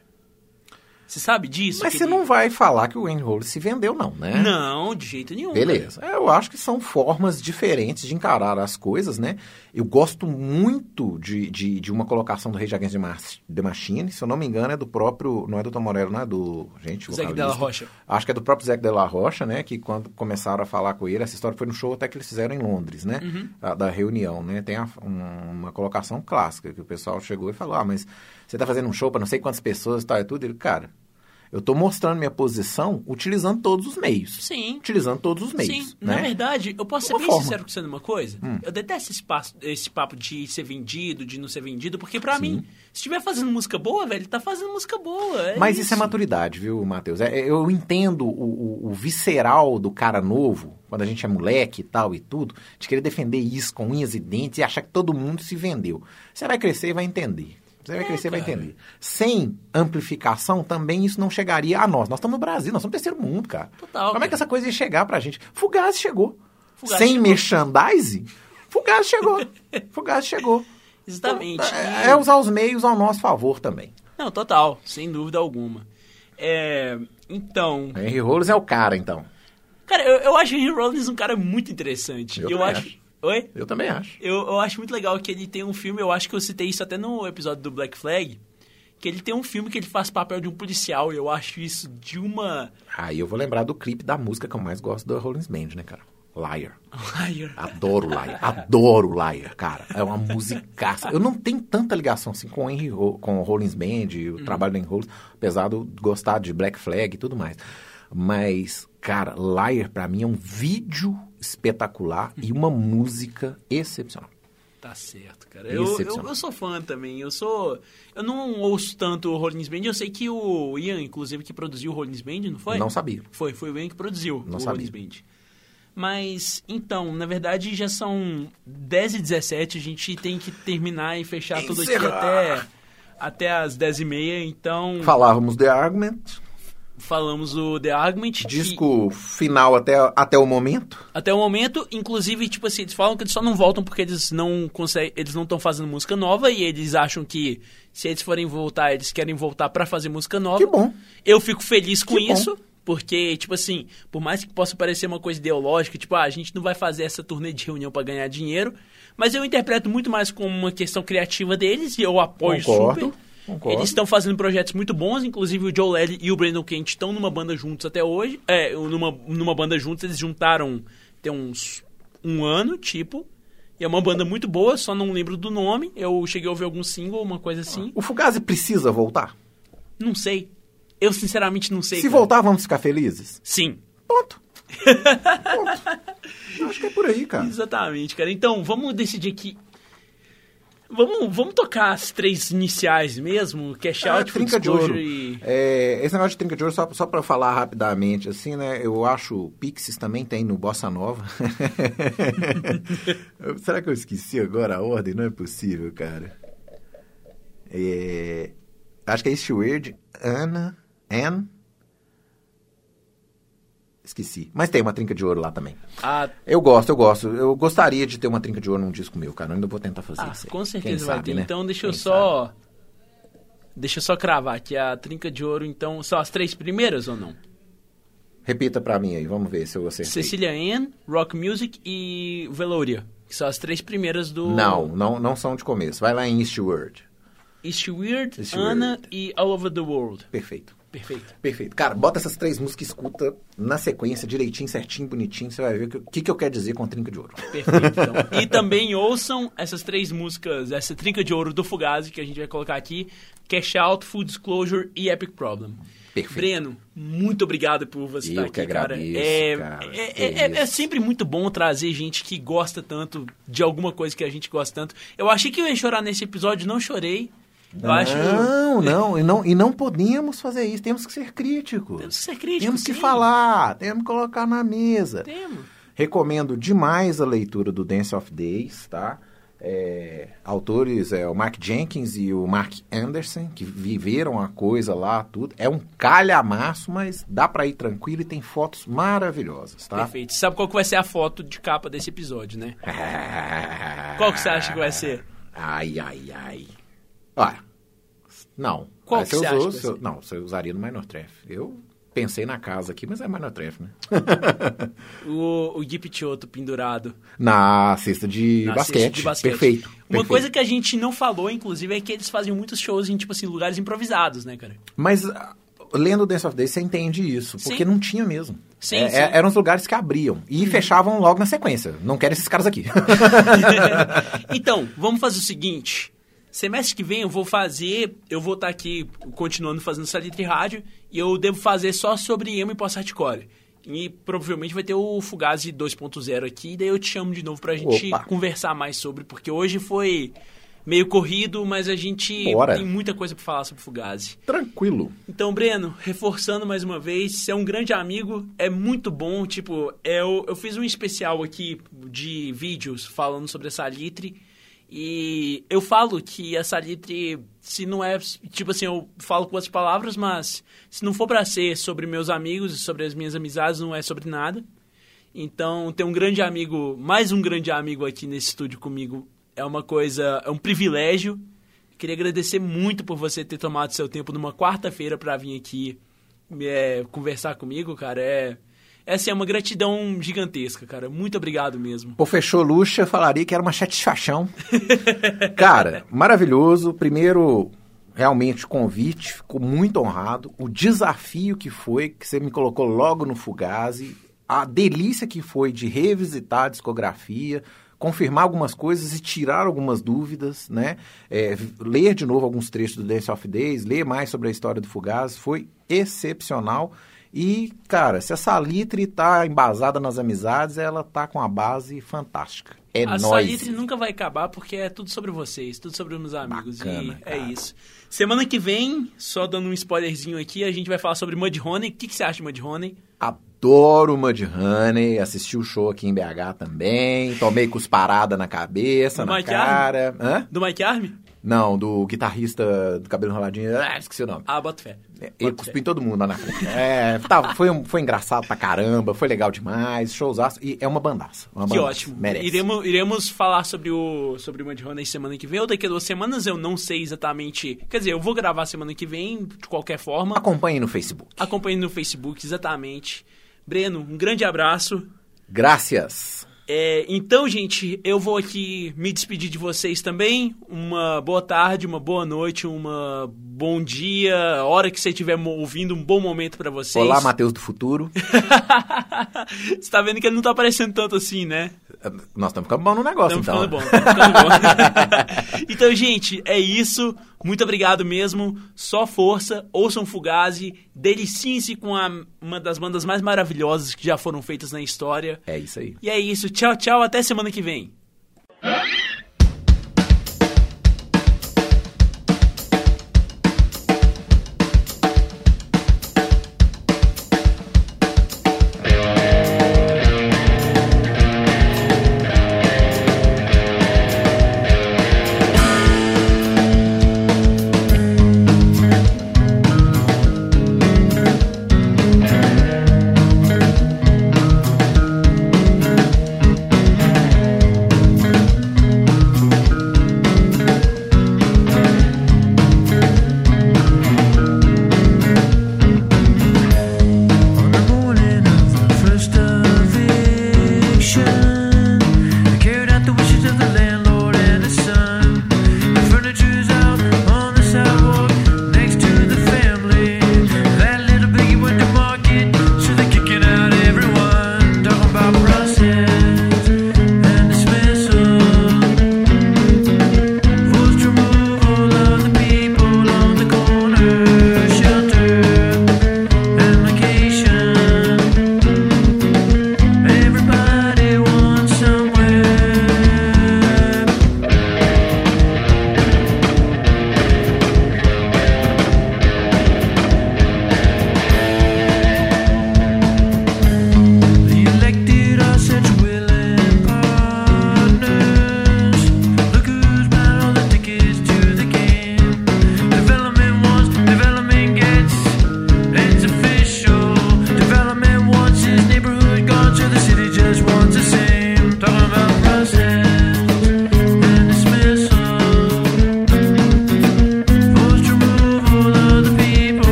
Você sabe disso? Mas você ele- não vai falar que o Rollins se vendeu, não, né? Não, de jeito nenhum. Beleza. É, Eu acho que são formas diferentes de encarar as coisas, né? Eu gosto muito de, de, de uma colocação do Rage Against the Mach- the Machine. Se eu não me engano, é do próprio... Não é do Tom Morello, não é do... Gente, Zac vocalista. Della Rocha. Acho que é do próprio Zac Della Rocha, né? Que quando começaram a falar com ele, essa história foi no show até que eles fizeram em Londres, né? Uhum. Da, da reunião, né? Tem a- um- uma colocação clássica que o pessoal chegou e falou: Ah, mas você tá fazendo um show para não sei quantas pessoas e tal e tudo? Ele, cara, eu tô mostrando minha posição utilizando todos os meios. Sim. Utilizando todos os meios. Sim, né? na verdade, eu posso ser bem forma. Hum. sincero com você numa coisa. Eu detesto esse, passo- esse papo de ser vendido, de não ser vendido, porque pra mim, se estiver fazendo música boa, velho, tá fazendo música boa. é Mas isso. é maturidade, viu, Matheus? É, eu entendo o, o- o visceral do cara novo, quando a gente é moleque e tal e tudo, de querer defender isso com unhas e dentes e achar que todo mundo se vendeu. Você vai crescer e vai entender. Você vai É, crescer vai entender. Sem amplificação, também isso não chegaria a nós. Nós estamos no Brasil, nós somos terceiro mundo, cara. Total, Como é cara. que essa coisa ia chegar pra gente? Fugaz chegou. Fugaz Sem chegou. merchandising, Fugaz chegou. Fugaz chegou. Exatamente. É, E- é usar os meios ao nosso favor também. Não, total, sem dúvida alguma. É, então, Henry Rollins é o cara, então. cara, eu, eu acho o Henry Rollins um cara muito interessante. Eu Eu, acho. Oi? Eu também acho. Eu, eu acho muito legal que ele tem um filme, eu acho que eu citei isso até no episódio do Black Flag, que ele tem um filme que ele faz papel de um policial, e eu acho isso de uma. Aí eu vou lembrar do clipe da música que eu mais gosto do Rollins Band, né, cara? Liar. Liar. Adoro Liar. Adoro Liar, cara. É uma musicaça. Eu não tenho tanta ligação assim com o, Henry com o Rollins Band, o trabalho do Henry Rollins, apesar de eu gostar de Black Flag e tudo mais. Mas, cara, Liar pra mim é um vídeo espetacular e uma música excepcional. Tá certo, cara. Eu, eu, eu sou fã também. Eu sou. Eu não ouço tanto o Rollins Band. Eu sei que o Ian, inclusive, que produziu o Rollins Band, não foi? Não sabia. Foi, foi o Ian que produziu Não o sabia. Rollins Band. Mas, então, na verdade já são 10 e 17 a gente tem que terminar e fechar tudo aqui Encerrar. até, até as 10 e meia. Então, Falávamos The Argument, falamos o The Argument. que- disco final até, até o momento. Até o momento, inclusive, tipo assim, eles falam que eles só não voltam porque eles não conseguem, eles não estão fazendo música nova e eles acham que se eles forem voltar, eles querem voltar pra fazer música nova. Que bom. Eu fico feliz com Que bom. isso, porque tipo assim, por mais que possa parecer uma coisa ideológica, tipo, ah, a gente não vai fazer essa turnê de reunião pra ganhar dinheiro, mas eu interpreto muito mais como uma questão criativa deles e eu apoio Concordo, super. Concordo. Eles estão fazendo projetos muito bons, inclusive o Joe Lely e o Brandon Kent estão numa banda juntos até hoje. É, numa, numa banda juntos, eles juntaram tem uns um ano, tipo. E é uma banda muito boa, só não lembro do nome. Eu cheguei a ouvir algum single, uma coisa assim. O Fugazi precisa voltar? Não sei. Eu sinceramente não sei. Se cara. voltar, vamos ficar felizes? Sim. Ponto. Ponto. Eu Acho que é por aí, cara. Exatamente, cara. Então, vamos decidir aqui. Vamos, vamos tocar as três iniciais mesmo, Cash Ah, Out, Full trinca de ouro. E... É, esse negócio de trinca de ouro, só, só pra falar rapidamente, assim, né? Eu acho Pixies também tem no Bossa Nova. Será que eu esqueci agora a ordem? Não é possível, cara. É, acho que é Steward, Anna, Anne. Esqueci. Mas tem uma trinca de ouro lá também. Ah, Eu gosto, eu gosto. Eu gostaria de ter uma trinca de ouro num disco meu, cara. Eu ainda vou tentar fazer ah, isso. com Quem certeza vai sabe, ter. né? Então, deixa eu Quem só... Deixa eu só cravar aqui a trinca de ouro, então, são as três primeiras ou não? Repita pra mim aí, vamos ver se eu acertei. Cecilia Ann, Rock Music e Veloria, que são as três primeiras do... Não, não, não são de começo. Vai lá em Eastward. East Weird, East Anna e All Over the World. Perfeito. Perfeito. Perfeito. Cara, bota essas três músicas e escuta na sequência, direitinho, certinho, bonitinho. Você vai ver o que, que, eu quero dizer com Trinca de Ouro. Perfeito, então. E também ouçam essas três músicas, essa trinca de ouro do Fugazi que a gente vai colocar aqui, Cash Out, Full Disclosure e Epic Problem. Perfeito. Breno, muito obrigado por você Eu estar aqui, cara. agradeço, É, cara. é, é- é- é sempre muito bom trazer gente que gosta tanto de alguma coisa que a gente gosta tanto. Eu achei que eu ia chorar nesse episódio, não chorei. Eu acho. Não, não, e não, e não podemos fazer isso. Temos que ser críticos. Temos que ser críticos, Temos que sim. falar, temos que colocar na mesa. Temos. Recomendo demais a leitura do Dance of Days, tá? É, autores é o Mark Jenkins e o Mark Anderson, que viveram a coisa lá, tudo. É um calhamaço, mas dá pra ir tranquilo e tem fotos maravilhosas, tá? Perfeito. Sabe qual que vai ser a foto de capa desse episódio, né? Qual que você acha que vai ser? Ai, ai, ai. Olha, não. Qual que você usou- acha ser? Não, você usaria no Minor Treff. Eu pensei na casa aqui, mas é Minor Treff, né? O, o Gui Picciotto pendurado. Na cesta de, na basquete. cesta de basquete. Perfeito. Uma perfeito. coisa que a gente não falou, inclusive, é que eles faziam muitos shows em, tipo assim, lugares improvisados, né, cara? Mas ah, lendo Dance of Days, você entende isso. Porque Sim. não tinha mesmo. Sim, É- sim. é- eram os lugares que abriam. E fechavam logo na sequência. Não quero esses caras aqui. então, vamos fazer o seguinte. Semestre que vem eu vou fazer, eu vou estar aqui continuando fazendo Salitre Rádio e eu devo fazer só sobre emo e pós-hardcore. E provavelmente vai ter o Fugazi 2.0 aqui, e daí eu te chamo de novo pra gente Opa. conversar mais sobre, porque hoje foi meio corrido, mas a gente Bora. tem muita coisa pra falar sobre Fugazi. Tranquilo. Então, Breno, reforçando mais uma vez, você é um grande amigo, é muito bom. Tipo, eu, eu fiz um especial aqui de vídeos falando sobre a Salitre. E eu falo que a Salitre, se não é. Tipo assim, eu falo com outras palavras, mas se não for pra ser sobre meus amigos e sobre as minhas amizades, não é sobre nada. Então, ter um grande amigo, mais um grande amigo aqui nesse estúdio comigo, é uma coisa, é um privilégio. Queria agradecer muito por você ter tomado seu tempo numa quarta-feira pra vir aqui é, conversar comigo, cara. É, essa é uma gratidão gigantesca, cara. Muito obrigado mesmo. Pô, fechou luxa, falaria que era uma satisfação. Cara, maravilhoso. Primeiro, realmente, convite, ficou muito honrado. O desafio que foi, que você me colocou logo no Fugazi. A delícia que foi de revisitar a discografia, confirmar algumas coisas e tirar algumas dúvidas, né? É, ler de novo alguns trechos do Dance of Days, ler mais sobre a história do Fugazi, foi excepcional. E, cara, se a Salitre tá embasada nas amizades, ela tá com a base fantástica. É a nóis. Salitre nunca vai acabar porque é tudo sobre vocês, tudo sobre os meus amigos. Bacana, e é cara. isso. Semana que vem, só dando um spoilerzinho aqui, a gente vai falar sobre Mudhoney. O que, que você acha de Mudhoney? Adoro Mudhoney, assisti o show aqui em BH também, tomei cusparada na cabeça, Do na Mike cara. Hã? Do Mike Army? Não, do guitarrista do cabelo enroladinho, ah, esqueci o nome. Ah, bota fé. Ele cuspiu em todo mundo lá na frente. É, tá, foi, um- foi engraçado pra caramba, foi legal demais, showzaço, e é uma bandaça. Uma Que bandaça, ótimo. Merece. Iremos, iremos falar sobre o sobre o Mudhoney semana que vem ou daqui a duas semanas, eu não sei exatamente. Quer dizer, eu vou gravar semana que vem, de qualquer forma. Acompanhe no Facebook. Acompanhe no Facebook, exatamente. Breno, um grande abraço. Graças. É, então, gente, eu vou aqui me despedir de vocês também. Uma boa tarde, uma boa noite, uma bom dia, a hora que você estiver ouvindo, um bom momento pra vocês. Olá, Matheus do Futuro. você tá vendo que ele não tá aparecendo tanto assim, né? Nós estamos ficando bom no negócio, Estamos então. ficando bom, estamos ficando bom. então, gente, é isso. Muito obrigado mesmo. Só força. Ouçam Fugazi. Deliciem-se com a- uma das bandas mais maravilhosas que já foram feitas na história. É isso aí. E é isso. Tchau, tchau. Até semana que vem.